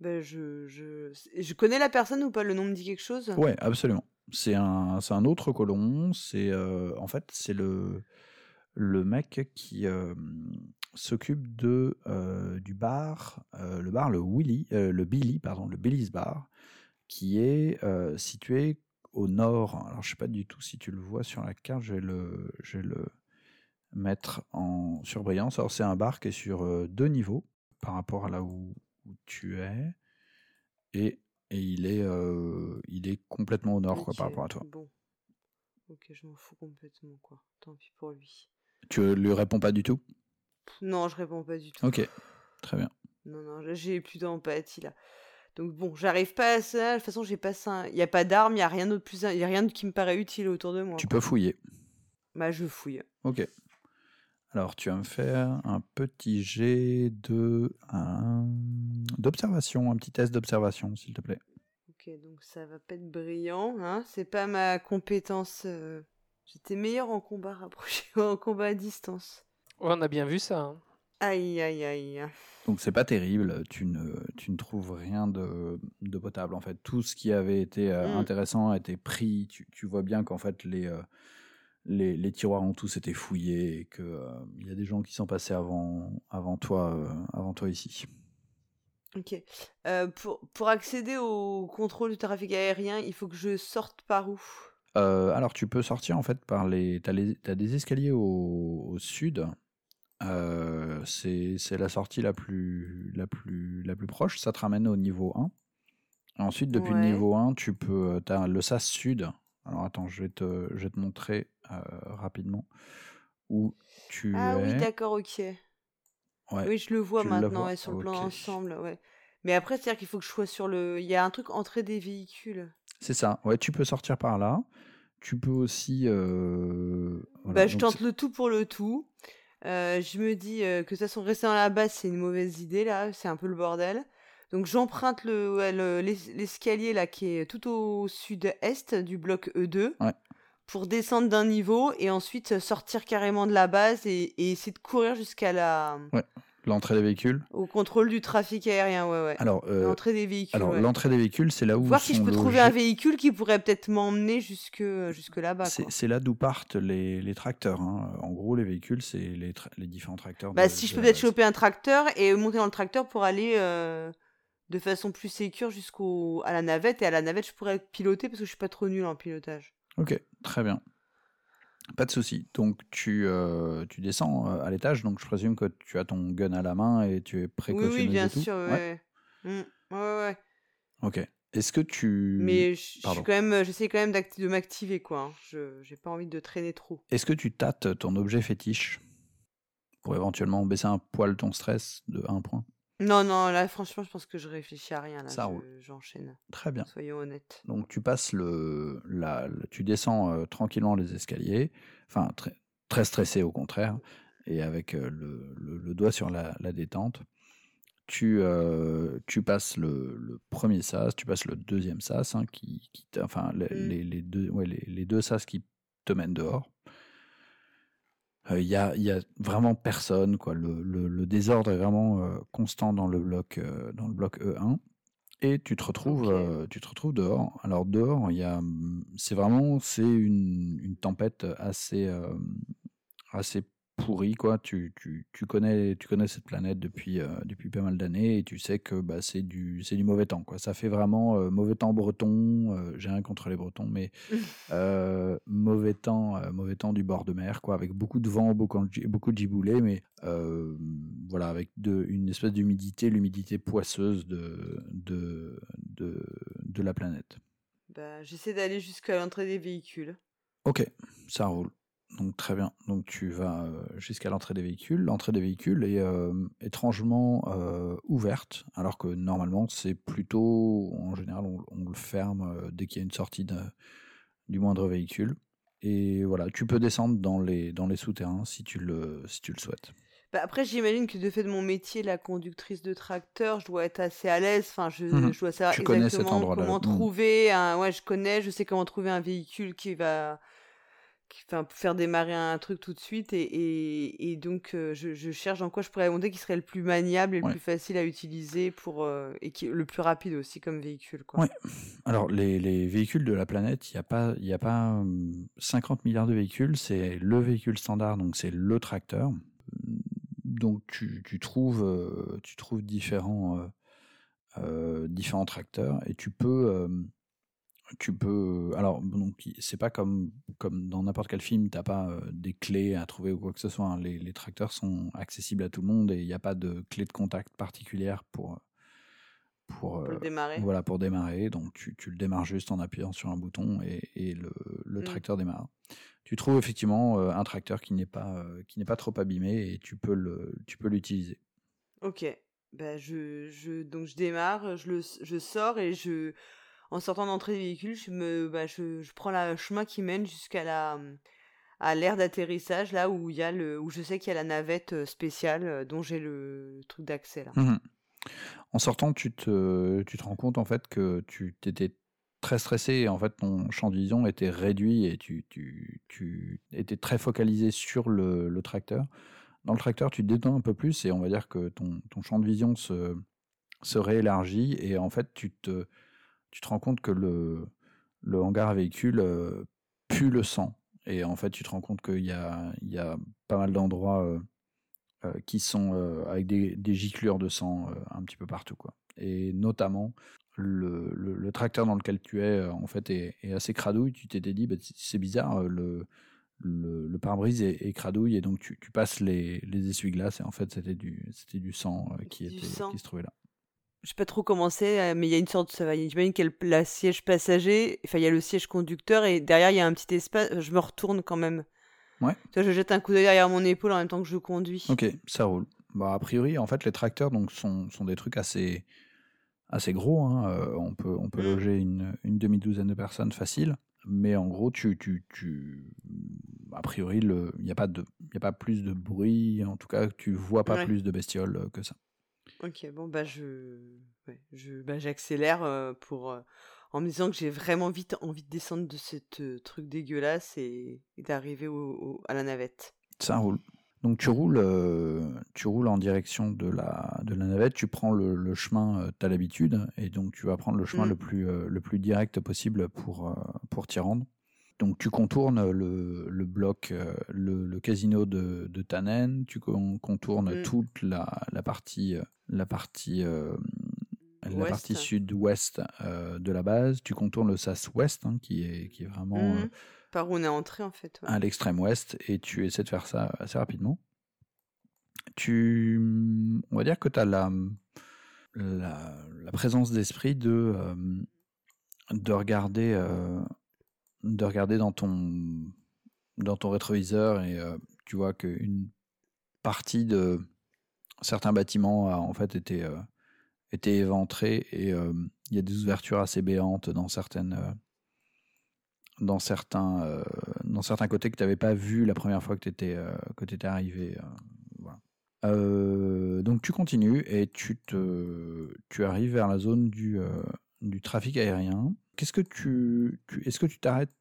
Ben, je, je... je connais la personne ou pas? Le nom me dit quelque chose? Ouais, absolument. C'est un, c'est un autre colon. C'est euh, en fait c'est le le mec qui euh, s'occupe de euh, du bar, euh, le bar le Willy, euh, le Billy pardon, le Billy's Bar, qui est situé au nord. Alors je sais pas du tout si tu le vois sur la carte. Je vais le je vais le mettre en surbrillance. Alors c'est un bar qui est sur deux niveaux par rapport à là où, où tu es et et il est, il est complètement au nord quoi, par rapport à toi. Bon. Ok, je m'en fous complètement, quoi. Tant pis pour lui. Tu lui réponds pas du tout? Non, je réponds pas du tout. Ok, très bien. Non, non, j'ai plus d'empathie, là. Donc bon, j'arrive pas à ça. De toute façon, j'ai pas ça. Il y a pas d'armes, il y a rien d'autre plus, il y a rien qui me paraît utile autour de moi. Tu quoi. peux fouiller. Bah, je fouille. Ok. Alors tu vas me faire un petit jet de un d'observation, un petit test d'observation, s'il te plaît. Ok, donc ça va pas être brillant, hein. C'est pas ma compétence. euh, J'étais meilleur en combat rapproché, en combat à distance. Ouais, on a bien vu ça. hein. Aïe, aïe, aïe. Donc c'est pas terrible, tu ne, tu ne trouves rien de, de potable en fait. Tout ce qui avait été euh, Mm. intéressant a été pris. Tu, tu vois bien qu'en fait les, euh, les, les tiroirs ont tous été fouillés et qu'il il y a des gens qui sont passés avant, avant, toi, euh, avant toi ici. Ok. Euh, pour, pour accéder au contrôle du trafic aérien, il faut que je sorte par où? Euh, alors tu peux sortir en fait par les... Tu as, des escaliers au, au sud. Euh, c'est la sortie la plus, la, plus, la plus proche. Ça te ramène au niveau 1. Ensuite, depuis le niveau 1, tu peux. As le SAS Sud. Alors attends, je vais te, je vais te montrer euh, rapidement où tu Ah es. oui, d'accord, ok. Ouais. Oui, je le vois maintenant, vois ouais, sur le plan ensemble, ouais. Mais après, c'est-à-dire qu'il faut que je sois sur le. Il y a un truc entrée des véhicules. C'est ça. Ouais, tu peux sortir par là. Tu peux aussi. euh, voilà, bah, je tente le tout pour le tout. Euh, je me dis euh, que de toute façon, rester dans la base, c'est une mauvaise idée, là. C'est un peu le bordel. Donc, j'emprunte le, ouais, le- l'escalier, là, qui est tout au sud-est du bloc E2. Ouais. Pour descendre d'un niveau et ensuite sortir carrément de la base et, et essayer de courir jusqu'à la. L'entrée des véhicules. au contrôle du trafic aérien, ouais, ouais. Alors, euh, L'entrée des véhicules. alors ouais. l'entrée des véhicules, c'est là où. Voir si je peux trouver un véhicule qui pourrait peut-être m'emmener jusque, jusque là-bas. C'est là d'où partent les, les tracteurs. hein. En gros, les véhicules, c'est les, les différents tracteurs. Bah, de- si je peux peut-être choper un tracteur et monter dans le tracteur pour aller euh, de façon plus sécure jusqu'au à la navette. Et à la navette, je pourrais piloter parce que je suis pas trop nul en pilotage. Ok, très bien. Pas de souci. Donc, tu, euh, tu descends euh, à l'étage. Donc, je présume que tu as ton gun à la main et tu es Oui, précautionneuse oui, bien et tout. sûr. Ouais. Ouais. ouais. Ouais, ouais. Ok. Est-ce que tu. Mais je je suis pardon. quand même, euh, j'essaie quand même de m'activer, quoi. hein. Je j'ai pas envie de traîner trop. Est-ce que tu tâtes ton objet fétiche pour éventuellement baisser un poil ton stress de 1 point? Non, non, là, franchement, je pense que je réfléchis à rien. Là, Ça Je- roule. J'enchaîne. Très bien. Soyons honnêtes. Donc tu passes le, la, le- tu descends euh, tranquillement les escaliers, enfin très, très stressé au contraire, et avec euh, le, le- le doigt sur la, la détente. Tu, euh, tu passes le, le premier sas, tu passes le deuxième sas, hein, qui, qui enfin les, Mm. les- les deux, ouais, les, les deux sas qui te mènent dehors. Il y, a, y a vraiment personne, quoi. Le, le- le désordre est vraiment euh, constant dans le bloc, euh, dans le bloc E1. Et tu te retrouves, euh, tu te retrouves dehors. Alors dehors, il y a, c'est vraiment, c'est une, une tempête assez, euh, assez pourrie, quoi. Tu, tu, tu connais, tu connais cette planète depuis, euh, depuis pas mal d'années et tu sais que bah, c'est du, c'est du mauvais temps, quoi. Ça fait vraiment euh, mauvais temps breton. euh, J'ai rien contre les Bretons, mais mauvais temps, mauvais temps du bord de mer, quoi, avec beaucoup de vent, beaucoup, beaucoup de giboulées, mais voilà, avec de, une espèce d'humidité, l'humidité poisseuse de, de, de, de la planète. Bah, j'essaie d'aller jusqu'à l'entrée des véhicules. Ok, ça roule. Donc très bien. Donc tu vas euh, jusqu'à l'entrée des véhicules. L'entrée des véhicules est euh, étrangement euh, ouverte, alors que normalement c'est plutôt, en général, on, on le ferme dès qu'il y a une sortie de- du moindre véhicule. Et voilà, tu peux descendre dans les, dans les souterrains si tu le, si tu le souhaites. Bah, après, j'imagine que de fait de mon métier, la conductrice de tracteur, je dois être assez à l'aise. Enfin, je, je dois savoir Tu exactement comment Mhm. trouver un. Ouais, je connais, je sais comment trouver un véhicule qui va. Enfin, pour faire démarrer un truc tout de suite. Et, et, et donc, euh, je, je cherche dans quoi je pourrais monter qui serait le plus maniable et le Ouais. plus facile à utiliser pour, euh, et qui, le plus rapide aussi comme véhicule. Quoi. Ouais. Alors, les, les véhicules de la planète, il n'y a pas, il a pas hum, 50 milliards de véhicules. C'est le véhicule standard, donc c'est le tracteur. Donc, tu, tu trouves, tu trouves différents, euh, différents tracteurs et tu peux, tu peux. Alors, donc, c'est pas comme, comme dans n'importe quel film, t'as pas euh, des clés à trouver ou quoi que ce soit. hein. Les, les tracteurs sont accessibles à tout le monde et il n'y a pas de clé de contact particulière pour, pour, Pour le euh, démarrer. voilà, pour démarrer. Donc, tu, tu le démarres juste en appuyant sur un bouton et, et le, le Mm. tracteur démarre. Tu trouves effectivement euh, un tracteur qui n'est pas, euh, qui n'est pas trop abîmé et tu peux le, tu peux l'utiliser. Ok. Bah, je, je, donc je démarre, je, le, je sors et je, en sortant d'entrée des véhicules, je, me, bah, je, je prends le chemin qui mène jusqu'à la à l'aire d'atterrissage, là où, il y a le, où je sais qu'il y a la navette euh, spéciale euh, dont j'ai le, truc d'accès. là. Mhm. En sortant, tu te, tu te rends compte en fait que tu étais très stressé et en fait ton champ de vision était réduit et tu, tu, tu étais très focalisé sur le, le, tracteur. Dans le tracteur, tu te détends un peu plus et on va dire que ton, ton champ de vision se, se réélargit et en fait tu te, tu te rends compte que le, le hangar à véhicule euh, pue le sang. Et en fait, tu te rends compte qu'il y a, il y a pas mal d'endroits euh, euh, qui sont avec des, des, giclures de sang un petit peu partout. Quoi. Et notamment, le, le, tracteur dans lequel tu es, en fait, est, est assez cradouille. Tu t'étais dit, bah, c'est bizarre, le, le, le pare-brise est, cradouille et donc tu, tu passes les, les essuie-glaces et en fait, c'était du, c'était du sang qui, était, qui se trouvait là je sais pas trop comment c'est, euh, mais il y a une sorte, ça va, j'imagine qu'il y a le siège passager, enfin il y a le siège conducteur et derrière il y a un petit espace. Je me retourne quand même. Ouais. Tu vois, je jette un coup d'œil derrière mon épaule en même temps que je conduis. Ok, ça roule. Bah, a priori, en fait, les tracteurs donc sont, sont des trucs assez assez gros. Hein. Euh, on peut on peut mm. loger une, une demi douzaine de personnes facile. Mais en gros, tu, tu, tu... a priori, il n'y a, pas de... y a pas plus de bruit. En tout cas, tu vois pas plus de bestioles euh, que ça. Ok, bon, bah, je. Ouais, je bah, j'accélère euh, pour. Euh, en me disant que j'ai vraiment vite envie de descendre de ce euh, truc dégueulasse et, d'arriver au, à la navette. Ça roule. Donc tu roules, tu roules en direction de la, de la navette, tu prends le, le chemin, tu as l'habitude, et donc tu vas prendre le chemin le, mmh. plus, le plus direct possible pour, pour t'y rendre. Donc tu contournes le, le bloc, euh, le, le, casino de, de Tannen, tu contournes mm. toute la, la, partie, la partie, euh, la partie sud-ouest euh, de la base, tu contournes le sas ouest, hein, qui, est, qui est vraiment... Mm. Par où on est entré en fait. À l'extrême ouest, et tu essaies de faire ça assez rapidement. Tu, on va dire que tu as la, la, la, présence d'esprit de, de regarder de regarder dans ton, dans ton rétroviseur et euh, tu vois qu'une partie de certains bâtiments a en fait été, euh, été éventrée et euh, il y a des ouvertures assez béantes dans certaines dans certains dans certains côtés que tu n'avais pas vu la première fois que tu étais arrivé donc tu continues et tu te tu arrives vers la zone du du trafic aérien Qu'est-ce que tu, est-ce que tu t'arrêtes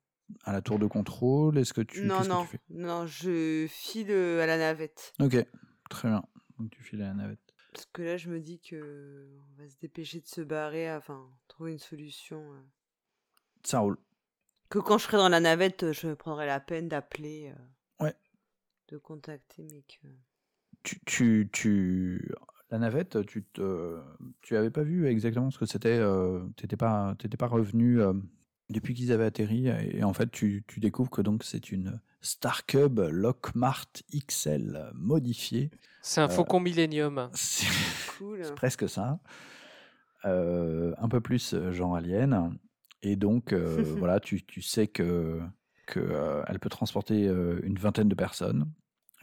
à la tour de contrôle? Est-ce que tu non non tu non je file euh, à la navette. Ok très bien donc tu files à la navette. Parce que là je me dis que on va se dépêcher de se barrer enfin trouver une solution. Euh. Ça roule. Que quand je serai dans la navette je prendrai la peine d'appeler. Euh, ouais. De contacter mais que. Tu, tu, tu la navette, tu te, tu avais pas vu exactement ce que c'était. Euh, t'étais pas, t'étais pas revenu euh, depuis qu'ils avaient atterri. Et, en fait, tu, tu découvres que donc c'est une Star Cub Lockmart XL modifiée. C'est un Faucon Millennium. C'est presque ça. Euh, un peu plus genre alien. Et donc, voilà, tu, tu sais que, que elle peut transporter une vingtaine de personnes.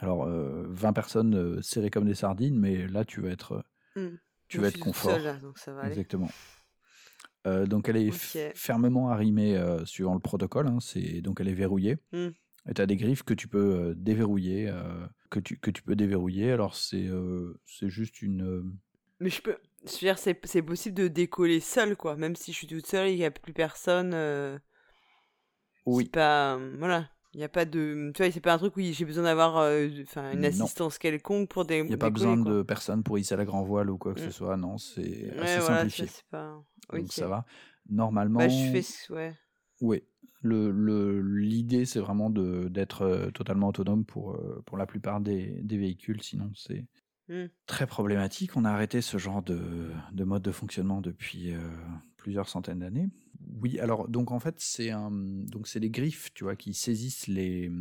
Alors, 20 euh, personnes euh, serrées comme des sardines, mais là, tu vas être, mmh. tu vas être confort. donc ça va Exactement. Euh, donc, elle est fermement arrimée suivant le protocole. Hein, c'est donc elle est verrouillée. Mmh. Et tu as des griffes que tu peux déverrouiller, que tu que tu peux déverrouiller. Alors c'est c'est juste une. Mais je peux. dire, c'est possible de décoller seul, quoi. Même si je suis toute seule, il n'y a plus personne. Oui. Pas. voilà. Il n'y a pas de. Tu vois, c'est pas un truc où j'ai besoin d'avoir euh, une assistance quelconque pour des. Il n'y a pas besoin de personne pour hisser la grand voile ou quoi que ce mm. soit, non, c'est assez simplifié. Pas... Donc ça va. Normalement. Bah, je fais. Ouais. Oui. L'idée, le, l'idée c'est vraiment d'être euh, totalement autonome pour, euh, pour la plupart des, des véhicules, sinon c'est mm. très problématique. On a arrêté ce genre de, de mode de fonctionnement depuis plusieurs centaines d'années. Oui, alors donc en fait c'est un donc c'est les griffes, tu vois, qui saisissent les,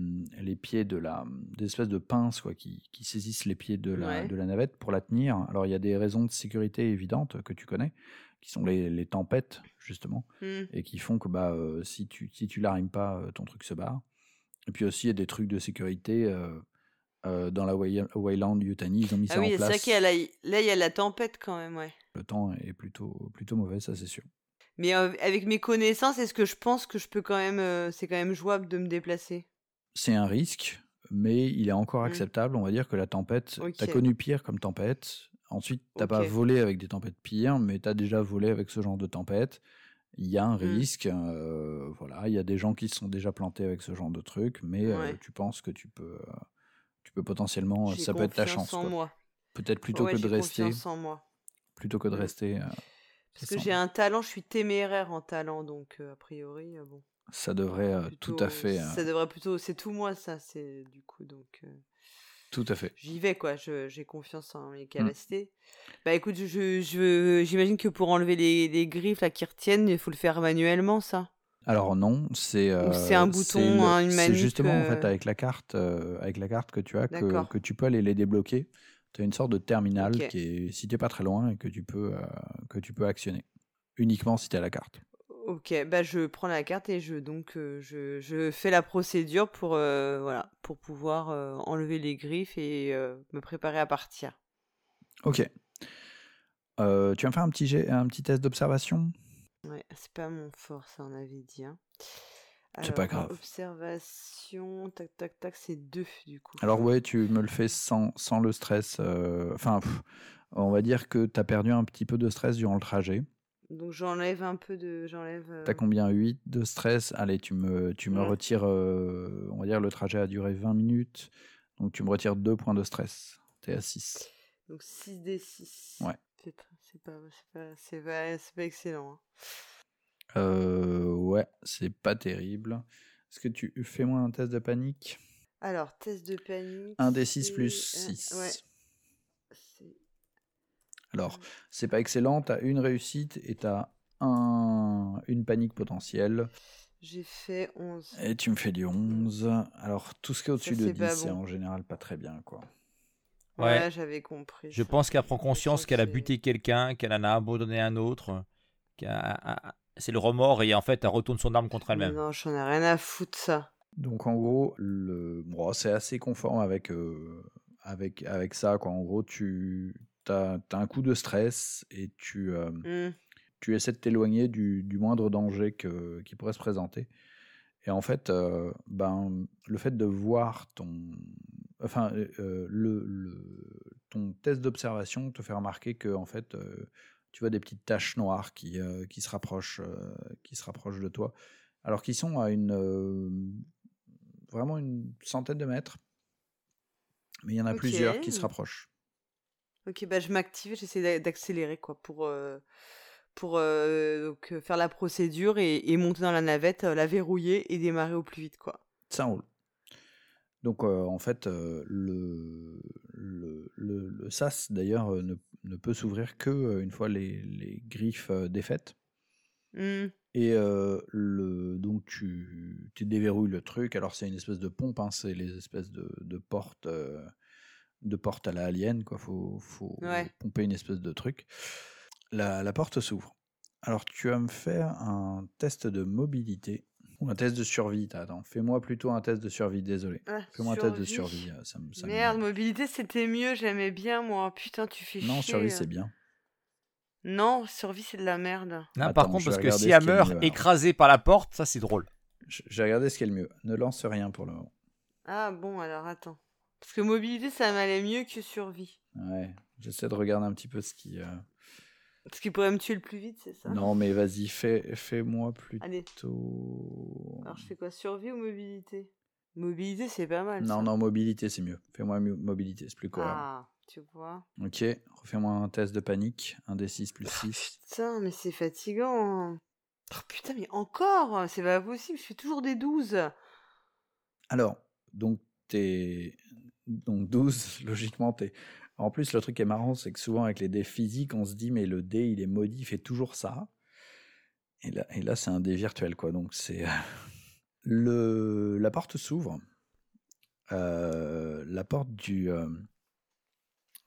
les pieds de la des espèces de pinces quoi, qui, qui saisissent les pieds de la de la navette pour la tenir. Alors il y a des raisons de sécurité évidentes que tu connais, qui sont les, les tempêtes justement, mmh. et qui font que bah euh, si tu si tu l'arrimes pas, euh, ton truc se barre. Et puis aussi il y a des trucs de sécurité. Euh, dans la Wayland Yutani, ils ont mis ah ça oui, en place. c'est qu'il y a la, là il y a la tempête quand même, ouais. Le temps est plutôt plutôt mauvais, ça c'est sûr. Mais euh, avec mes connaissances, est-ce que je pense que je peux quand même, euh, c'est quand même jouable de me déplacer? C'est un risque, mais il est encore mmh. acceptable. On va dire que la tempête, tu t'as connu pire comme tempête. Ensuite, t'as pas Ok. volé avec des tempêtes pires, mais tu as déjà volé avec ce genre de tempête. Il y a un Mm. risque, euh, voilà, il y a des gens qui se sont déjà plantés avec ce genre de truc, mais Ouais. tu penses que tu peux, tu peux potentiellement, ça peut être ta chance. Peut-être plutôt Ouais, que de rester, confiance en moi. Plutôt que de Mm. rester, euh, Parce que j'ai un talent, je suis téméraire en talent, donc euh, a priori, euh, bon. ça devrait tout à fait, Ça devrait plutôt. C'est tout moi, ça, c'est du coup, donc. tout à fait. J'y vais, quoi. je- J'ai confiance en mes capacités. Bah écoute, je, je, j'imagine que pour enlever les, les griffes là, qui retiennent, il faut le faire manuellement, ça? Alors non, c'est c'est un bouton, hein, une C'est justement en fait avec la carte, euh, avec la carte que tu as que, que tu peux aller les débloquer. Tu as une sorte de terminal Ok. qui est si t'es pas très loin et que tu peux euh, que tu peux actionner uniquement si tu as la carte. Ok, bah je prends la carte et je donc euh, je, je fais la procédure pour euh, voilà pour pouvoir euh, enlever les griffes et me préparer à partir. Ok. Tu vas me faire un petit jet- un petit test d'observation? Ouais, c'est pas mon fort, ça on avait dit. hein. C'est pas grave. Observation, tac tac tac, c'est deux du coup. Alors ouais, tu me le fais sans, sans le stress. euh, Enfin, on va dire que tu as perdu un petit peu de stress durant le trajet. Donc j'enlève un peu de, j'enlève. euh, T'as combien? 8 de stress? Allez, tu me, tu me Ouais. retires, euh, on va dire le trajet a duré 20 minutes, donc tu me retires 2 points de stress. T'es à 6. Donc 6 d 6. Ouais. C'est pas, c'est pas, c'est pas, c'est pas, c'est pas excellent. hein. Euh, ouais, c'est pas terrible. Est-ce que tu fais-moi un test de panique? Alors test de panique. 1 des 6 c'est, plus euh, 6. ouais. c'est- Alors, c'est pas excellent, t'as une réussite et t'as un, une panique potentielle. J'ai fait 11. Et tu me fais du 11. Alors, tout ce qui est au-dessus de c'est 10, pas c'est bon. en général pas très bien, quoi. Ouais, Ouais. j'avais compris. Je ça. pense qu'elle prend conscience qu'elle a buté quelqu'un, qu'elle en a abandonné un autre. qu'elle a- C'est le remords et en fait elle retourne son arme contre elle-même. Non, j'en ai rien à foutre ça. Donc en gros, le... bon, c'est assez conforme avec, euh, avec, avec ça. Quoi. En gros, tu as, un coup de stress et tu, euh, Hmm. tu essaies de t'éloigner du, du moindre danger que, qui pourrait se présenter. Et en fait, euh, ben, le fait de voir ton, enfin, euh, le, le- ton test d'observation te fait remarquer que en fait, euh, tu vois des petites taches noires qui, euh, qui, se rapprochent, euh, qui se rapprochent de toi, alors qu'ils sont à une euh, vraiment une centaine de mètres, mais il y en a plusieurs qui se rapprochent. Ok, bah je m'active, j'essaie d'a- d'accélérer quoi pour, pour donc, faire la procédure et, et monter dans la navette, la verrouiller et démarrer au plus vite quoi. Ça roule. Donc euh, en fait, euh, le, le, le, le sas d'ailleurs ne, ne peut s'ouvrir que une fois les, les griffes défaites. Hmm. Et le, donc tu, tu déverrouilles le truc. Alors c'est une espèce de pompe, hein, c'est les espèces de, de portes de portes à la alien. Quoi. Faut, faut Ouais. pomper une espèce de truc. La, la porte s'ouvre. Alors tu vas me faire un test de mobilité un test de survie. Attends, fais-moi plutôt un test de survie. Désolé. Ah, Fais-moi un test de survie. euh, Ça, me- ça me- Merde, mobilité c'était mieux, j'aimais bien moi. Putain, tu fais Non, chier. survie c'est bien. Non, survie c'est de la merde. Non, Attends, par contre, parce que si elle meurt écrasée par la porte, ça c'est drôle. J'ai regardé ce qui est le mieux. Ne lance rien pour le moment. Ah bon, alors attends. Parce que mobilité ça m'allait mieux que survie. Ouais, j'essaie de regarder un petit peu ce qui. euh, Ce qui pourrait me tuer le plus vite, c'est ça? Non, mais vas-y, fais, fais-moi Allez, plutôt. alors je fais quoi? Survie ou mobilité? Mobilité c'est pas mal. Non, ça. non, mobilité, c'est mieux. Fais-moi mobilité, c'est plus cohérent. Ah, tu vois. Ok, refais-moi un test de panique. Un des 6 plus 6. Putain, mais c'est fatigant. Oh, putain, mais encore? C'est pas possible, je fais toujours des 12. Alors, donc, t'es. Donc, 12, logiquement, t'es. En plus, le truc qui est marrant, c'est que souvent, avec les dés physiques, on se dit, mais le dé, il est maudit, il fait toujours ça. Et là, et là c'est un dé virtuel, quoi. Donc, c'est. Le... La porte s'ouvre. Euh, la porte du, euh,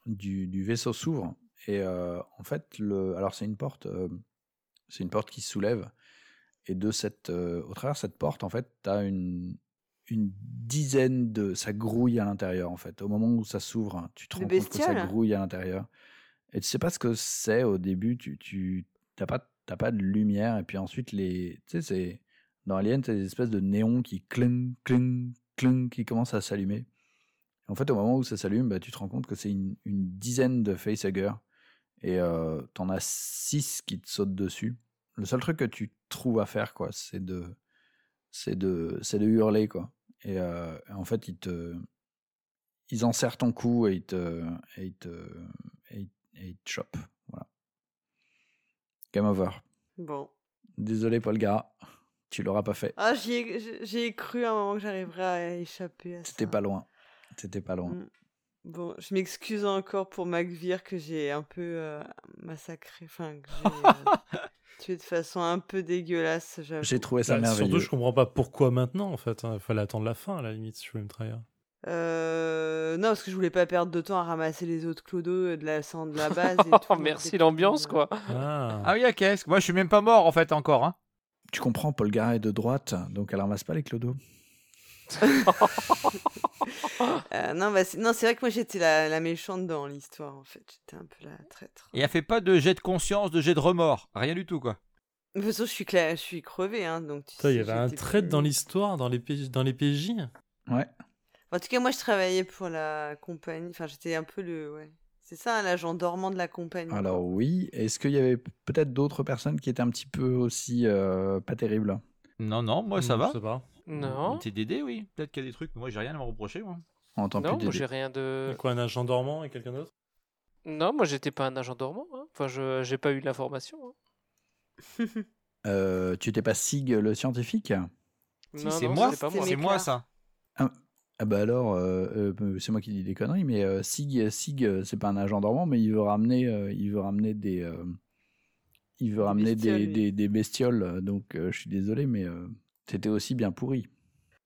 du, du vaisseau s'ouvre. Et euh, en fait, le... alors c'est une porte, euh, c'est une porte qui se soulève. Et de cette, euh, au travers de cette porte, en fait, tu as une, une dizaine de. Ça grouille à l'intérieur, en fait. Au moment où ça s'ouvre, hein, tu te rends compte que ça grouille à l'intérieur. Et tu sais pas ce que c'est au début, tu, tu t'as pas, t'as pas de lumière. Et puis ensuite, les, tu sais, c'est. Dans Alien, t'as des espèces de néons qui cling, cling, cling, qui commencent à s'allumer. En fait, au moment où ça s'allume, bah, tu te rends compte que c'est une, une dizaine de facehuggers et euh, t'en as six qui te sautent dessus. Le seul truc que tu trouves à faire, quoi, c'est de, c'est de, c'est de hurler, quoi. Et euh, en fait, ils te, ils enserrent ton cou et ils te, et ils te, et ils, et ils te chopent. Voilà. Game over. Bon. Désolé, Paul Gara, tu l'auras pas fait. Ah, j'y ai, j'ai- j'y ai cru à un moment que j'arriverais à échapper à ça. C'était pas loin. C'était pas loin. Mm. Bon, je m'excuse encore pour McVeer que j'ai un peu euh, massacré, enfin que j'ai euh, tué de façon un peu dégueulasse. J'ai trouvé ça Bah, merveilleux. surtout, je comprends pas pourquoi maintenant, en fait. Il fallait attendre la fin, à la limite, si je voulais me trahir. Euh, non, parce que je voulais pas perdre de temps à ramasser les autres clodos de la sang de la base. Et tout, Oh, merci l'ambiance, euh, quoi. Ah, Ah oui, à qu'est-ce Moi, je suis même pas mort en fait encore. Hein. Tu comprends, Paul Gara est de droite, donc elle ramasse pas les clodos. Euh, non, bah, c'est- non, c'est vrai que moi j'étais la, la méchante dans l'histoire en fait. J'étais un peu la traître. Et elle fait pas de jet de conscience, de jet de remords. Rien du tout, quoi. De toute façon, je suis, cla- je suis crevée. Hein, donc, tu Putain, il y avait un plus- dans l'histoire, dans les, PJ, dans les PJ. Ouais. En tout cas, moi je travaillais pour la compagnie. Enfin, j'étais un peu le. Ouais. C'est ça, hein, l'agent dormant de la compagnie. Alors oui, est-ce qu'il y avait peut-être d'autres personnes qui étaient un petit peu aussi euh, pas terribles? Non, non, moi ça va. Sais pas. Non. T'es Dédé, oui. Peut-être qu'il y a des trucs, mais moi j'ai rien à me reprocher, moi. en tant Non, moi j'ai rien de. Et Quoi, un agent dormant et quelqu'un d'autre? Non, moi j'étais pas un agent dormant. hein. Enfin, je j'ai pas eu l'information. hein. euh, Tu t'es pas Sig le scientifique? Si, Non, c'est moi, c'est moi ça. Ah bah alors, euh, euh, c'est moi qui dis des conneries, mais euh, Sig, Sig, c'est pas un agent dormant, mais il veut ramener, euh, il veut ramener des, euh, il veut ramener bestioles, des, des, des bestioles. Donc euh, je suis désolé, mais t'étais aussi bien pourri.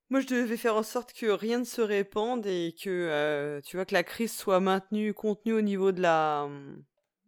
Moi, je devais faire en sorte que rien ne se répande et que, euh, tu vois, que la crise soit maintenue, contenue au niveau de la.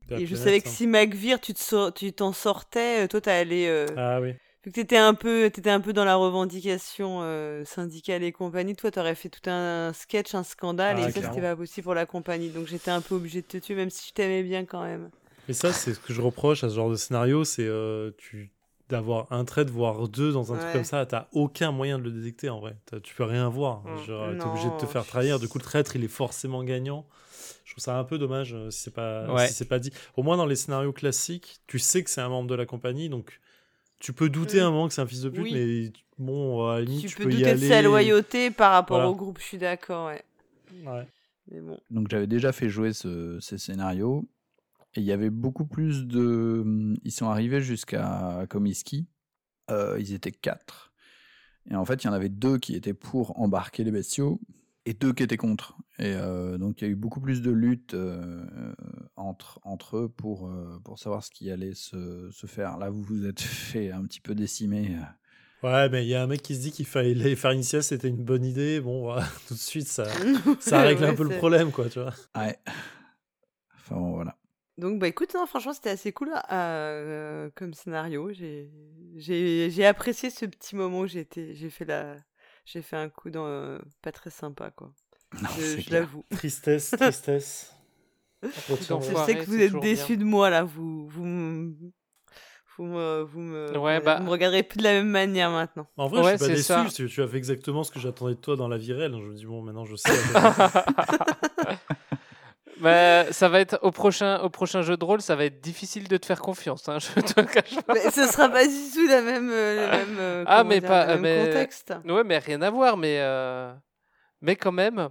De la Et je planète, savais que hein. si McVeer, tu te sor- tu t'en sortais, euh, toi, t'allais. euh, Ah oui. Vu que t'étais un peu, t'étais un peu dans la revendication euh, syndicale et compagnie, toi, t'aurais fait tout un sketch, un scandale, Ah, et ça, clairement. c'était pas possible pour la compagnie. Donc, j'étais un peu obligée de te tuer, même si je t'aimais bien quand même. Et ça, c'est ce que je reproche à ce genre de scénario, c'est euh, tu d'avoir un trait, voire deux dans un truc comme ça, t'as aucun moyen de le détecter en vrai. Tu peux rien voir. Mm. Genre, t'es obligé de te faire trahir. Du coup, le traître, il est forcément gagnant. Je trouve ça un peu dommage euh, si c'est pas, Ouais. si c'est pas dit. Au moins, dans les scénarios classiques, tu sais que c'est un membre de la compagnie, donc tu peux douter Mm. un moment que c'est un fils de pute, Oui. mais bon, à la limite, Tu, tu, peux, peux y douter de sa loyauté par rapport Voilà. au groupe, je suis d'accord, ouais. Ouais. Mais bon. Donc j'avais déjà fait jouer ce- ces scénarios et il y avait beaucoup plus de. Ils sont arrivés jusqu'à Comiskey. Euh, ils étaient quatre. Et en fait, il y en avait deux qui étaient pour embarquer les bestiaux et deux qui étaient contre. Et euh, donc il y a eu beaucoup plus de lutte euh, entre, entre eux pour, euh, pour savoir ce qui allait se, se faire. Là, vous vous êtes fait un petit peu décimer. Ouais, mais il y a un mec qui se dit qu'il fallait faire une sieste, c'était une bonne idée. Bon, tout de suite, ça, ça règle un peu le problème, quoi, tu vois. Ouais. Enfin bon, voilà. Donc, bah écoute, non, franchement, c'était assez cool euh, comme scénario. J'ai- J'ai j'ai apprécié ce petit moment où j'étais, j'ai fait la, j'ai fait un coup dans euh, pas très sympa, quoi. Non, Je, l'avoue. Tristesse, tristesse. Je sais que vous c'est êtes déçus de moi là. Vous, vous, me- vous me, vous me, Ouais, bah- vous me regarderez plus de la même manière maintenant. En vrai, Ouais, je suis pas déçu. Tu, tu as fait exactement ce que j'attendais de toi dans la vie réelle. Je me dis, bon, maintenant je sais. Bah, ça va être au prochain, au prochain jeu de rôle, ça va être difficile de te faire confiance. hein, je te cache pas. Mais ce sera pas du tout la même, euh, le même, euh, Ah, mais dire, pas- le même mais- contexte. Ouais, mais rien à voir. Mais, euh, mais quand même,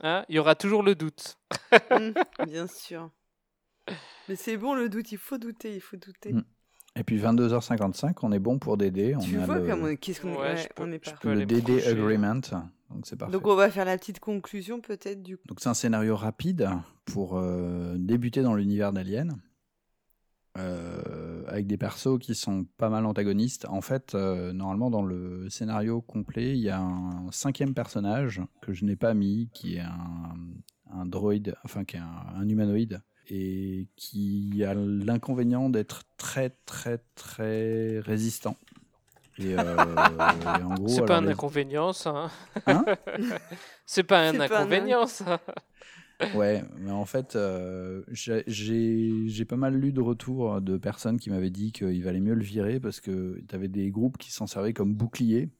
hein, il y aura toujours le doute. Mm, bien sûr. Mais c'est bon le doute, il faut douter, il faut douter. Mm. Et puis 22h55, on est bon pour DD. On Tu a vois le, on, qu'est-ce qu'on Ouais, ouais, je peux- on est je parti. peux le DD. Agreement. Donc c'est parfait. Donc on va faire la petite conclusion peut-être du coup. Donc c'est un scénario rapide pour euh, débuter dans l'univers d'Alien, euh, avec des persos qui sont pas mal antagonistes. En fait, euh, normalement dans le scénario complet, il y a un cinquième personnage que je n'ai pas mis, qui est un, un droïde, enfin qui est un, un humanoïde, et qui a l'inconvénient d'être très très très résistant. Et, euh, et en gros, C'est pas un les- inconvénient, ça. hein. Hein C'est pas un C'est pas un inconvénient, ça. Ouais, mais en fait, euh, j'ai- j'ai j'ai pas mal lu de retours de personnes qui m'avaient dit qu'il valait mieux le virer parce que t'avais des groupes qui s'en servaient comme bouclier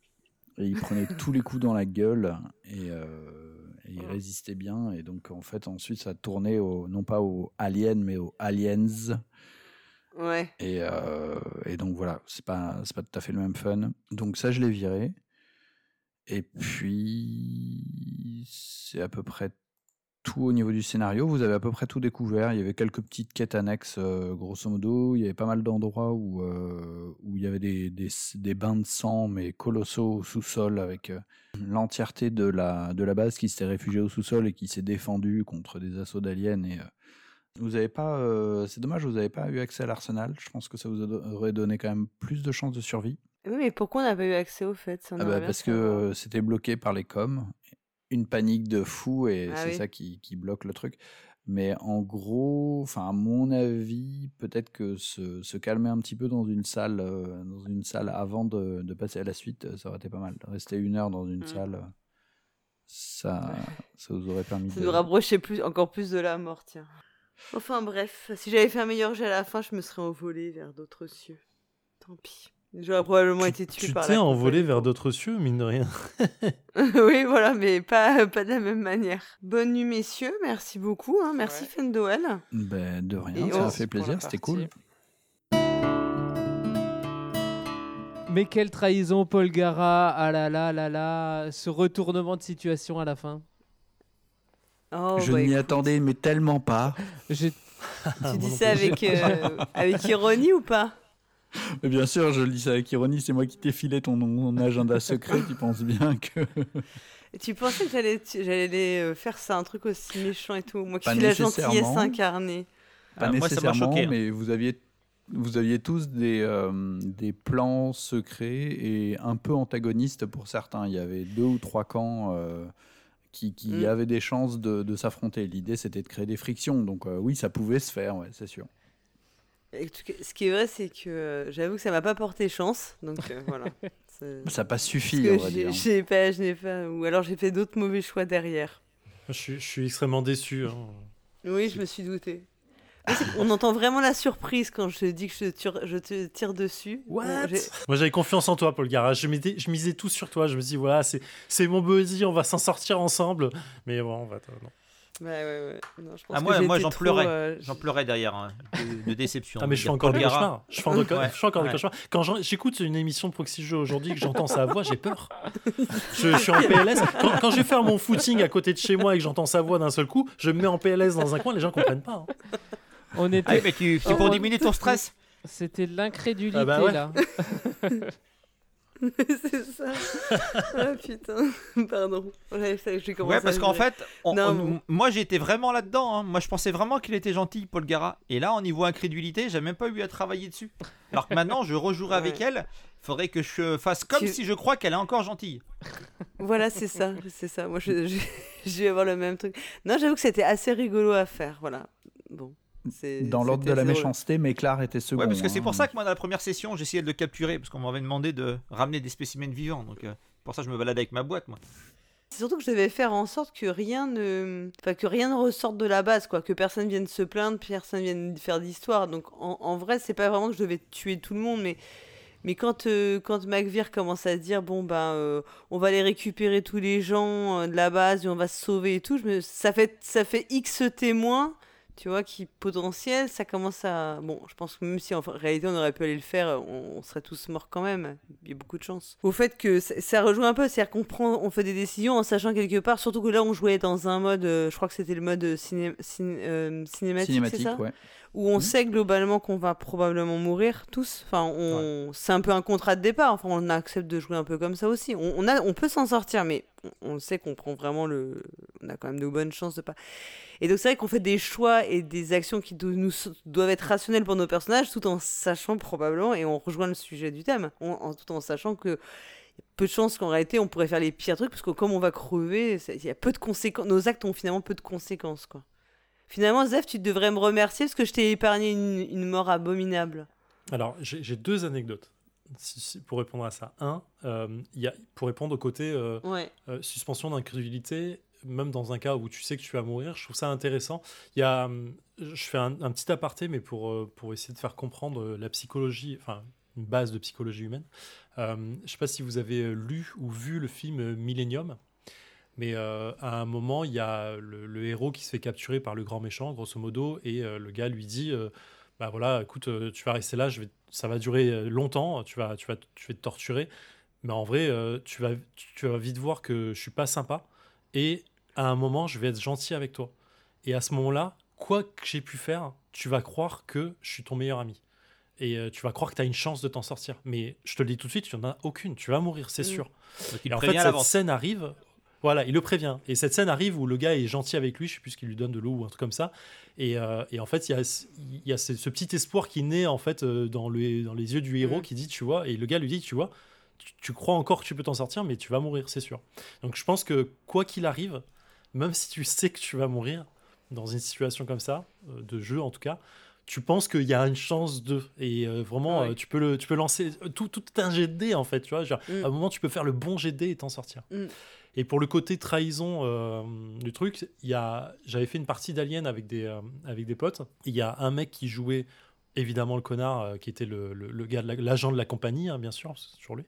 et ils prenaient tous les coups dans la gueule et, euh, il résistait bien. Et donc, en fait, ensuite, ça a tourné au, non pas aux aliens, mais aux aliens. Ouais. Et, euh, et donc, voilà, c'est pas, c'est pas tout à fait le même fun. Donc, ça, je l'ai viré. Et puis, c'est à peu près tout au niveau du scénario. Vous avez à peu près tout découvert. Il y avait quelques petites quêtes annexes, euh, grosso modo. Il y avait pas mal d'endroits où, euh, où il y avait des, des, des bains de sang, mais colossaux au sous-sol, avec euh, l'entièreté de la, de la base qui s'était réfugiée au sous-sol et qui s'est défendue contre des assauts d'aliens. Et, vous avez pas, c'est dommage, vous n'avez pas eu accès à l'arsenal. Je pense que ça vous aurait donné quand même plus de chances de survie. Oui, mais pourquoi on n'a pas eu accès au fait? Ça, Ah bah, parce que c'était bloqué par les coms. Une panique de fou et Ah c'est oui. ça qui, qui bloque le truc. Mais en gros, enfin à mon avis, peut-être que se, se calmer un petit peu dans une salle, euh, dans une salle avant de, de passer à la suite, euh, ça aurait été pas mal. Rester une heure dans une Mm. salle, ça, ça vous aurait permis Ça de. nous rapprochait plus, encore plus de la mort, tiens. Enfin bref, si j'avais fait un meilleur jet à la fin, je me serais envolé vers d'autres cieux. Tant pis. J'aurais probablement été tué Tu par t'es envolé vers d'autres cieux, mine de rien. oui, voilà, mais pas, pas de la même manière. Bonne nuit, messieurs. Merci beaucoup. hein. Merci, Ouais. Fendoel. Ben, de rien, Et ça on- a fait plaisir, c'était cool. Mais quelle trahison, Paul Gara Ah là là là là Ce retournement de situation à la fin. Oh, Je bah, n'y écoute, attendais, mais tellement pas. Tu dis ça avec, euh, avec ironie ou pas? Mais bien sûr, je le dis ça avec ironie, c'est moi qui t'ai filé ton, ton agenda secret, tu penses bien que. Et Tu pensais que j'allais euh, faire ça, un truc aussi méchant et tout Moi qui Pas suis la gentillesse nécessairement. incarnée. Pas Ah, moi, ça m'a nécessairement, choqué. hein. mais vous aviez, vous aviez tous des, euh, des plans secrets et un peu antagonistes pour certains. Il y avait deux ou trois camps euh, qui, qui Mm. avaient des chances de, de s'affronter. L'idée, c'était de créer des frictions. Donc euh, oui, ça pouvait se faire, ouais, c'est sûr. Et ce qui est vrai, c'est que euh, j'avoue que ça m'a pas porté chance. Donc euh, voilà. Ça n'a pas suffi, on va dire. j'ai pas, je n'ai pas, ou alors j'ai fait d'autres mauvais choix derrière. Je suis, je suis extrêmement déçu. hein. Oui, je me suis douté. On entend vraiment la surprise quand je dis que je, tire- je te tire dessus. J'ai- Moi, j'avais confiance en toi, Paul Gara. Je, misais tout sur toi. Je me dis, voilà, c'est c'est mon buddy, on va s'en sortir ensemble. Mais bon, on va. non. Ouais, ouais, ouais. Non, je pense Ah, moi, moi j'en pleurais. euh, J'en pleurais derrière, hein, de, de déception. Ah, mais je fais encore des cauchemars. Je fais, encore- Ouais, je fais encore des ouais. cauchemars. Quand j'écoute une émission de Proxy Jeux aujourd'hui, que j'entends sa voix, j'ai peur. Je, je suis en PLS. Quand, quand je vais faire mon footing à côté de chez moi et que j'entends sa voix d'un seul coup, je me mets en PLS dans un coin, les gens comprennent pas. hein. On Ah, était... mais tu, c'est Oh, pour on- diminuer ton stress. C'était l'incrédulité Ah bah ouais. là. c'est ça. Ah putain. Pardon. Ouais, ça, j'ai commencé Ouais, à parce qu'en fait, on- Non, on- bon. moi j'étais vraiment là-dedans. hein. Moi je pensais vraiment qu'il était gentil, Paul Gara. Et là, au niveau incrédulité, j'ai même pas eu à travailler dessus. Alors que maintenant, je rejouerai avec elle. Faudrait que je fasse comme Tu- si je crois qu'elle est encore gentille. Voilà, c'est ça, c'est ça. Moi, je, je, je vais avoir le même truc. Non, j'avoue que c'était assez rigolo à faire. Voilà. Bon. Dans l'ordre de la zéro. méchanceté, mais Claire était second. Ouais, parce que c'est pour hein. ça que moi, dans la première session, j'essayais de le capturer. Parce qu'on m'avait demandé de ramener des spécimens vivants. Donc, euh, pour ça, je me baladais avec ma boîte, moi. C'est surtout que je devais faire en sorte que rien ne, enfin que rien ne ressorte de la base, quoi. Que personne vienne se plaindre, personne vienne faire d'histoire. Donc en, en vrai, c'est pas vraiment que je devais tuer tout le monde, mais mais quand euh, quand McVeer commence à dire bon ben euh, on va aller récupérer tous les gens euh, de la base et on va se sauver et tout, je me, ça fait ça fait X témoins. Tu vois, qui potentiel, ça commence à. Bon, je pense que même si en réalité on aurait pu aller le faire, on, serait tous morts quand même. Il y a beaucoup de chance. Au fait que ça, ça rejoint un peu, c'est-à-dire qu'on prend, on fait des décisions en sachant quelque part, surtout que là on jouait dans un mode, euh, je crois que c'était le mode euh, ciné- ciné- euh, cinématique, c'est Cinématique, ça ouais. Où on Mhm. sait globalement qu'on va probablement mourir tous. Enfin, on, c'est un peu un contrat de départ. Enfin, on accepte de jouer un peu comme ça aussi. On, on a, on peut s'en sortir, mais on, on sait qu'on prend vraiment le, on a quand même de bonnes chances de pas. Et donc c'est vrai qu'on fait des choix et des actions qui do- nous doivent être rationnelles pour nos personnages, tout en sachant probablement, et on rejoint le sujet du thème, on- en, tout en sachant que peu de chances qu'en réalité on pourrait faire les pires trucs, parce que comme on va crever, il y a peu de conséquences, nos actes ont finalement peu de conséquences, quoi. Finalement, Zef, tu devrais me remercier parce que je t'ai épargné une, une mort abominable. Alors, j'ai deux anecdotes si- si- pour répondre à ça. Un, euh, y a, pour répondre au côté euh, Ouais. euh, suspension d'incrédulité, même dans un cas où tu sais que tu vas mourir, je trouve ça intéressant. Il y a, hum, je fais un, petit aparté, mais pour, euh, pour essayer de faire comprendre euh, la psychologie, enfin une base de psychologie humaine. Euh, je ne sais pas si vous avez euh, lu ou vu le film Millennium. Mais à un moment, il y a le, héros qui se fait capturer par le grand méchant, grosso modo, et le gars lui dit Bah voilà, écoute, tu vas rester là, ça va durer longtemps, tu vas, tu vas, tu vas te torturer. Mais en vrai, tu, vas, tu, vas vite voir que je suis pas sympa. Et à un moment, je vais être gentil avec toi. Et à ce moment-là, quoi que j'ai pu faire, tu vas croire que je suis ton meilleur ami. Et euh, tu vas croire que tu as une chance de t'en sortir. Mais je te le dis tout de suite, tu n'en as aucune. Tu vas mourir, c'est Mm. sûr. Donc, il Et en fait, cette scène arrive. Voilà, il le prévient. Et cette scène arrive où le gars est gentil avec lui, je sais plus ce qu'il lui donne de l'eau ou un truc comme ça. Et, euh, et en fait, il y a, y a ce, ce petit espoir qui naît en fait euh, dans, le, dans les yeux du héros Mm. qui dit, tu vois, et le gars lui dit, tu vois, tu, tu crois encore que tu peux t'en sortir, mais tu vas mourir, c'est sûr. Donc je pense que quoi qu'il arrive, même si tu sais que tu vas mourir dans une situation comme ça, euh, de jeu en tout cas, tu penses qu'il y a une chance de. Et euh, vraiment, Ouais. euh, tu, peux le, tu peux lancer tout, tout un jet de en fait, tu vois. genre, Mm. À un moment, tu peux faire le bon jet de dés et t'en sortir. Mm. Et pour le côté trahison euh, du truc, j'avais fait une partie d'Alien avec des, avec des potes. Il y a un mec qui jouait évidemment le connard, euh, qui était le, le- le gars, de la- l'agent de la compagnie, hein, bien sûr, c'est toujours lui.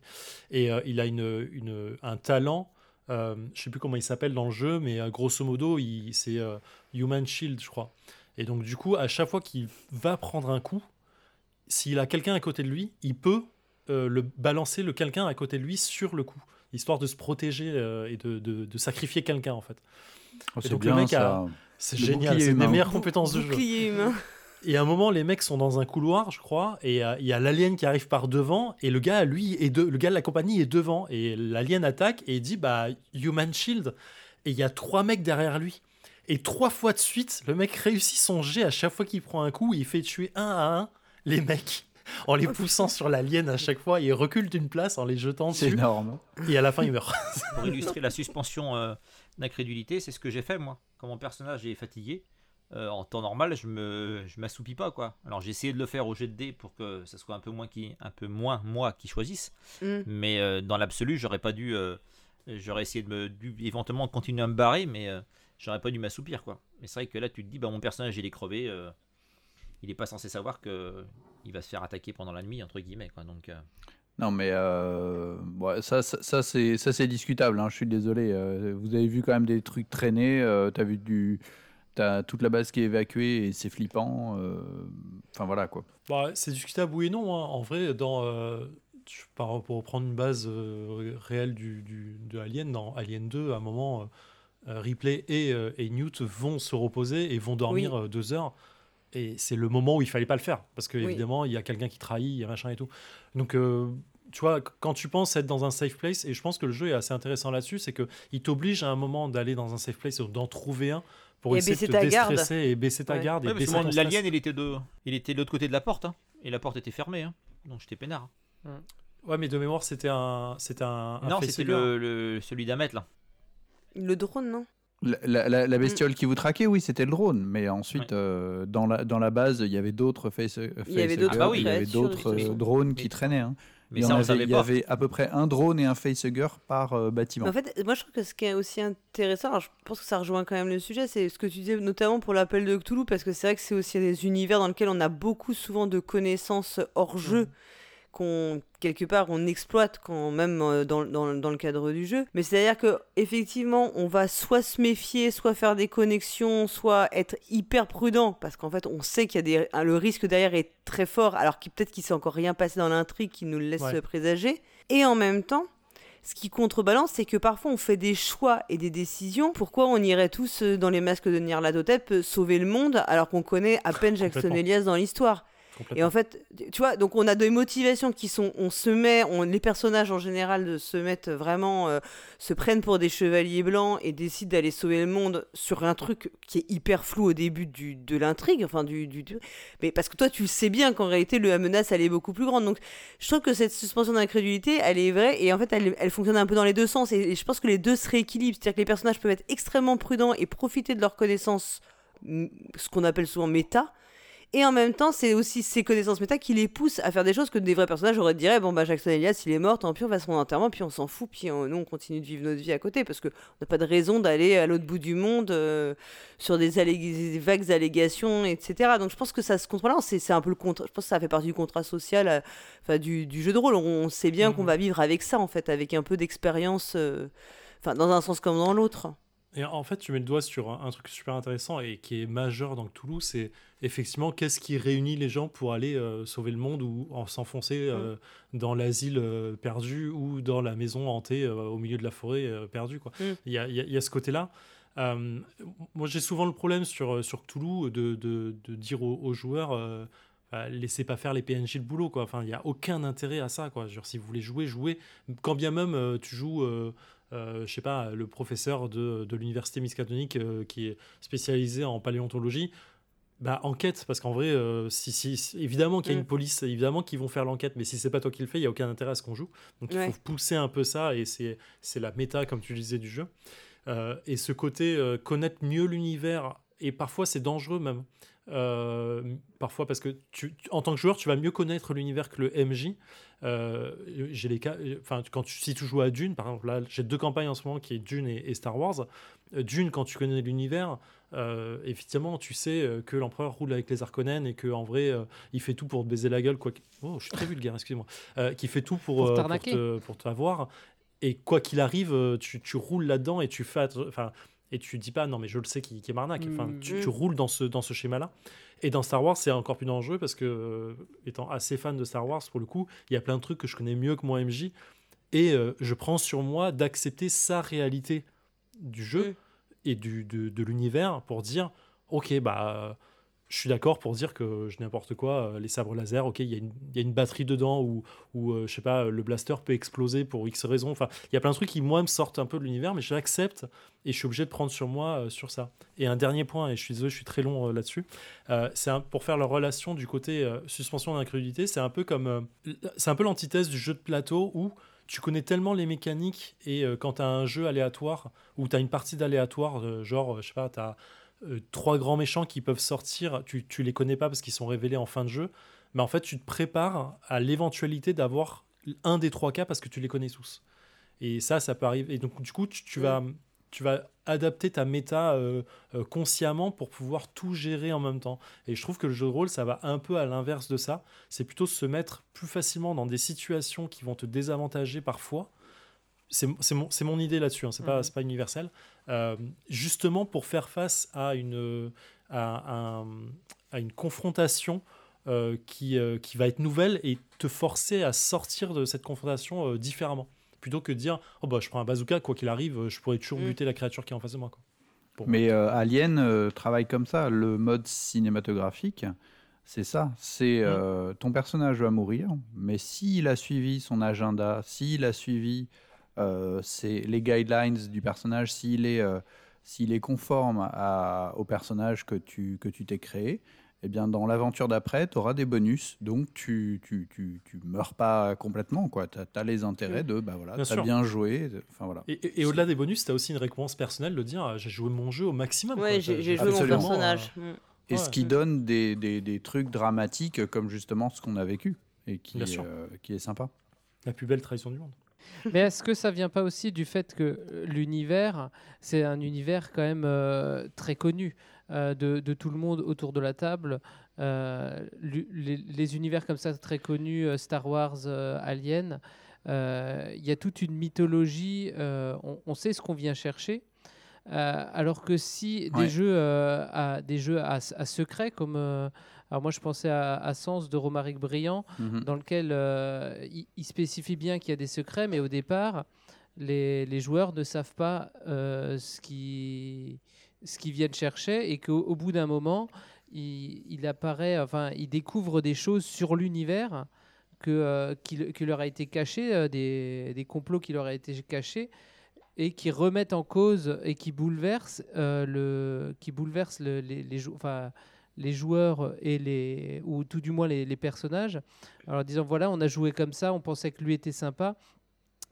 Et euh, il a une, une- un talent, euh, je sais plus comment il s'appelle dans le jeu, mais euh, grosso modo, il, c'est euh, Human Shield, je crois. Et donc du coup, à chaque fois qu'il va prendre un coup, s'il a quelqu'un à côté de lui, il peut euh, le balancer le quelqu'un à côté de lui sur le coup, histoire de se protéger euh, et de, de- de sacrifier quelqu'un en fait. Oh, c'est donc, le mec a- ça. C'est Le génial, c'est une des meilleures compétences de jeu. Humain. Et à un moment, les mecs sont dans un couloir, je crois, et euh, il y a l'alien qui arrive par devant, et le gars, lui, est de, le gars de la compagnie est devant, et l'alien attaque et il dit bah Human Shield, et il y a trois mecs derrière lui. Et trois fois de suite, le mec réussit son jet à chaque fois qu'il prend un coup, il fait tuer un à un les mecs en les poussant sur l'alien à chaque fois, et il recule d'une place en les jetant C'est dessus, énorme. et à la fin il meurt. Pour illustrer la suspension euh, d'incrédulité, c'est ce que j'ai fait moi. Quand mon personnage est fatigué, euh, en temps normal, je me, je m'assoupis pas quoi. Alors j'ai essayé de le faire au jet de dés pour que ça soit un peu moins qui, un peu moins moi qui choisisse. Mm. Mais euh, dans l'absolu, j'aurais pas dû, euh, j'aurais essayé de me, dû éventuellement continuer à me barrer, mais euh, j'aurais pas dû m'assoupir quoi. Mais c'est vrai que là, tu te dis, bah mon personnage il est crevé, euh, il est pas censé savoir que il va se faire attaquer pendant la nuit entre guillemets quoi. Donc euh, Non, mais euh, ouais, ça, ça, ça, c'est ça, c'est discutable. hein, je suis désolé. euh, vous avez vu quand même des trucs traîner. euh, t'as vu du, t'as toute la base qui est évacuée et c'est flippant. euh, Enfin voilà quoi. Bah, c'est discutable oui et non. hein. En vrai, dans, euh, pour reprendre une base euh, réelle du, du- de Alien, dans Alien 2, à un moment, euh, Ripley et, euh, et Newt vont se reposer et vont dormir deux heures. Et c'est le moment où il fallait pas le faire. Parce que Oui. évidemment, il y a quelqu'un qui trahit, il y a machin et tout. Donc, euh, tu vois, qu- quand tu penses être dans un safe place, et je pense que le jeu est assez intéressant là-dessus, c'est qu'il t'oblige à un moment d'aller dans un safe place, ou d'en trouver un, pour Et essayer de te ta garde. déstresser et baisser ta Ouais. garde. Ouais, et l'alien, il était de, il était de l'autre côté de la porte, hein, et la porte était fermée, hein, donc j'étais peinard. Ouais, mais de mémoire, c'était un, c'était un, un non, c'était le, le- celui d'Amet là. Le drone, non? La, la- la- la bestiole qui vous traquait, oui, c'était le drone. Mais ensuite, Ouais. euh, dans, la, dans la base, il y avait d'autres face, Il y avait d'autres facehuggers, Ah bah oui. il y avait d'autres euh, drones qui traînaient. hein. Mais il y, en ça, on avait, savait il y avait à peu près un drone et un facehugger par euh, bâtiment. En fait, moi je trouve que ce qui est aussi intéressant, alors je pense que ça rejoint quand même le sujet, c'est ce que tu disais notamment pour l'appel de Cthulhu, parce que c'est vrai que c'est aussi des univers dans lesquels on a beaucoup souvent de connaissances hors jeu qu'on quelque part on exploite quand même euh, dans, dans, dans le cadre du jeu. Mais c'est à dire que effectivement on va soit se méfier, soit faire des connexions, soit être hyper prudent parce qu'en fait on sait qu'il y a des le risque derrière est très fort alors qu'il peut-être qu'il s'est encore rien passé dans l'intrigue qui nous le laisse Ouais. présager. Et en même temps ce qui contrebalance, c'est que parfois on fait des choix et des décisions. Pourquoi on irait tous euh, dans les masques de Nyarlathotep euh, sauver le monde alors qu'on connaît à peine Jackson. Elias dans l'histoire? Et en fait, tu vois, donc on a des motivations qui sont, on se met, on, les personnages en général se mettent vraiment, euh, se prennent pour des chevaliers blancs et décident d'aller sauver le monde sur un truc qui est hyper flou au début de l'intrigue, enfin du, du, du- mais parce que toi tu sais bien qu'en réalité le, la menace elle est beaucoup plus grande. Donc je trouve que cette suspension d'incrédulité, elle est vraie et en fait elle, fonctionne un peu dans les deux sens et, et je pense que les deux se rééquilibrent, c'est-à-dire que les personnages peuvent être extrêmement prudents et profiter de leurs connaissances, mm, ce qu'on appelle souvent méta. Et en même temps, c'est aussi ces connaissances méta qui les poussent à faire des choses que des vrais personnages auraient dit bon bah Jackson Elias il est mort, tant pis on va à son enterrement, puis on s'en fout, puis on- nous on continue de vivre notre vie à côté parce que on n'a pas de raison d'aller à l'autre bout du monde euh, sur des, des vagues allégations, etc. Donc je pense que ça se contrôle, c'est c'est un peu le contrat. Je pense que ça fait partie du contrat social, euh, enfin du, du jeu de rôle. On sait bien qu'on va vivre avec ça en fait, avec un peu d'expérience. euh, Enfin, dans un sens comme dans l'autre. Et en fait, tu mets le doigt sur un, un truc super intéressant et qui est majeur dans Toulouse, c'est effectivement qu'est-ce qui réunit les gens pour aller euh, sauver le monde ou en s'enfoncer euh, dans l'asile euh, perdu ou dans la maison hantée au milieu de la forêt perdue. Mm. Il y, a, y y ce côté-là. Moi, j'ai souvent le problème sur, sur Toulouse de, de, de dire aux, aux joueurs euh, bah, laissez pas faire les PNJ le boulot. Quoi. Enfin, il n'y a aucun intérêt à ça. Quoi. Genre, si vous voulez jouer, jouez. Quand bien même euh, tu joues. euh, je sais pas, le professeur de, de l'université miskatonique euh, qui est spécialisé en paléontologie, bah enquête, parce qu'en vrai, euh, si, si, évidemment qu'il y a Mm. une police, évidemment qu'ils vont faire l'enquête, mais si c'est pas toi qui le fais, il y a aucun intérêt à ce qu'on joue. Donc il faut pousser un peu ça, et c'est c'est la méta, comme tu disais, du jeu. Euh, et ce côté euh, connaître mieux l'univers, et parfois c'est dangereux même. Euh, parfois parce que tu, en tant que joueur, tu vas mieux connaître l'univers que le MJ. Euh, j'ai les cas, enfin quand tu, si tu joues à Dune, par exemple, là j'ai deux campagnes en ce moment qui est Dune et, et Star Wars. Euh, Dune, quand tu connais l'univers, euh, effectivement, tu sais que l'empereur roule avec les Harkonnen et que en vrai, euh, il fait tout pour te baiser la gueule. Quoi. qu'il- Oh, je suis très vulgaire, excuse-moi. Euh, qui fait tout pour Pour t'arnaquer. te- pour t'avoir. Et quoi qu'il arrive, tu, tu roules là-dedans et tu fais, enfin, et tu dis pas non mais je le sais qui, qui est marnaque. Enfin, Mm. tu, tu roules dans ce dans ce schéma-là. Et dans Star Wars, c'est encore plus dangereux parce que, euh, étant assez fan de Star Wars, pour le coup, il y a plein de trucs que je connais mieux que moi, MJ. Et euh, je prends sur moi d'accepter sa réalité du jeu et du, de, de l'univers pour dire Ok, bah. Je suis d'accord pour dire que je n'importe quoi, euh, les sabres laser, ok, il y, a une- batterie dedans ou, euh, je sais pas, le blaster peut exploser pour X raisons. Enfin, il y a plein de trucs qui, moi, me sortent un peu de l'univers, mais je l'accepte et je suis obligé de prendre sur moi euh, sur ça. Et un dernier point, et je suis désolé, je suis très long là-dessus, c'est pour faire la relation du côté suspension d'incrédulité, c'est un peu comme. c'est un peu l'antithèse du jeu de plateau où tu connais tellement les mécaniques et quand tu as un jeu aléatoire ou tu as une partie d'aléatoire, genre, je sais pas, tu as trois grands méchants qui peuvent sortir, tu, tu les connais pas parce qu'ils sont révélés en fin de jeu, mais en fait, tu te prépares à l'éventualité d'avoir un des trois cas parce que tu les connais tous. Et ça, ça peut arriver. Et donc, du coup, tu, tu vas, tu vas adapter ta méta euh, euh, consciemment pour pouvoir tout gérer en même temps. Et je trouve que le jeu de rôle, ça va un peu à l'inverse de ça. C'est plutôt se mettre plus facilement dans des situations qui vont te désavantager parfois. C'est mon, idée là-dessus, hein, c'est pas, Mhm. c'est pas universel. Euh, justement pour faire face à une, à, un- à une confrontation euh, qui, euh, qui va être nouvelle et te forcer à sortir de cette confrontation euh, différemment. Plutôt que de dire, oh bah je prends un bazooka, quoi qu'il arrive, je pourrais toujours Mm. buter la créature qui est en face de moi. Quoi. Pour- Mais euh, Alien euh, travaille comme ça. Le mode cinématographique, c'est ça. C'est euh, ton personnage va mourir, mais s'il a suivi son agenda, s'il a suivi euh, ses- les guidelines du personnage, s'il est, euh, s'il est conforme à- au personnage que tu que tu t'es créé, eh bien dans l'aventure d'après, tu auras des bonus. Donc tu tu, tu, tu meurs pas complètement. Tu as, les intérêts de bah voilà, Bien tu as sûr. bien joué. Enfin voilà. Et, et- et au-delà des bonus, tu as aussi une récompense personnelle de dire, j'ai joué mon jeu au maximum. Quoi. j'ai joué mon personnage. Mm. Et Ouais. ce qui donne des, des, des trucs dramatiques comme justement ce qu'on a vécu et qui, Bien est, sûr. euh, qui est sympa. La plus belle trahison du monde. Mais est-ce que ça vient pas aussi du fait que euh, l'univers, c'est un univers quand même euh, très connu euh, de, de tout le monde autour de la table euh, les, les univers comme ça très connus, Star Wars, Alien, il y a toute une mythologie, on, on sait ce qu'on vient chercher. Alors que si des jeux, à, des jeux à, à secret, comme alors moi je pensais à, à Sens de Romaric Briand, Mhm. dans lequel euh, il, il spécifie bien qu'il y a des secrets, mais au départ, les, les joueurs ne savent pas euh, ce qu'ils ce qu'ils viennent chercher et qu'au au bout d'un moment, il, il apparaît, enfin, il découvre des choses sur l'univers que, euh, qui, qui leur a été caché, euh, des, des complots qui leur a été cachés et qui remettent en cause et qui bouleversent euh, le, qui bouleversent le- les, les, enfin, les joueurs et les ou tout du moins les, les personnages. Alors disant voilà, on a joué comme ça, on pensait que lui était sympa.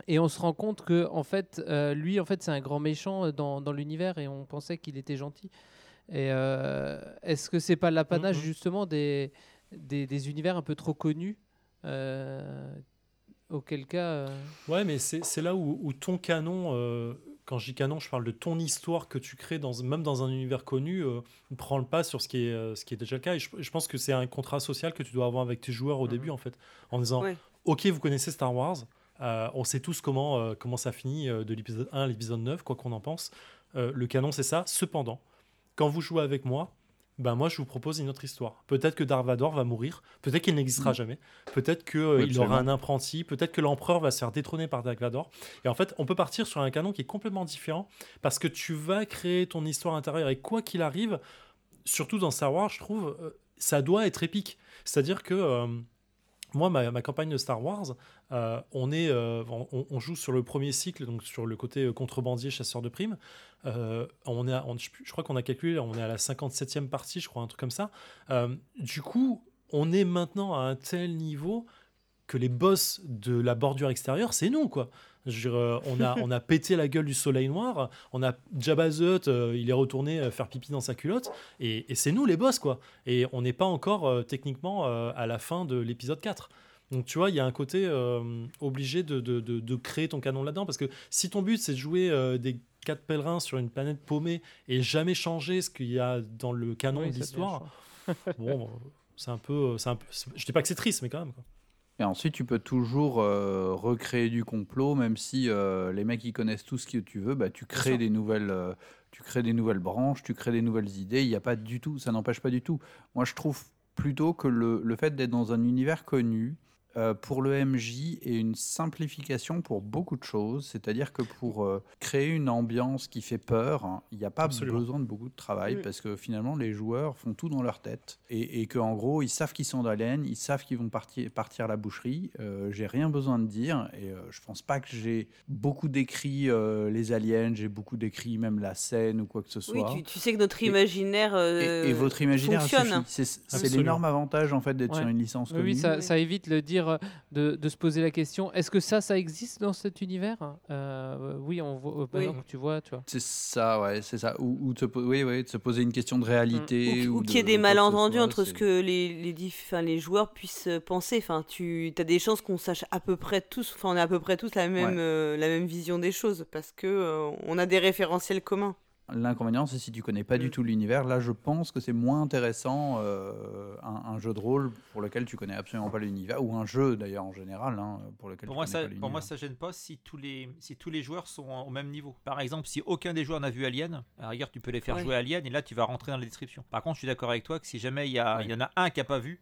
Et on se rend compte que en fait, euh, lui, en fait, c'est un grand méchant dans, dans l'univers et on pensait qu'il était gentil. Et euh, est-ce que c'est pas l'apanage Mhm. justement des, des, des univers un peu trop connus euh, Auquel cas, Ouais, mais c'est c'est là où, où ton canon, quand je dis canon, je parle de ton histoire que tu crées, dans, même dans un univers connu, euh, ne prend le pas sur ce qui est, euh, ce qui est déjà le cas. Et je, je pense que c'est un contrat social que tu dois avoir avec tes joueurs au Mhm. début, en fait, en disant Ouais. Ok, vous connaissez Star Wars, Euh, on sait tous comment, comment ça finit de l'épisode 1 à l'épisode 9, quoi qu'on en pense. Le canon, c'est ça. Cependant, quand vous jouez avec moi, ben moi, je vous propose une autre histoire. Peut-être que Dark Vador va mourir, peut-être qu'il n'existera Mm. jamais, peut-être qu'il Oui, il aura un apprenti, peut-être que l'empereur va se faire détrôner par Dark Vador. Et en fait, on peut partir sur un canon qui est complètement différent parce que tu vas créer ton histoire intérieure et quoi qu'il arrive, surtout dans Star Wars, je trouve, euh, ça doit être épique. C'est-à-dire que euh, moi, ma, campagne de Star Wars, euh, on, est, euh, on, joue sur le premier cycle, donc sur le côté euh, contrebandier, chasseur de primes. On est on- je, je crois qu'on a calculé, on est à la 57e partie, je crois, un truc comme ça. Du coup, on est maintenant à un tel niveau que les boss de la bordure extérieure, c'est nous, quoi. Je veux dire, euh, on, a, on a pété la gueule du soleil noir, on a Jabba the Hutt, euh, il est retourné euh, faire pipi dans sa culotte, et, et c'est nous les boss, quoi. Et on n'est pas encore euh, techniquement euh, à la fin de l'épisode 4. Donc tu vois, il y a un côté euh, obligé de, de- de- de créer ton canon là-dedans, parce que si ton but c'est de jouer euh, des quatre pèlerins sur une planète paumée et jamais changer ce qu'il y a dans le canon Oui, de l'histoire, bon, c'est un peu, c'est un peu, je dis pas que c'est triste, mais quand même. Quoi. Et ensuite, tu peux toujours euh, recréer du complot, même si euh, les mecs ils connaissent tout ce que tu veux, bah, tu crées des nouvelles, euh, tu crées des nouvelles branches, tu crées des nouvelles idées. Il n'y a pas du tout, ça n'empêche pas du tout. Moi, je trouve plutôt que le, le fait d'être dans un univers connu euh, pour le MJ est une simplification pour beaucoup de choses. C'est-à-dire que pour euh, créer une ambiance qui fait peur, hein, il n'y a pas Absolument. besoin de beaucoup de travail parce que finalement les joueurs font tout dans leur tête et, et qu'en gros ils savent qu'ils sont dans l'aine, ils savent qu'ils vont partir, partir à la boucherie. Euh, j'ai rien besoin de dire et euh, je pense pas que j'ai beaucoup décrit euh, les aliens, j'ai beaucoup décrit même la scène ou quoi que ce Oui, soit. tu, tu sais que notre imaginaire. Et, euh, et votre imaginaire fonctionne. suffit. C'est l'énorme avantage en fait d'être Ouais. sur une licence Oui, connue. oui, ça, Oui. ça évite le dire euh, de, de se poser la question est-ce que ça, ça existe dans cet univers? Euh, Oui, on voit. euh, par Oui. exemple, tu vois, tu vois. C'est ça, ouais, c'est ça. Ou, ou de, se po- oui, oui, de se poser une question de réalité. ou, ou ou qu'il y ait de des malentendus entre ce que les, les, diff- les joueurs puissent euh, penser. Enfin, tu as des chances qu'on sache à peu près tous, enfin, on a à peu près tous la même, Ouais. euh, la même vision des choses parce que euh, on a des référentiels communs. L'inconvénient, c'est si tu connais pas du Mm. tout l'univers. Là, je pense que c'est moins intéressant euh, un, un jeu de rôle pour lequel tu connais absolument pas l'univers, ou un jeu d'ailleurs en général, hein, pour lequel Pour tu moi, connais ça, pas pour moi, ça gêne pas si tous les si tous les joueurs sont au même niveau. Par exemple, si aucun des joueurs n'a vu Alien, à la rigueur, tu peux les faire Ouais. jouer Alien et là, tu vas rentrer dans la description. Par contre, je suis d'accord avec toi que si jamais il y, a- Ouais. y en a un qui a pas vu,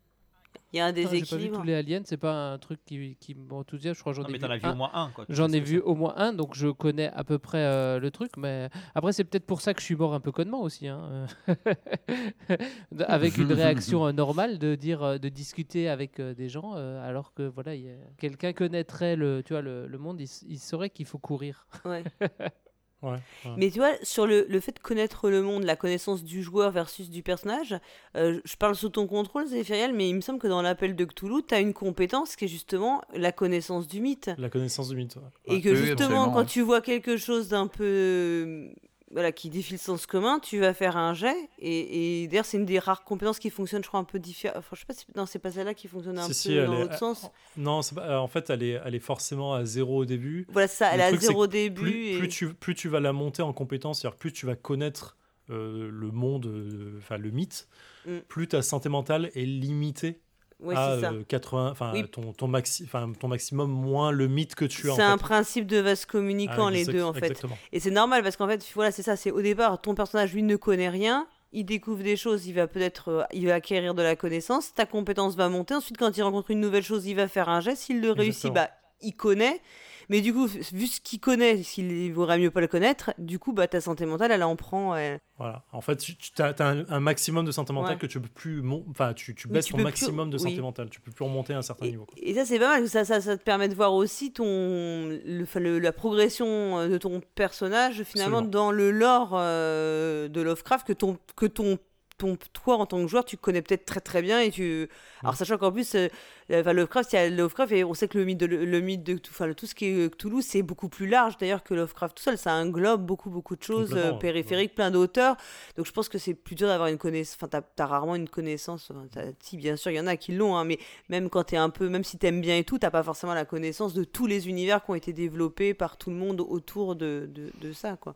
Il y a un J'ai pas vu déséquilibre. tous les aliens, c'est pas un truc qui, qui m'enthousiasme. Je crois que j'en non, ai mais vu t'en as vu un. au moins un. J'en ai vu au moins un, donc je connais à peu près euh, le truc. Mais après, c'est peut-être pour ça que je suis mort un peu connement aussi. hein, euh. avec une réaction euh, normale de dire, de discuter avec euh, des gens, euh, alors que voilà, a- quelqu'un connaîtrait le, tu vois, le, le monde, il saurait qu'il faut courir. Ouais. Ouais, ouais. Mais tu vois, sur le, le fait de connaître le monde, la connaissance du joueur versus du personnage, euh, je parle sous ton contrôle, Zéphiriel, mais il me semble que dans l'appel de Cthulhu, tu as une compétence qui est justement la connaissance du mythe. La connaissance du mythe. ouais. Et Ouais. que Oui, justement, quand ouais. tu vois quelque chose d'un peu. Voilà, qui défie le sens commun, tu vas faire un jet. Et, et d'ailleurs, c'est une des rares compétences qui fonctionne, je crois, un peu différent. Enfin, je sais pas si. Non, c'est pas celle-là qui fonctionne un Si, peu si, dans est- l'autre sens. Non, pas- en fait, elle est, elle est forcément à zéro au début. Voilà, ça, Le elle a truc, c'est zéro que début. Plus, et... plus, tu, plus tu vas la monter en compétence, c'est-à-dire plus tu vas connaître euh, le monde, euh, enfin le mythe, Mm. plus ta santé mentale est limitée Ouais, à ça. euh, 80, enfin Oui. ton, ton, maxi, enfin, ton maximum moins le mythe que tu as. C'est un fait. principe de vase communicant, Ah, les deux, en fait. Exactement. Et c'est normal parce qu'en fait, voilà, c'est ça. C'est au départ, ton personnage, lui, ne connaît rien. Il découvre des choses, il va peut-être euh, il va acquérir de la connaissance. Ta compétence va monter. Ensuite, quand il rencontre une nouvelle chose, il va faire un geste. S'il le réussit, Exactement. bah, il connaît. Mais du coup, vu ce qu'il connaît, s'il vaudrait mieux pas le connaître, du coup, bah, ta santé mentale, elle en prend. elle- Voilà. En fait, tu, as, un, un maximum de santé mentale Ouais. que tu peux plus, mon- enfin, tu, tu baisses tu ton plus- maximum de santé oui. mentale. Tu peux plus remonter à un certain Et, niveau. quoi. et ça, c'est pas mal. Ça, ça, ça te permet de voir aussi ton, le, la progression euh, de ton personnage, finalement, Absolument. dans le lore euh, de Lovecraft, que ton, que ton, ton, toi, en tant que joueur, tu connais peut-être très très bien. Et tu... Alors, sachant qu'en plus, euh, enfin, Lovecraft, il y a Lovecraft, et on sait que le mythe de, le mythe de enfin, le- tout ce qui est Cthulhu, c'est beaucoup plus large d'ailleurs que Lovecraft tout seul. Ça englobe beaucoup, beaucoup de choses euh, ouais. périphériques, plein d'auteurs. Donc, je pense que c'est plus dur d'avoir une connaissance. Enfin, t'as as rarement une connaissance. Enfin, si, bien sûr, il y en a qui l'ont, hein, mais même quand t'es un peu, même si t'aimes bien et tout, t'as pas forcément la connaissance de tous les univers qui ont été développés par tout le monde autour de, de, de ça, quoi.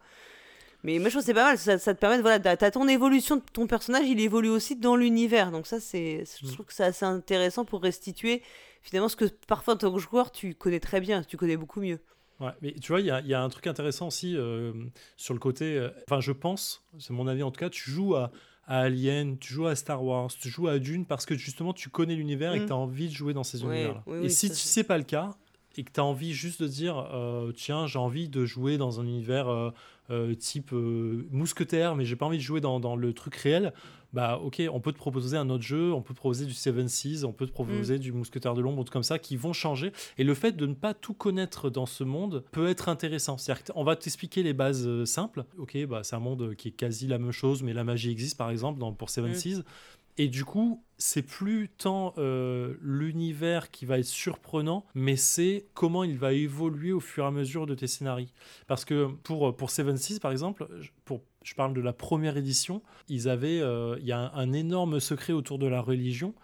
Mais moi, je trouve que c'est pas mal. Ça, ça te permet, de, voilà, t'as ton évolution ton personnage, il évolue aussi dans l'univers. Donc ça, c'est, je Mm. trouve que c'est assez intéressant pour restituer finalement ce que parfois en tant que joueur, tu connais très bien, tu connais beaucoup mieux. Ouais, mais tu vois, il y y a un truc intéressant aussi euh, sur le côté. euh, Enfin, je pense, c'est mon avis en tout cas, tu joues à, à Alien, tu joues à Star Wars, tu joues à Dune parce que justement tu connais l'univers et que Mm. tu as envie de jouer dans ces Ouais, univers-là. oui, et si tu c'est- sais pas le cas et que tu as envie juste de dire euh, tiens, j'ai envie de jouer dans un univers euh, euh, type mousquetaire, mais j'ai pas envie de jouer dans, dans le truc réel. Bah ok, on peut te proposer un autre jeu, on peut te proposer du Seven Seas, on peut te proposer du Mousquetaire de l'ombre, ou trucs comme ça, qui vont changer. Et le fait de ne pas tout connaître dans ce monde peut être intéressant. C'est-à-dire qu'on va t'expliquer les bases simples. Ok, bah, c'est un monde qui est quasi la même chose, mais la magie existe par exemple dans, pour Seven Mm. Seas. Et du coup, c'est plus tant euh, l'univers qui va être surprenant, mais c'est comment il va évoluer au fur et à mesure de tes scénarios. Parce que pour, pour Seven Seas, par exemple, pour, je parle de la première édition, ils avaient, euh, il y a un énorme secret autour de la religion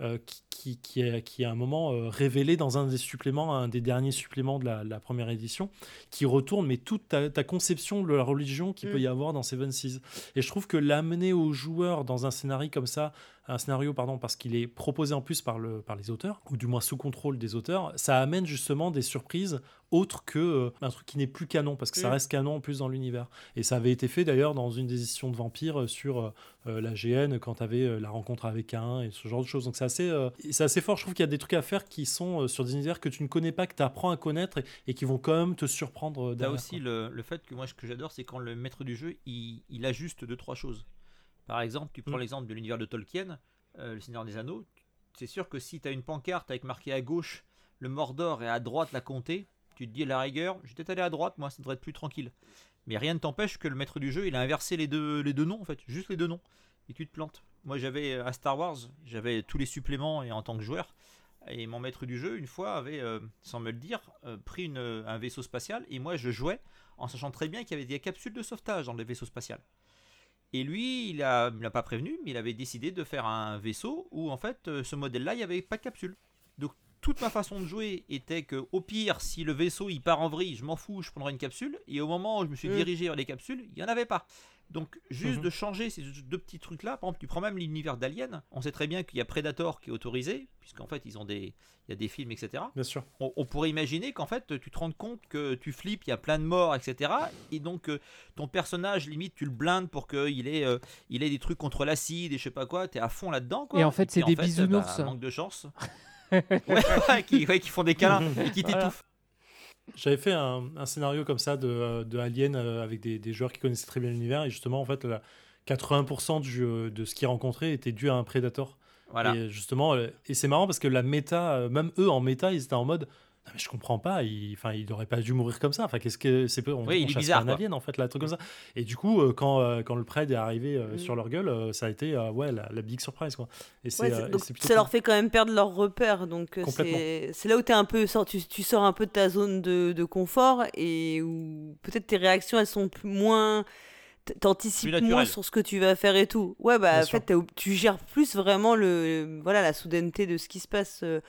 euh, qui, qui, qui est, qui est à un moment euh, révélé dans un des suppléments, un des derniers suppléments de la, la première édition, qui retourne mais toute ta, ta conception de la religion qu'il Mm. peut y avoir dans Seven Seas. Et je trouve que l'amener aux joueurs dans un scénario comme ça, un scénario pardon, parce qu'il est proposé en plus par, le, par les auteurs, ou du moins sous contrôle des auteurs, ça amène justement des surprises autres que euh, un truc qui n'est plus canon, parce que ça Mm. reste canon en plus dans l'univers. Et ça avait été fait d'ailleurs dans une des éditions de Vampire euh, sur euh, la GN quand tu avais la rencontre avec un et ce genre de choses. Donc c'est assez, c'est assez fort. Je trouve qu'il y a des trucs à faire qui sont sur des univers que tu ne connais pas, que tu apprends à connaître et, et qui vont quand même te surprendre. derrière, aussi le, le fait que moi ce que j'adore c'est quand le maître du jeu il, il ajuste deux trois choses. Par exemple, tu prends Mm. l'exemple de l'univers de Tolkien, euh, le Seigneur des Anneaux. C'est sûr que si tu as une pancarte avec marqué à gauche le Mordor et à droite la comté, tu te dis à la rigueur, je vais peut-être aller à droite, moi ça devrait être plus tranquille. Mais rien ne t'empêche que le maître du jeu il a inversé les deux, les deux noms en fait, juste les deux noms. Et tu te plantes. Moi j'avais euh, à Star Wars, j'avais tous les suppléments et en tant que joueur. Et mon maître du jeu, une fois, avait, euh, sans me le dire, euh, pris un vaisseau spatial. Et moi, je jouais en sachant très bien qu'il y avait des capsules de sauvetage dans le vaisseau spatial. Et lui, il a, il m'a pas prévenu, mais il avait décidé de faire un vaisseau où, en fait, ce modèle-là, il n'y avait pas de capsule. Toute ma façon de jouer était que, au pire, si le vaisseau il part en vrille, je m'en fous, je prendrai une capsule. Et au moment où je me suis Mm. dirigé vers les capsules, il n'y en avait pas. Donc, juste Mhm. de changer ces deux petits trucs-là, par exemple, tu prends même l'univers d'Alien, on sait très bien qu'il y a Predator qui est autorisé, puisqu'en fait, ils ont des, il y a des films, etc Bien sûr. on, on pourrait imaginer qu'en fait tu te rends compte que tu flippes, il y a plein de morts, etc. Et donc euh, ton personnage, limite, tu le blindes pour qu'il ait, euh, il ait des trucs contre l'acide et je sais pas quoi, t'es à fond là-dedans. quoi. Et en fait, puis, c'est des bisounours. bah, manque de chance. ouais, qui, ouais, qui font des câlins et qui Voilà. t'étouffent. J'avais fait un, un scénario comme ça de, euh, de Alien euh, avec des, des joueurs qui connaissaient très bien l'univers et justement en fait la- 80% du, euh, de ce qu'ils rencontraient était dû à un prédateur. Voilà. Et justement, et c'est marrant parce que la méta, même eux en méta, ils étaient en mode. Non, mais je comprends pas, il, enfin, il aurait pas dû mourir comme ça. Enfin, qu'est-ce que c'est On, Oui, il on est bizarre, pas un quoi. alien en fait, là, un truc comme ça. Et du coup, euh, quand, euh, quand le prêt est arrivé euh, Mm. sur leur gueule, euh, ça a été euh, ouais la, la big surprise quoi. Et c'est Ouais, euh, et ça cool. leur fait quand même perdre leur repère. Donc c'est c'est là où es un peu, sort- tu, tu sors un peu de ta zone de, de confort et où peut-être tes réactions elles sont plus- moins. T'anticipes Plus moins sur ce que tu vas faire et tout. Ouais, bah Bien en sûr. fait, tu gères plus vraiment le, voilà, la soudaineté de ce qui se passe. euh.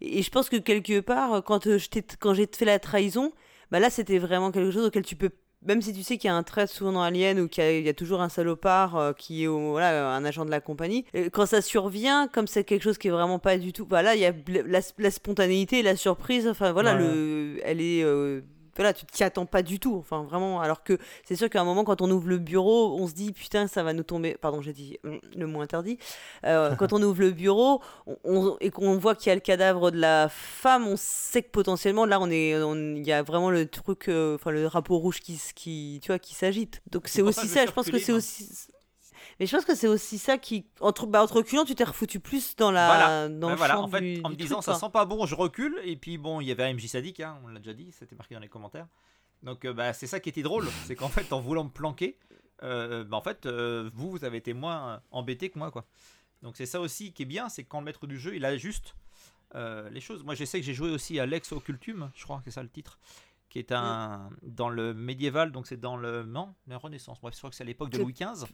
Et, je pense que quelque part, quand euh, je t'ai- quand j'ai fait la trahison, bah là, c'était vraiment quelque chose auquel tu peux même si tu sais qu'il y a un trait souvent dans Alien ou qu'il y, a- il y a toujours un salopard euh, qui est au- voilà, un agent de la compagnie, et quand ça survient, comme c'est quelque chose qui est vraiment pas du tout. Voilà, il y a la, la spontanéité, la surprise, enfin voilà, Ouais. le, elle est. euh, voilà, tu t'y attends pas du tout, enfin vraiment. Alors que c'est sûr qu'à un moment, quand on ouvre le bureau, on se dit putain, ça va nous tomber. Pardon, j'ai dit hum, le mot interdit. Euh, quand on ouvre le bureau on- on- et qu'on voit qu'il y a le cadavre de la femme, on sait que potentiellement là, on est, on- il y a vraiment le truc, euh, enfin le drapeau rouge qui, qui, tu vois, qui s'agite. Donc c'est aussi ça. Je pense que c'est aussi. Mais je pense que c'est aussi ça qui, entre, bah, entre reculant, tu t'es refoutu plus dans la, Voilà. dans Ben le voilà, champ en fait, du- en me disant truc, ça quoi. sent pas bon, je recule. Et puis bon, il y avait MJ sadique, hein, on l'a déjà dit, c'était marqué dans les commentaires. Donc euh, bah, c'est ça qui était drôle, c'est qu'en fait, en voulant me planquer, euh, bah, en fait, euh, vous, vous avez été moins embêté que moi, quoi. Donc c'est ça aussi qui est bien, c'est que quand le maître du jeu, il ajuste les choses. Moi, je sais que j'ai joué aussi à Lex Occultum, je crois que c'est ça le titre, qui est un dans le médiéval, donc c'est dans le non, la Renaissance. Bref, je crois que c'est à l'époque de Louis XV.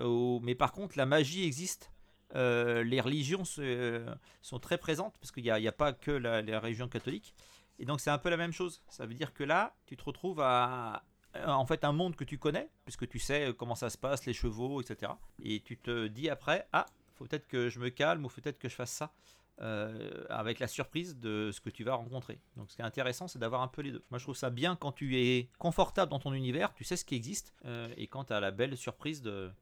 Euh, mais par contre, la magie existe. Euh, les religions se- sont très présentes parce qu'il n'y a, a pas que la, les religions catholiques. Et donc c'est un peu la même chose. Ça veut dire que là, tu te retrouves à, euh, en fait un monde que tu connais, puisque tu sais euh, comment ça se passe, les chevaux, etc. Et tu te dis après, ah, faut peut-être que je me calme ou peut-être que je fasse ça. euh, avec la surprise de ce que tu vas rencontrer. Donc ce qui est intéressant, c'est d'avoir un peu les deux. Moi je trouve ça bien quand tu es confortable dans ton univers, tu sais ce qui existe, euh, et quand tu as la belle surprise de...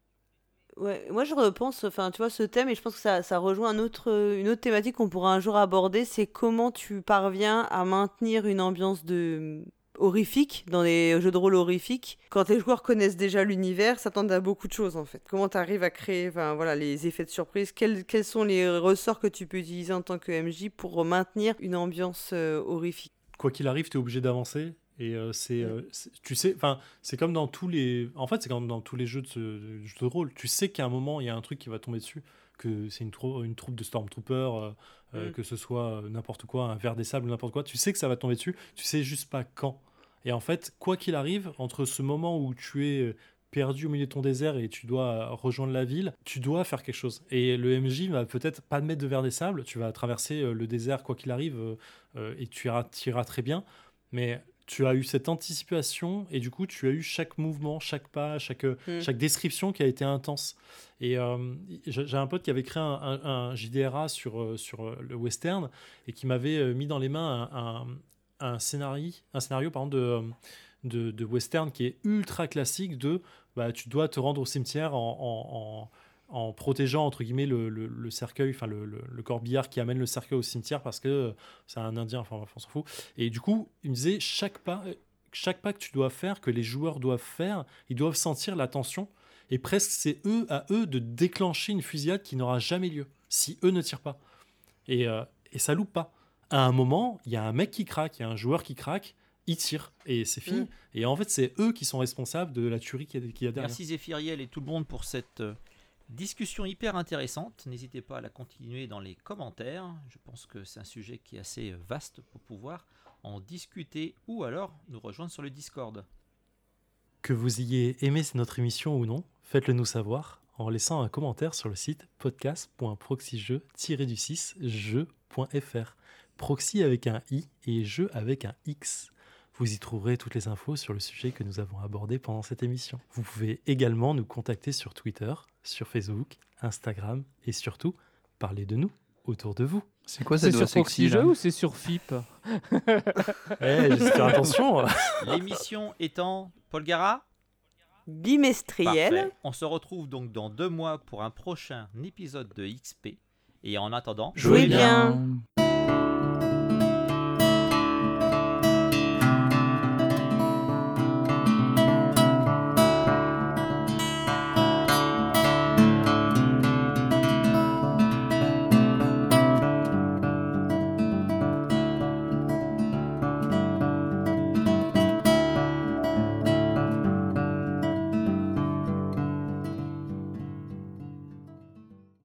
Ouais, moi je repense, enfin tu vois ce thème et je pense que ça, ça rejoint un autre, une autre thématique qu'on pourra un jour aborder, c'est comment tu parviens à maintenir une ambiance de horrifique dans les jeux de rôle horrifiques quand les joueurs connaissent déjà l'univers, s'attendent à beaucoup de choses en fait. Comment tu arrives à créer, enfin voilà, les effets de surprise, quels, quels sont les ressorts que tu peux utiliser en tant que MJ pour maintenir une ambiance euh, horrifique? Quoi qu'il arrive, tu es obligé d'avancer. Et euh, c'est, euh, c'est- tu sais, enfin, c'est comme dans tous les, en fait, c'est comme dans tous les jeux de, ce- de jeux de rôle. Tu sais qu'à un moment, il y a un truc qui va tomber dessus, que c'est une, trou- une troupe de stormtroopers, euh, Mm. que ce soit n'importe quoi, un verre des sables, n'importe quoi. Tu sais que ça va tomber dessus. Tu sais juste pas quand. Et en fait, quoi qu'il arrive, entre ce moment où tu es perdu au milieu de ton désert et tu dois rejoindre la ville, tu dois faire quelque chose. Et le MJ va peut-être pas te mettre de verre des sables, tu vas traverser le désert quoi qu'il arrive et tu iras, tu iras très bien. Mais tu as eu cette anticipation et du coup tu as eu chaque mouvement, chaque pas, chaque, euh, Mm. chaque description qui a été intense. Et euh, j'ai un pote qui avait créé un, un- un JDRA sur, euh, sur le western et qui m'avait mis dans les mains un, un, un scénario, un scénario pardon, de, de, de western qui est ultra classique de bah, tu dois te rendre au cimetière en, en- en- en protégeant entre guillemets le, le- le cercueil, enfin le, le- corbillard qui amène le cercueil au cimetière parce que euh, c'est un indien, enfin on s'en fout. Et du coup, il me disait chaque pas, euh, chaque pas que tu dois faire, que les joueurs doivent faire, ils doivent sentir la tension. Et presque c'est eux à eux de déclencher une fusillade qui n'aura jamais lieu si eux ne tirent pas. Et, euh, et ça loupe pas. À un moment, il y a un mec qui craque, il y a un joueur qui craque, il tire et c'est fini. Mm. Et en fait, c'est eux qui sont responsables de la tuerie qu'il y a, qu'il y a derrière. Merci Zéphiriel et tout le monde pour cette euh, discussion hyper intéressante. N'hésitez pas à la continuer dans les commentaires. Je pense que c'est un sujet qui est assez euh, vaste pour pouvoir en discuter ou alors nous rejoindre sur le Discord. Que vous ayez aimé notre émission ou non, faites-le nous savoir en laissant un commentaire sur le site podcast.proxyjeu-du6 jeu.fr. Proxy avec un i et jeu avec un x. Vous y trouverez toutes les infos sur le sujet que nous avons abordé pendant cette émission. Vous pouvez également nous contacter sur Twitter, sur Facebook, Instagram et surtout parler de nous autour de vous. C'est quoi C'est cette voix sur sexy Proxy Jeux ou c'est sur FIP? Eh, j'espère attention L'émission étant Paul Gara Bimestriel. Parfait. On se retrouve donc dans deux mois pour un prochain épisode de XP. Et en attendant, Jouez bien. bien.